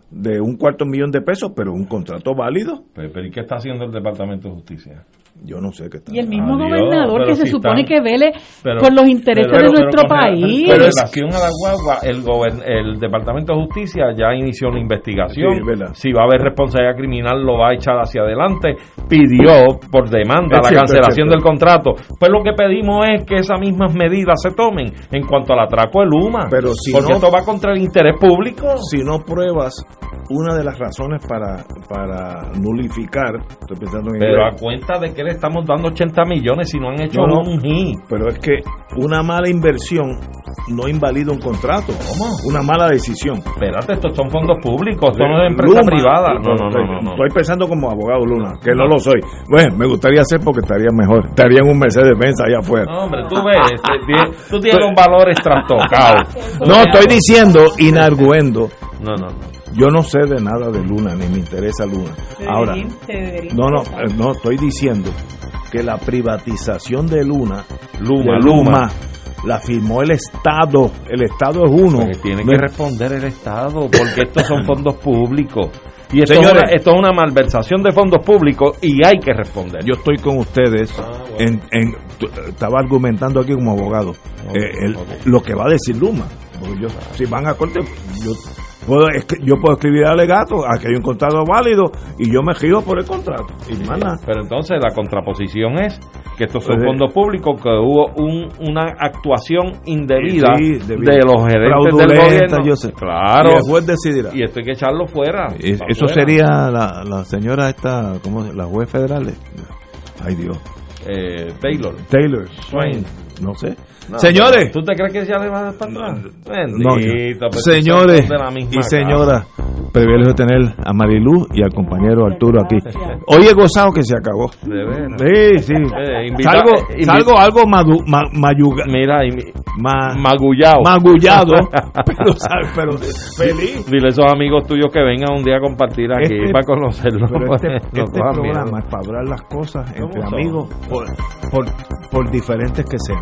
Speaker 3: de un cuarto millón de pesos, pero un contrato válido.
Speaker 5: Pero, pero ¿y qué está haciendo el Departamento de Justicia?
Speaker 3: Yo no sé qué está
Speaker 4: Y el mismo
Speaker 5: Adiós,
Speaker 4: gobernador
Speaker 5: pero
Speaker 4: que se
Speaker 5: si
Speaker 4: supone
Speaker 5: están-
Speaker 4: que vele
Speaker 5: Pero-
Speaker 4: por los intereses
Speaker 5: pero-
Speaker 4: de
Speaker 5: pero
Speaker 4: nuestro país.
Speaker 5: Con relación a la guagua, el, el Departamento de Justicia ya inició una investigación.
Speaker 3: Sí,
Speaker 5: si va a haber responsabilidad criminal, lo va a echar hacia adelante. Pidió por demanda
Speaker 3: Es
Speaker 5: la
Speaker 3: cierto,
Speaker 5: cancelación del contrato. Pues lo que pedimos es que esas mismas medidas se tomen en cuanto al atraco de Luma.
Speaker 3: Pero si
Speaker 5: porque
Speaker 3: no-
Speaker 5: esto va contra el interés público.
Speaker 3: Si no pruebas una de las razones para, para nulificar, estoy pensando en
Speaker 5: Pero a cuenta de que le estamos dando 80 millones si no han hecho
Speaker 3: No,
Speaker 5: un ji.
Speaker 3: Pero es que una mala inversión no invalida un contrato. Una mala decisión.
Speaker 5: Espérate, estos son fondos públicos, esto no es empresa
Speaker 3: Luma,
Speaker 5: privada. No, no,
Speaker 3: estoy,
Speaker 5: no, no, no.
Speaker 3: estoy pensando como abogado Luna, que no lo soy. Bueno, me gustaría ser porque estaría mejor. Estaría en un Mercedes Benz allá afuera.
Speaker 5: No, hombre, tú ves, *laughs* te- tie- tú tienes los valores trastocados. *laughs*
Speaker 3: No, estoy diciendo, inarguendo.
Speaker 5: No, no, no.
Speaker 3: Yo no sé de nada de Luna, ni me interesa Luna. Ahora, no, no, eh, no, estoy diciendo que la privatización de Luna,
Speaker 5: Luma,
Speaker 3: de
Speaker 5: Luma.
Speaker 3: la firmó el Estado. El Estado es uno.
Speaker 5: Porque tiene
Speaker 3: No
Speaker 5: que
Speaker 3: es-
Speaker 5: responder el Estado, porque estos son *laughs* fondos públicos. Y esto,
Speaker 3: Señores.
Speaker 5: es una, esto es una malversación de fondos públicos y hay que responder.
Speaker 3: Yo estoy con ustedes. en, en- tu- estaba argumentando aquí como abogado. Eh, el- Lo que va a decir Luma. Yo, si van a corte, yo Puedo, es que yo puedo escribir alegato, aquí hay un contrato válido y yo me giro por el contrato. Y.
Speaker 5: Pero entonces la contraposición es que estos son
Speaker 3: Pues,
Speaker 5: fondos públicos, que hubo un, una actuación indebida
Speaker 3: Sí,
Speaker 5: de los gerentes del gobierno.
Speaker 3: yo sé.
Speaker 5: Claro.
Speaker 3: Y el juez decidirá.
Speaker 5: Y esto hay que echarlo fuera.
Speaker 3: Es- Eso
Speaker 5: fuera.
Speaker 3: sería la, la señora esta, ¿cómo La juez federal. Ay Dios.
Speaker 5: Eh, Taylor.
Speaker 3: Taylor.
Speaker 5: Swain.
Speaker 3: No sé.
Speaker 5: No,
Speaker 3: Señores.
Speaker 5: ¿Tú te crees que ya le va a dar para atrás?
Speaker 3: No,
Speaker 5: Bendito, pues,
Speaker 3: señores
Speaker 5: son de la misma
Speaker 3: y señoras, privilegio de tener a Marilu y al compañero Arturo aquí. Hoy he gozado que se acabó.
Speaker 5: De.
Speaker 3: Sí, sí.
Speaker 5: Eh, invita-
Speaker 3: salgo,
Speaker 5: eh,
Speaker 3: salgo algo madu, ma- mayuga-
Speaker 5: Mira, y,
Speaker 3: ma-
Speaker 5: magullado.
Speaker 3: magullado, *laughs* pero, ¿sabes? pero feliz.
Speaker 5: Dile a esos amigos tuyos que vengan un día a compartir aquí
Speaker 3: Este-
Speaker 5: para conocerlos.
Speaker 3: Pero este, *laughs* este
Speaker 5: dos
Speaker 3: programa
Speaker 5: amigos.
Speaker 3: es para hablar las cosas entre
Speaker 5: son?
Speaker 3: amigos, por, por, por diferentes que sean.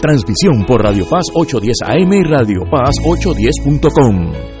Speaker 7: Transmisión por Radio Paz 810 AM y Radio Paz 810.com.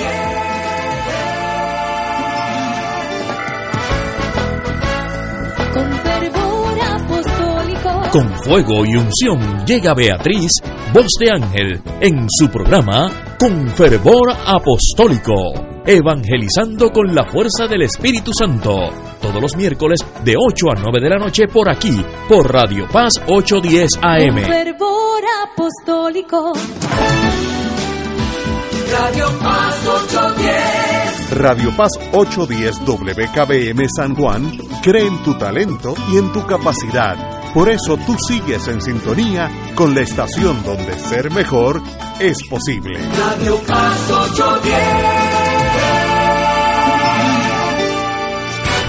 Speaker 7: Con fuego y unción llega Beatriz, voz de ángel, en su programa Con fervor apostólico, evangelizando con la fuerza del Espíritu Santo, todos los miércoles de 8 a 9 de la noche por aquí, por Radio Paz 810
Speaker 11: Con
Speaker 7: AM.
Speaker 11: fervor apostólico.
Speaker 12: Radio Paz 810.
Speaker 6: Radio Paz 810 WKBM San Juan cree en tu talento y en tu capacidad. Por eso tú sigues en sintonía con la estación donde ser mejor es posible.
Speaker 12: Radio Paz 810.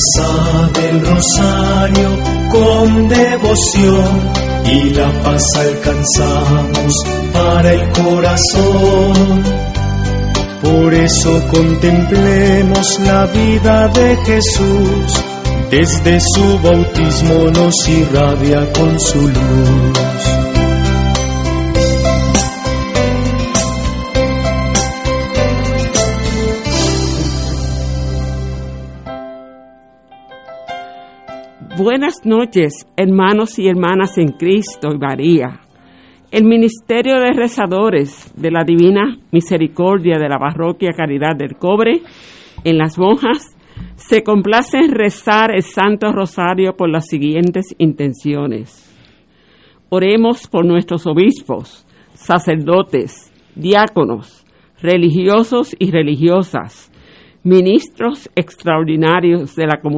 Speaker 13: Reza del rosario con devoción y la paz alcanzamos para el corazón. Por eso contemplemos la vida de Jesús, desde su bautismo nos irradia con su luz.
Speaker 14: Buenas noches, hermanos y hermanas en Cristo y María. El Ministerio de Rezadores de la Divina Misericordia de la Parroquia Caridad del Cobre en Las Monjas se complace en rezar el Santo Rosario por las siguientes intenciones. Oremos por nuestros obispos, sacerdotes, diáconos, religiosos y religiosas, ministros extraordinarios de la comunidad